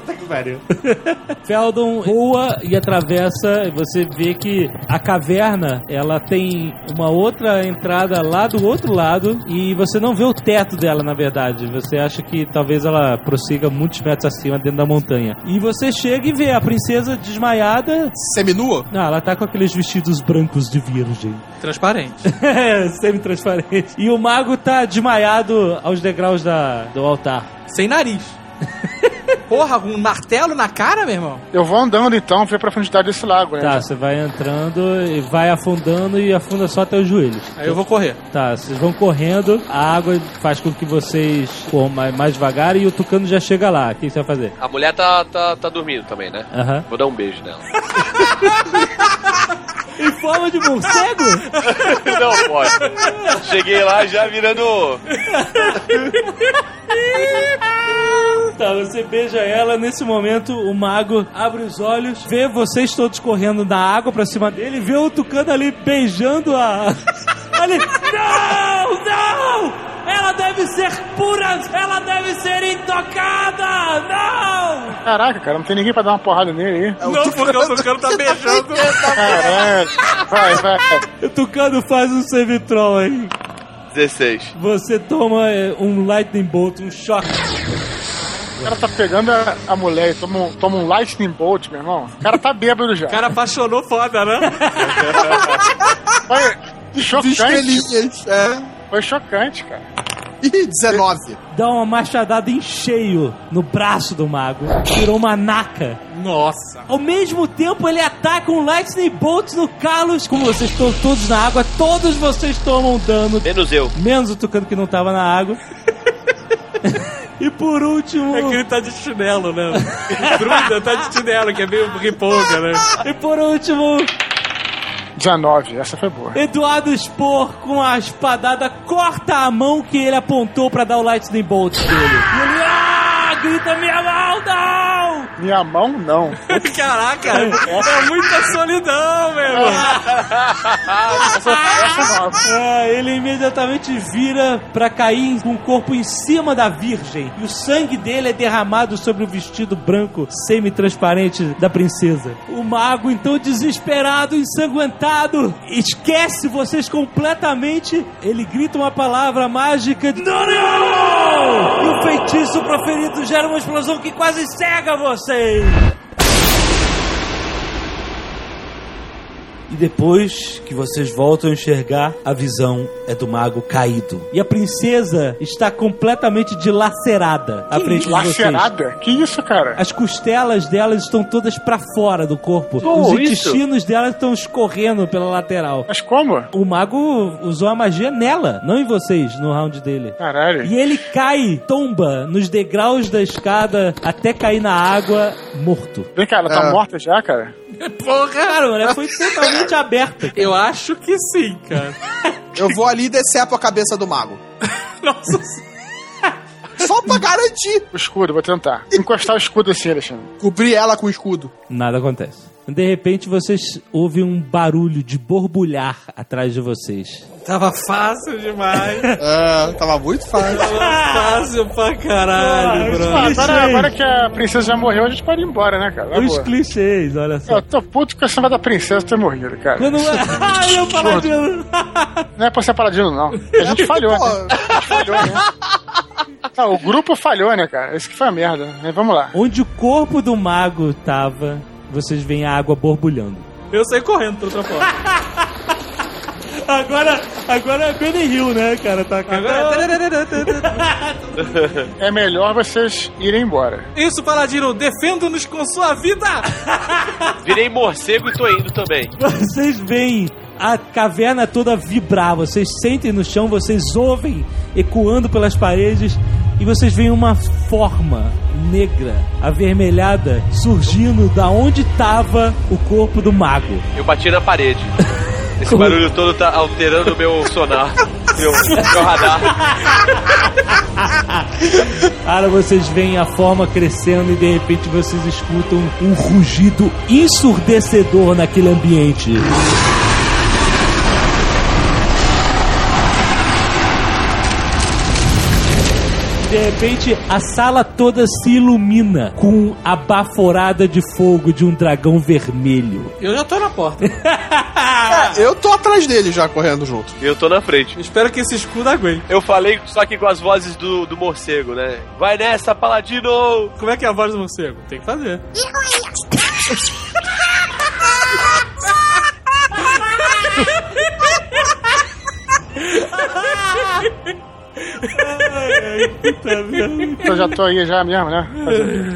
Speaker 2: Feldon voa e atravessa, e você vê que a caverna, ela tem uma outra entrada lá do outro lado, e você não vê o teto dela, na verdade. Você acha que talvez ela prossiga muitos metros acima dentro da montanha. E você chega e vê a princesa desmaiada.
Speaker 3: Seminua?
Speaker 2: Não, ela tá com aqueles vestidos brancos de virgem.
Speaker 7: Transparente.
Speaker 2: É, semi-transparente. E o mago tá desmaiado aos degraus da, do altar.
Speaker 7: Sem nariz. Porra, um martelo na cara, meu irmão?
Speaker 5: Eu vou andando então, ver a profundidade desse lago, né?
Speaker 2: Tá, você vai entrando e vai afundando e afunda só até os joelhos.
Speaker 7: Aí eu vou correr.
Speaker 2: Tá, vocês vão correndo, a água faz com que vocês corram mais, mais devagar e o tucano já chega lá. O que você vai fazer?
Speaker 6: A mulher tá, tá, tá dormindo também, né?
Speaker 2: Aham.
Speaker 6: Vou dar um beijo nela.
Speaker 2: Em forma de morcego?
Speaker 6: Não pode. Cheguei lá já virando.
Speaker 2: Tá, você beija ela. Nesse momento, o mago abre os olhos, vê vocês todos correndo na água pra cima dele, vê o tucano ali beijando a. ali. Não! Não! Ela deve ser pura! Ela deve ser intocada! Não!
Speaker 5: Caraca, cara, não tem ninguém pra dar uma porrada nele aí.
Speaker 7: Não, porque o Tucano tá beijando.
Speaker 5: Caralho. Vai, vai.
Speaker 2: O tucano faz um servitrol aí.
Speaker 6: 16.
Speaker 2: Você toma é, um lightning bolt, um choque.
Speaker 5: O cara tá pegando a, a mulher e toma um, toma um lightning bolt, meu irmão. O cara tá bêbado já.
Speaker 7: O cara apaixonou foda, né?
Speaker 5: Foi chocante.
Speaker 3: Estrelinhas, é.
Speaker 5: Foi chocante, cara.
Speaker 3: Ih, 19.
Speaker 2: Dá uma machadada em cheio no braço do mago. Tirou uma naca.
Speaker 7: Nossa.
Speaker 2: Ao mesmo tempo, ele ataca um Lightning Bolt no Carlos. Como vocês estão todos na água, todos vocês tomam dano.
Speaker 6: Menos eu.
Speaker 2: Menos o Tucano que não tava na água. e por último.
Speaker 7: É que ele tá de chinelo, né? O Druida tá de chinelo, que é meio riponga, né?
Speaker 2: E por último,
Speaker 5: 19, essa foi boa.
Speaker 2: Eduardo Spor com a espadada corta a mão que ele apontou pra dar o Lightning Bolt dele. Ele ah, grita: Minha não!
Speaker 5: Minha mão, não.
Speaker 7: Caraca, é muita solidão, meu irmão.
Speaker 5: Essa, essa nova.
Speaker 2: Ah, ele imediatamente vira pra cair com o corpo em cima da Virgem. E o sangue dele é derramado sobre o vestido branco semi-transparente da princesa. O mago, então, desesperado, ensanguentado, esquece vocês completamente. Ele grita uma palavra mágica de não, não! E o feitiço proferido gera uma explosão que quase cega vocês. E depois que vocês voltam a enxergar, a visão é do mago caído. E a princesa está completamente dilacerada à frente de vocês.
Speaker 5: Lacerada? Que isso, cara?
Speaker 2: As costelas delas estão todas pra fora do corpo.
Speaker 6: Oh,
Speaker 2: Os
Speaker 6: isso?
Speaker 2: intestinos delas estão escorrendo pela lateral.
Speaker 5: Mas como?
Speaker 2: O mago usou a magia nela, não em vocês, no round dele.
Speaker 5: Caralho.
Speaker 2: E ele cai, tomba nos degraus da escada até cair na água, morto.
Speaker 5: Vem cá, ela tá
Speaker 3: É.
Speaker 5: morta já, cara?
Speaker 7: Porra.
Speaker 2: Cara, mano, ela foi totalmente aberta.
Speaker 7: Eu acho que sim, cara.
Speaker 3: Eu vou ali e decepo a cabeça do mago.
Speaker 7: Nossa.
Speaker 3: Só pra garantir.
Speaker 5: O escudo, vou tentar. Encostar o escudo assim, Alexandre.
Speaker 3: Cobrir ela com o escudo.
Speaker 2: Nada acontece. De repente vocês ouvem um barulho de borbulhar atrás de vocês.
Speaker 7: Tava fácil demais.
Speaker 3: É, tava muito fácil.
Speaker 7: Tava fácil pra caralho, bro.
Speaker 5: Agora, agora que a princesa já morreu, a gente pode ir embora, né, cara? Na
Speaker 2: Os
Speaker 5: boa.
Speaker 2: clichês, olha só.
Speaker 5: Eu tô puto com essa da princesa ter morrido, cara.
Speaker 2: Quando... Ai, eu paladino!
Speaker 5: Não é pra ser paladino, não. A gente falhou, né?
Speaker 3: Pô,
Speaker 5: A gente falhou, né? Não, o grupo falhou, né, cara? Isso que foi a merda. Mas vamos lá.
Speaker 2: Onde o corpo do mago tava, vocês veem a água borbulhando.
Speaker 7: Eu saí correndo pra outra porta.
Speaker 2: Agora, agora é Benny Hill, né, cara? Tá
Speaker 5: É melhor vocês irem embora.
Speaker 7: Isso, Paladino, defenda-nos com sua vida!
Speaker 6: Virei morcego e tô indo também.
Speaker 2: Vocês veem a caverna toda vibrar, vocês sentem no chão, vocês ouvem ecoando pelas paredes e vocês veem uma forma negra, avermelhada, surgindo da onde estava o corpo do mago.
Speaker 6: Eu bati na parede. Esse barulho todo tá alterando o meu sonar. Meu, meu radar.
Speaker 2: Cara, vocês veem a forma crescendo e de repente vocês escutam um rugido ensurdecedor naquele ambiente. De repente, a sala toda se ilumina com a baforada de fogo de um dragão vermelho.
Speaker 7: Eu já tô na porta.
Speaker 3: é, eu tô atrás dele já, correndo junto.
Speaker 6: Eu tô na frente.
Speaker 7: Espero que esse escudo aguente.
Speaker 6: Eu falei só que com as vozes do, do morcego, né? Vai nessa, paladino!
Speaker 7: Como é que é a voz do morcego? Tem que fazer.
Speaker 2: Ai,
Speaker 5: Eu já tô aí já mesmo, né?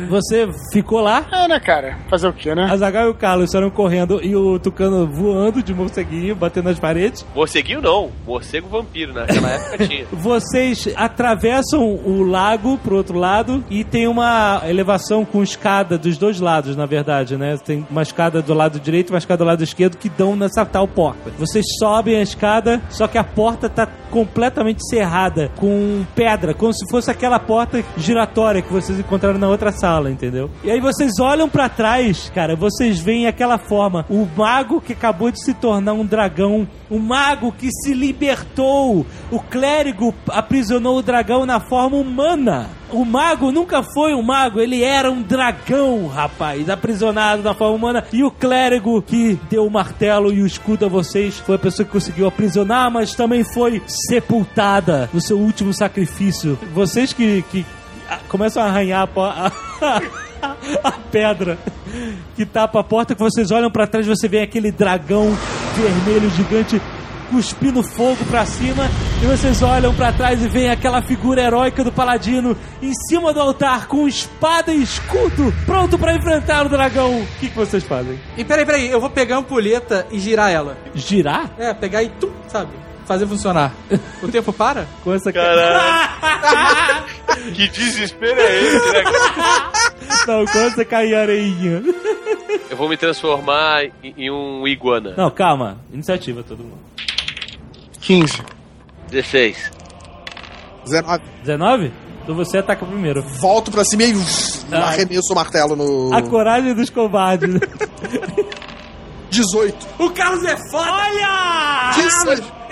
Speaker 2: Você ficou lá?
Speaker 5: É, né, cara? Fazer o quê, né?
Speaker 2: Azagal e o Carlos saíram correndo e o Tucano voando de morceguinho, batendo nas paredes.
Speaker 6: Morceguinho não, morcego vampiro, naquela época tinha.
Speaker 2: Vocês atravessam o lago pro outro lado e tem uma elevação com escada dos dois lados, na verdade, né? Tem uma escada do lado direito e uma escada do lado esquerdo que dão nessa tal porta. Vocês sobem a escada, só que a porta tá completamente cerrada com pedra, como se fosse aquela porta giratória que vocês encontraram na outra sala, entendeu? E aí vocês olham pra trás, cara, vocês veem aquela forma, o mago que acabou de se tornar um dragão, o mago que se libertou, o clérigo aprisionou o dragão na forma humana. O mago nunca foi um mago, ele era um dragão, rapaz, aprisionado na forma humana. E o clérigo que deu o martelo e o escudo a vocês foi a pessoa que conseguiu aprisionar, mas também foi sepultada no seu último sacrifício. Vocês que, que começam a arranhar a, a, pedra que tapa a porta, que vocês olham pra trás, você vê aquele dragão vermelho gigante cuspindo fogo pra cima, e vocês olham pra trás e veem aquela figura heróica do paladino em cima do altar com espada e escudo, pronto pra enfrentar o dragão. O que, que vocês fazem?
Speaker 7: E peraí, peraí, eu vou pegar a ampulheta e girar ela.
Speaker 2: Girar?
Speaker 7: É, pegar e tum, sabe? Fazer funcionar. O tempo para?
Speaker 2: Com essa
Speaker 6: Caralho. que desespero é esse, né? cara?
Speaker 2: Não, com essa cair areinha.
Speaker 6: Eu vou me transformar em, em um iguana.
Speaker 2: Não, calma. Iniciativa, todo mundo.
Speaker 5: 15.
Speaker 6: 16.
Speaker 3: 19.
Speaker 2: 19? Então você ataca primeiro.
Speaker 3: Volto pra cima e
Speaker 2: Ah.
Speaker 3: arremesso o martelo no.
Speaker 2: A coragem dos covardes.
Speaker 3: 18.
Speaker 7: O Carlos é foda! Olha!
Speaker 3: Que
Speaker 7: é,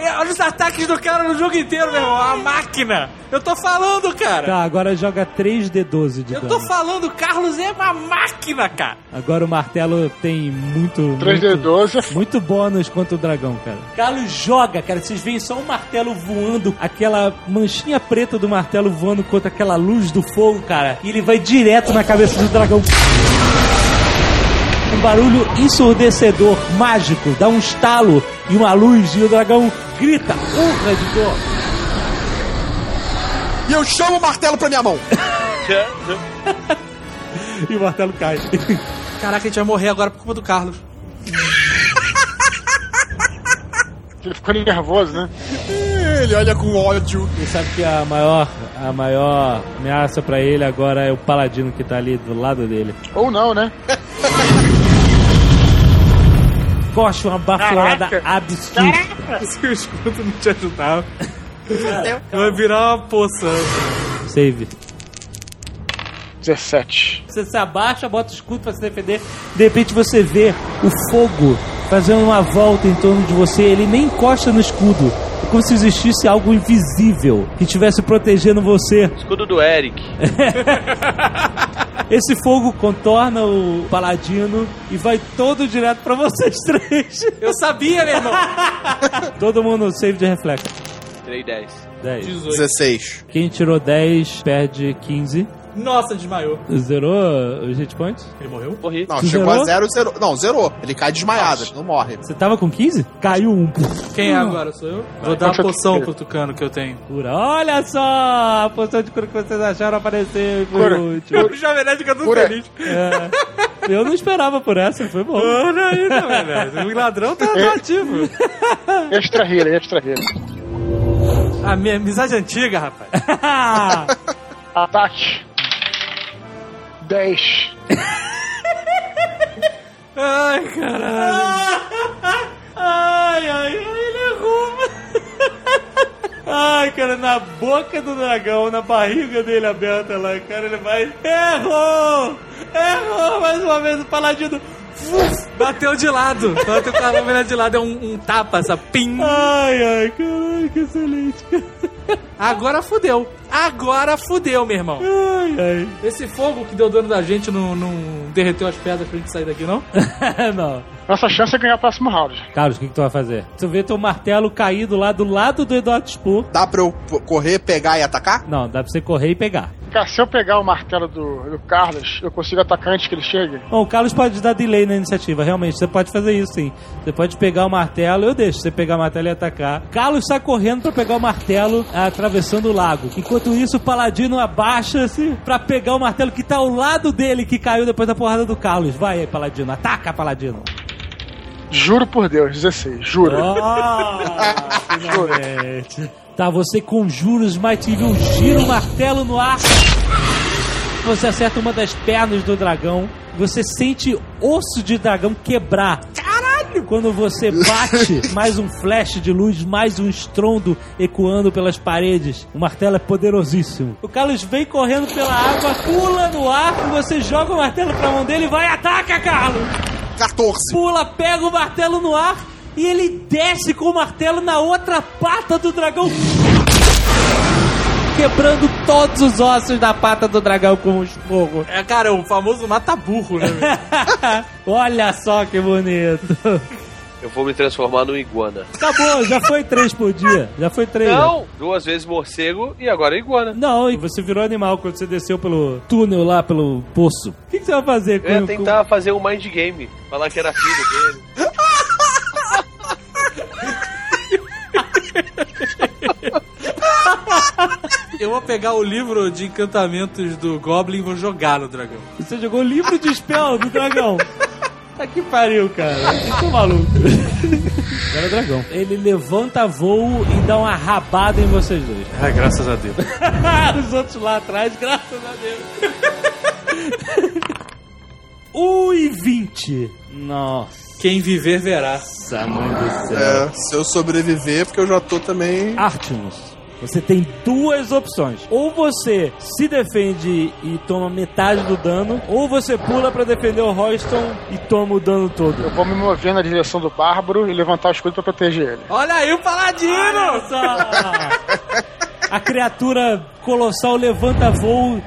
Speaker 7: olha os ataques do cara no jogo inteiro, meu irmão. A máquina! Eu tô falando, cara!
Speaker 2: Tá, agora joga 3d12 de
Speaker 7: Eu
Speaker 2: dano.
Speaker 7: tô falando, o Carlos é uma máquina, cara!
Speaker 2: Agora o martelo tem muito.
Speaker 5: 3D12
Speaker 2: Muito bônus contra o dragão, cara. Carlos joga, cara. Vocês veem só o martelo voando, aquela manchinha preta do martelo voando contra aquela luz do fogo, cara. E ele vai direto na cabeça do dragão. Um barulho ensurdecedor, mágico, dá um estalo e uma luz e o dragão grita, urra de dor.
Speaker 3: E eu chamo o martelo pra minha mão.
Speaker 2: E o martelo cai.
Speaker 7: Caraca, a gente vai morrer agora por culpa do Carlos.
Speaker 5: Ele ficou nervoso, né?
Speaker 3: Ele olha com ódio.
Speaker 2: Você sabe que a maior, a maior ameaça pra ele agora é o paladino que tá ali do lado dele.
Speaker 5: Ou não, né?
Speaker 2: Coxa uma baforada
Speaker 5: Caraca.
Speaker 2: absurda.
Speaker 7: Se o escudo não te ajudar, vai virar uma poça.
Speaker 2: Save.
Speaker 5: 17.
Speaker 2: Você se abaixa, bota o escudo pra se defender. De repente você vê o fogo fazendo uma volta em torno de você. Ele nem encosta no escudo. É como se existisse algo invisível que estivesse protegendo você.
Speaker 6: Escudo do Eric.
Speaker 2: Esse fogo contorna o paladino e vai todo direto pra vocês três.
Speaker 7: Eu sabia, meu irmão!
Speaker 2: Todo mundo save de reflexo.
Speaker 6: 3 10.
Speaker 2: 10.
Speaker 3: 16.
Speaker 2: Quem tirou 10 perde 15.
Speaker 7: Nossa, desmaiou.
Speaker 2: Zerou os hit points?
Speaker 7: Ele morreu?
Speaker 6: Morri.
Speaker 3: Não, chegou
Speaker 2: zerou?
Speaker 3: a zero, zerou. Não, zerou. Ele cai desmaiado, não morre.
Speaker 2: Você tava com 15? Caiu um.
Speaker 7: Quem é agora? Sou eu? Vou dar uma poção pro Tucano que eu tenho.
Speaker 2: Cura. Olha só! A poção de cura que vocês acharam aparecer por
Speaker 5: Cura.
Speaker 2: último.
Speaker 7: O Jovem Nerd fica todo feliz.
Speaker 2: É. Eu não esperava por essa, foi bom.
Speaker 7: Olha aí, Jovem Nerd. O ladrão tá tá ativo.
Speaker 5: Extra healer, extra healer.
Speaker 7: A minha amizade antiga, rapaz.
Speaker 5: Ataque. 10.
Speaker 7: Ai, caralho.
Speaker 2: Ai, ai, ai, ele errou. Ai, cara, na boca do dragão, na barriga dele aberta lá, cara, ele vai. Errou! Errou mais uma vez o paladino. Uf,
Speaker 7: Bateu de lado. Bateu com a lâmina de lado. É um, um tapa, essa pim.
Speaker 2: Ai, ai, caralho, que excelente.
Speaker 7: Agora fudeu. Agora fudeu, meu irmão.
Speaker 2: Ai, ai.
Speaker 7: Esse fogo que deu dano da gente não, não derreteu as pedras pra gente sair daqui, não?
Speaker 2: não.
Speaker 5: Nossa chance é ganhar o próximo round.
Speaker 2: Carlos, o que, que tu vai fazer? Tu vê teu martelo caído lá do lado do Eduardo Spur.
Speaker 3: Dá pra eu correr, pegar e atacar?
Speaker 2: Não, dá pra você correr e pegar.
Speaker 5: Cara, se eu pegar o martelo do, do Carlos, eu consigo atacar antes que ele chegue?
Speaker 2: Bom, o Carlos pode dar delay na iniciativa, realmente. Você pode fazer isso, sim. Você pode pegar o martelo, eu deixo você pegar o martelo e atacar. Carlos sai correndo pra pegar o martelo, atravessando o lago. Enquanto isso, o Paladino abaixa-se pra pegar o martelo que tá ao lado dele, que caiu depois da porrada do Carlos. Vai aí, Paladino. Ataca, Paladino.
Speaker 5: Juro por Deus, 16, juro.
Speaker 2: Oh, finalmente. Tá, você conjura os Mighty Evil, gira o martelo no ar. Você acerta uma das pernas do dragão. Você sente osso de dragão quebrar. Caralho! Quando você bate, mais um flash de luz, mais um estrondo ecoando pelas paredes. O martelo é poderosíssimo. O Carlos vem correndo pela água, pula no ar, e você joga o martelo pra mão dele e vai, ataca, Carlos!
Speaker 3: 14.
Speaker 2: Pula, pega o martelo no ar e ele desce com o martelo na outra pata do dragão. Quebrando todos os ossos da pata do dragão com um esporro.
Speaker 7: É, cara, é o famoso mata-burro, né?
Speaker 2: Olha só que bonito.
Speaker 6: Eu vou me transformar num iguana.
Speaker 2: Acabou, já foi três por dia. Já foi três.
Speaker 6: Não, duas vezes morcego e agora iguana.
Speaker 2: Não, e você virou animal quando você desceu pelo túnel lá, pelo poço. O que, que você vai fazer com
Speaker 6: Eu ia
Speaker 2: com-
Speaker 6: tentar fazer um mind game. Falar que era filho dele.
Speaker 7: Eu vou pegar o livro de encantamentos do Goblin e vou jogar no dragão.
Speaker 2: Você jogou o livro de spell do dragão. Tá que pariu, cara. Isso é maluco. Agora é o dragão. Ele levanta voo e dá uma rabada em vocês dois.
Speaker 7: Ai, graças a Deus.
Speaker 2: Os outros lá atrás, graças a Deus. 1 e 20. Nossa,
Speaker 7: Quem viver verá.
Speaker 2: mãe do céu.
Speaker 3: É, se eu sobreviver, porque eu já tô também.
Speaker 2: Artemus, você tem duas opções. Ou você se defende e toma metade do dano, ou você pula pra defender o Royston e toma o dano todo.
Speaker 5: Eu vou me mover na direção do Bárbaro e levantar o escudo pra proteger ele.
Speaker 7: Olha aí o Paladino!
Speaker 2: Olha só! A criatura colossal levanta voo,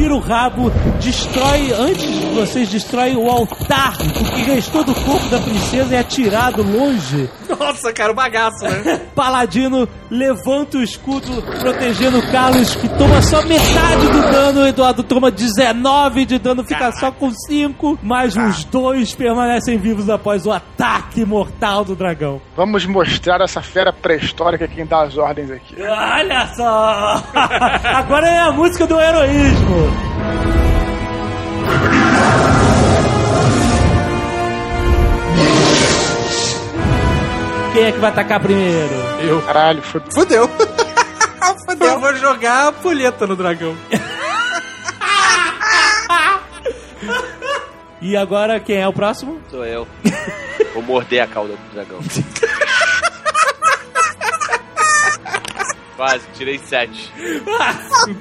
Speaker 2: gira o rabo, destrói, antes de vocês, destrói o altar. O que restou do corpo da princesa é atirado longe.
Speaker 7: Nossa, cara, o bagaço, né?
Speaker 2: Paladino levanta o escudo, protegendo o Carlos, que toma só metade do dano. O Eduardo toma 19 de dano, fica só com 5. Mas os dois permanecem vivos após o ataque mortal do dragão.
Speaker 5: Vamos mostrar essa fera pré-histórica quem dá as ordens aqui.
Speaker 2: Olha só! Agora é a música do heroísmo. Quem é que vai atacar primeiro?
Speaker 5: Eu. Caralho, foi.
Speaker 3: Fudeu.
Speaker 7: Eu vou jogar a pulheta no dragão.
Speaker 2: E agora quem é o próximo?
Speaker 6: Sou eu. Vou morder a cauda do dragão. Quase, tirei sete.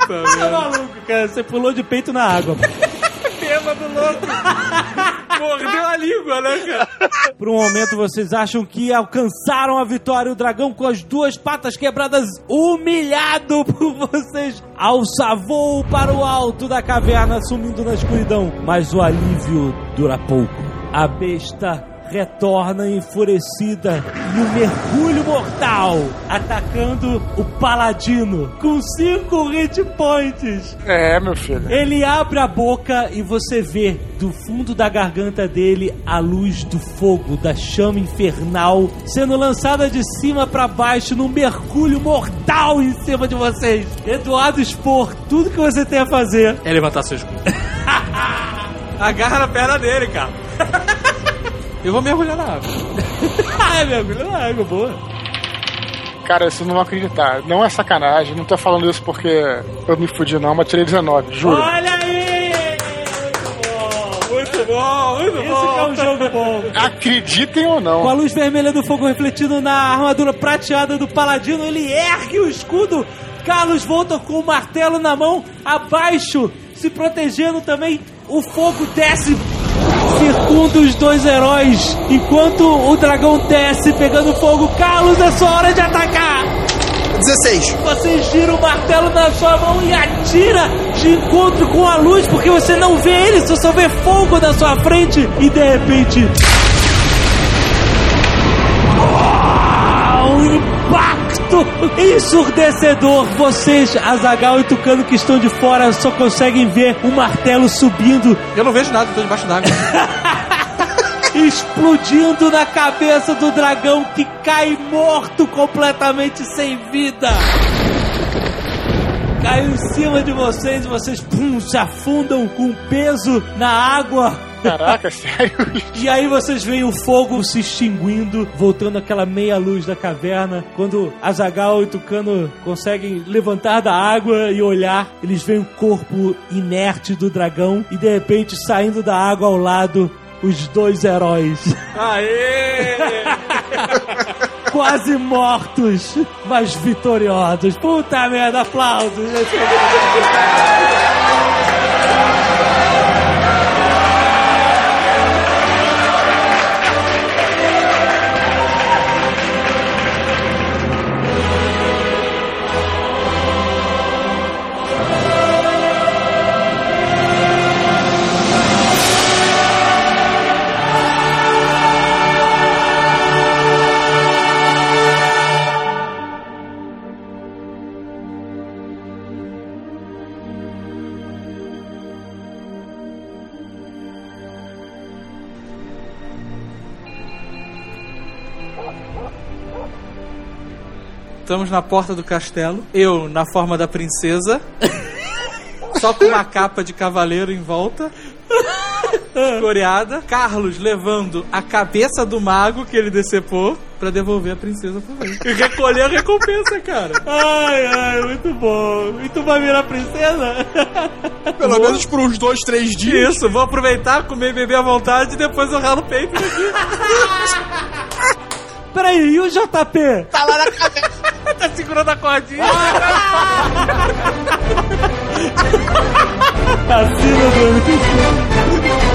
Speaker 2: Tá maluco, cara. Você pulou de peito na água.
Speaker 7: Bêbado louco. Mordeu a língua, né, cara?
Speaker 2: Por um momento vocês acham que alcançaram a vitória. O dragão com as duas patas quebradas, humilhado por vocês, alça voo para o alto da caverna, sumindo na escuridão. Mas o alívio dura pouco. A besta retorna enfurecida e um mergulho mortal, atacando o paladino com cinco hit points.
Speaker 5: É, meu filho.
Speaker 2: Ele abre a boca e você vê do fundo da garganta dele a luz do fogo, da chama infernal, sendo lançada de cima pra baixo num mergulho mortal em cima de vocês. Eduardo Spor, tudo que você tem a fazer.
Speaker 7: É levantar seu escudo. Agarra na perna dele, cara. Eu vou mergulhar na água.
Speaker 2: Ai, mergulho na água, boa.
Speaker 5: Cara, vocês não vão acreditar. Não é sacanagem. Não tô falando isso porque eu me fudi, não. Mas tirei 19, juro.
Speaker 2: Olha aí!
Speaker 7: Muito bom, muito
Speaker 2: Esse que é um jogo bom.
Speaker 5: Acreditem ou não.
Speaker 2: Com a luz vermelha do fogo refletindo na armadura prateada do paladino, ele ergue o escudo. Carlos volta com o martelo na mão, abaixo, se protegendo também. O fogo desce, circunda os dois heróis. Enquanto o dragão desce, pegando fogo, Carlos, é sua hora de atacar.
Speaker 3: 16.
Speaker 2: Você gira o martelo na sua mão e atira de encontro com a luz, porque você não vê ele, você só vê fogo na sua frente. E de repente. Um impacto grito ensurdecedor. Vocês, Azagal e Tucano que estão de fora, só conseguem ver o martelo subindo
Speaker 7: Eu não vejo nada, tô debaixo d'água.
Speaker 2: explodindo na cabeça do dragão que cai morto completamente sem vida. Caiu em cima de vocês e vocês pum, se afundam com peso na água.
Speaker 5: Caraca, sério?
Speaker 2: E aí vocês veem o fogo se extinguindo, voltando aquela meia luz da caverna. Quando Azagal e Tucano conseguem levantar da água e olhar, eles veem o corpo inerte do dragão e de repente saindo da água ao lado os dois heróis.
Speaker 7: Aê!
Speaker 2: Quase mortos, mas vitoriosos. Puta merda, aplausos.
Speaker 7: Estamos na porta do castelo. Eu, na forma da princesa. Só com uma capa de cavaleiro em volta. Coreada. Carlos levando a cabeça do mago que ele decepou pra devolver a princesa pro rei. E recolher a recompensa, cara.
Speaker 2: Ai, ai, muito bom. E tu vai virar princesa?
Speaker 3: Pelo menos por uns dois, três dias.
Speaker 7: Isso, vou aproveitar, comer e beber à vontade e depois eu ralo o peito aqui.
Speaker 2: Peraí, e o JP?
Speaker 3: Tá lá na cabeça.
Speaker 7: tá segurando a cordinha.
Speaker 2: Tá Assina, Bruno.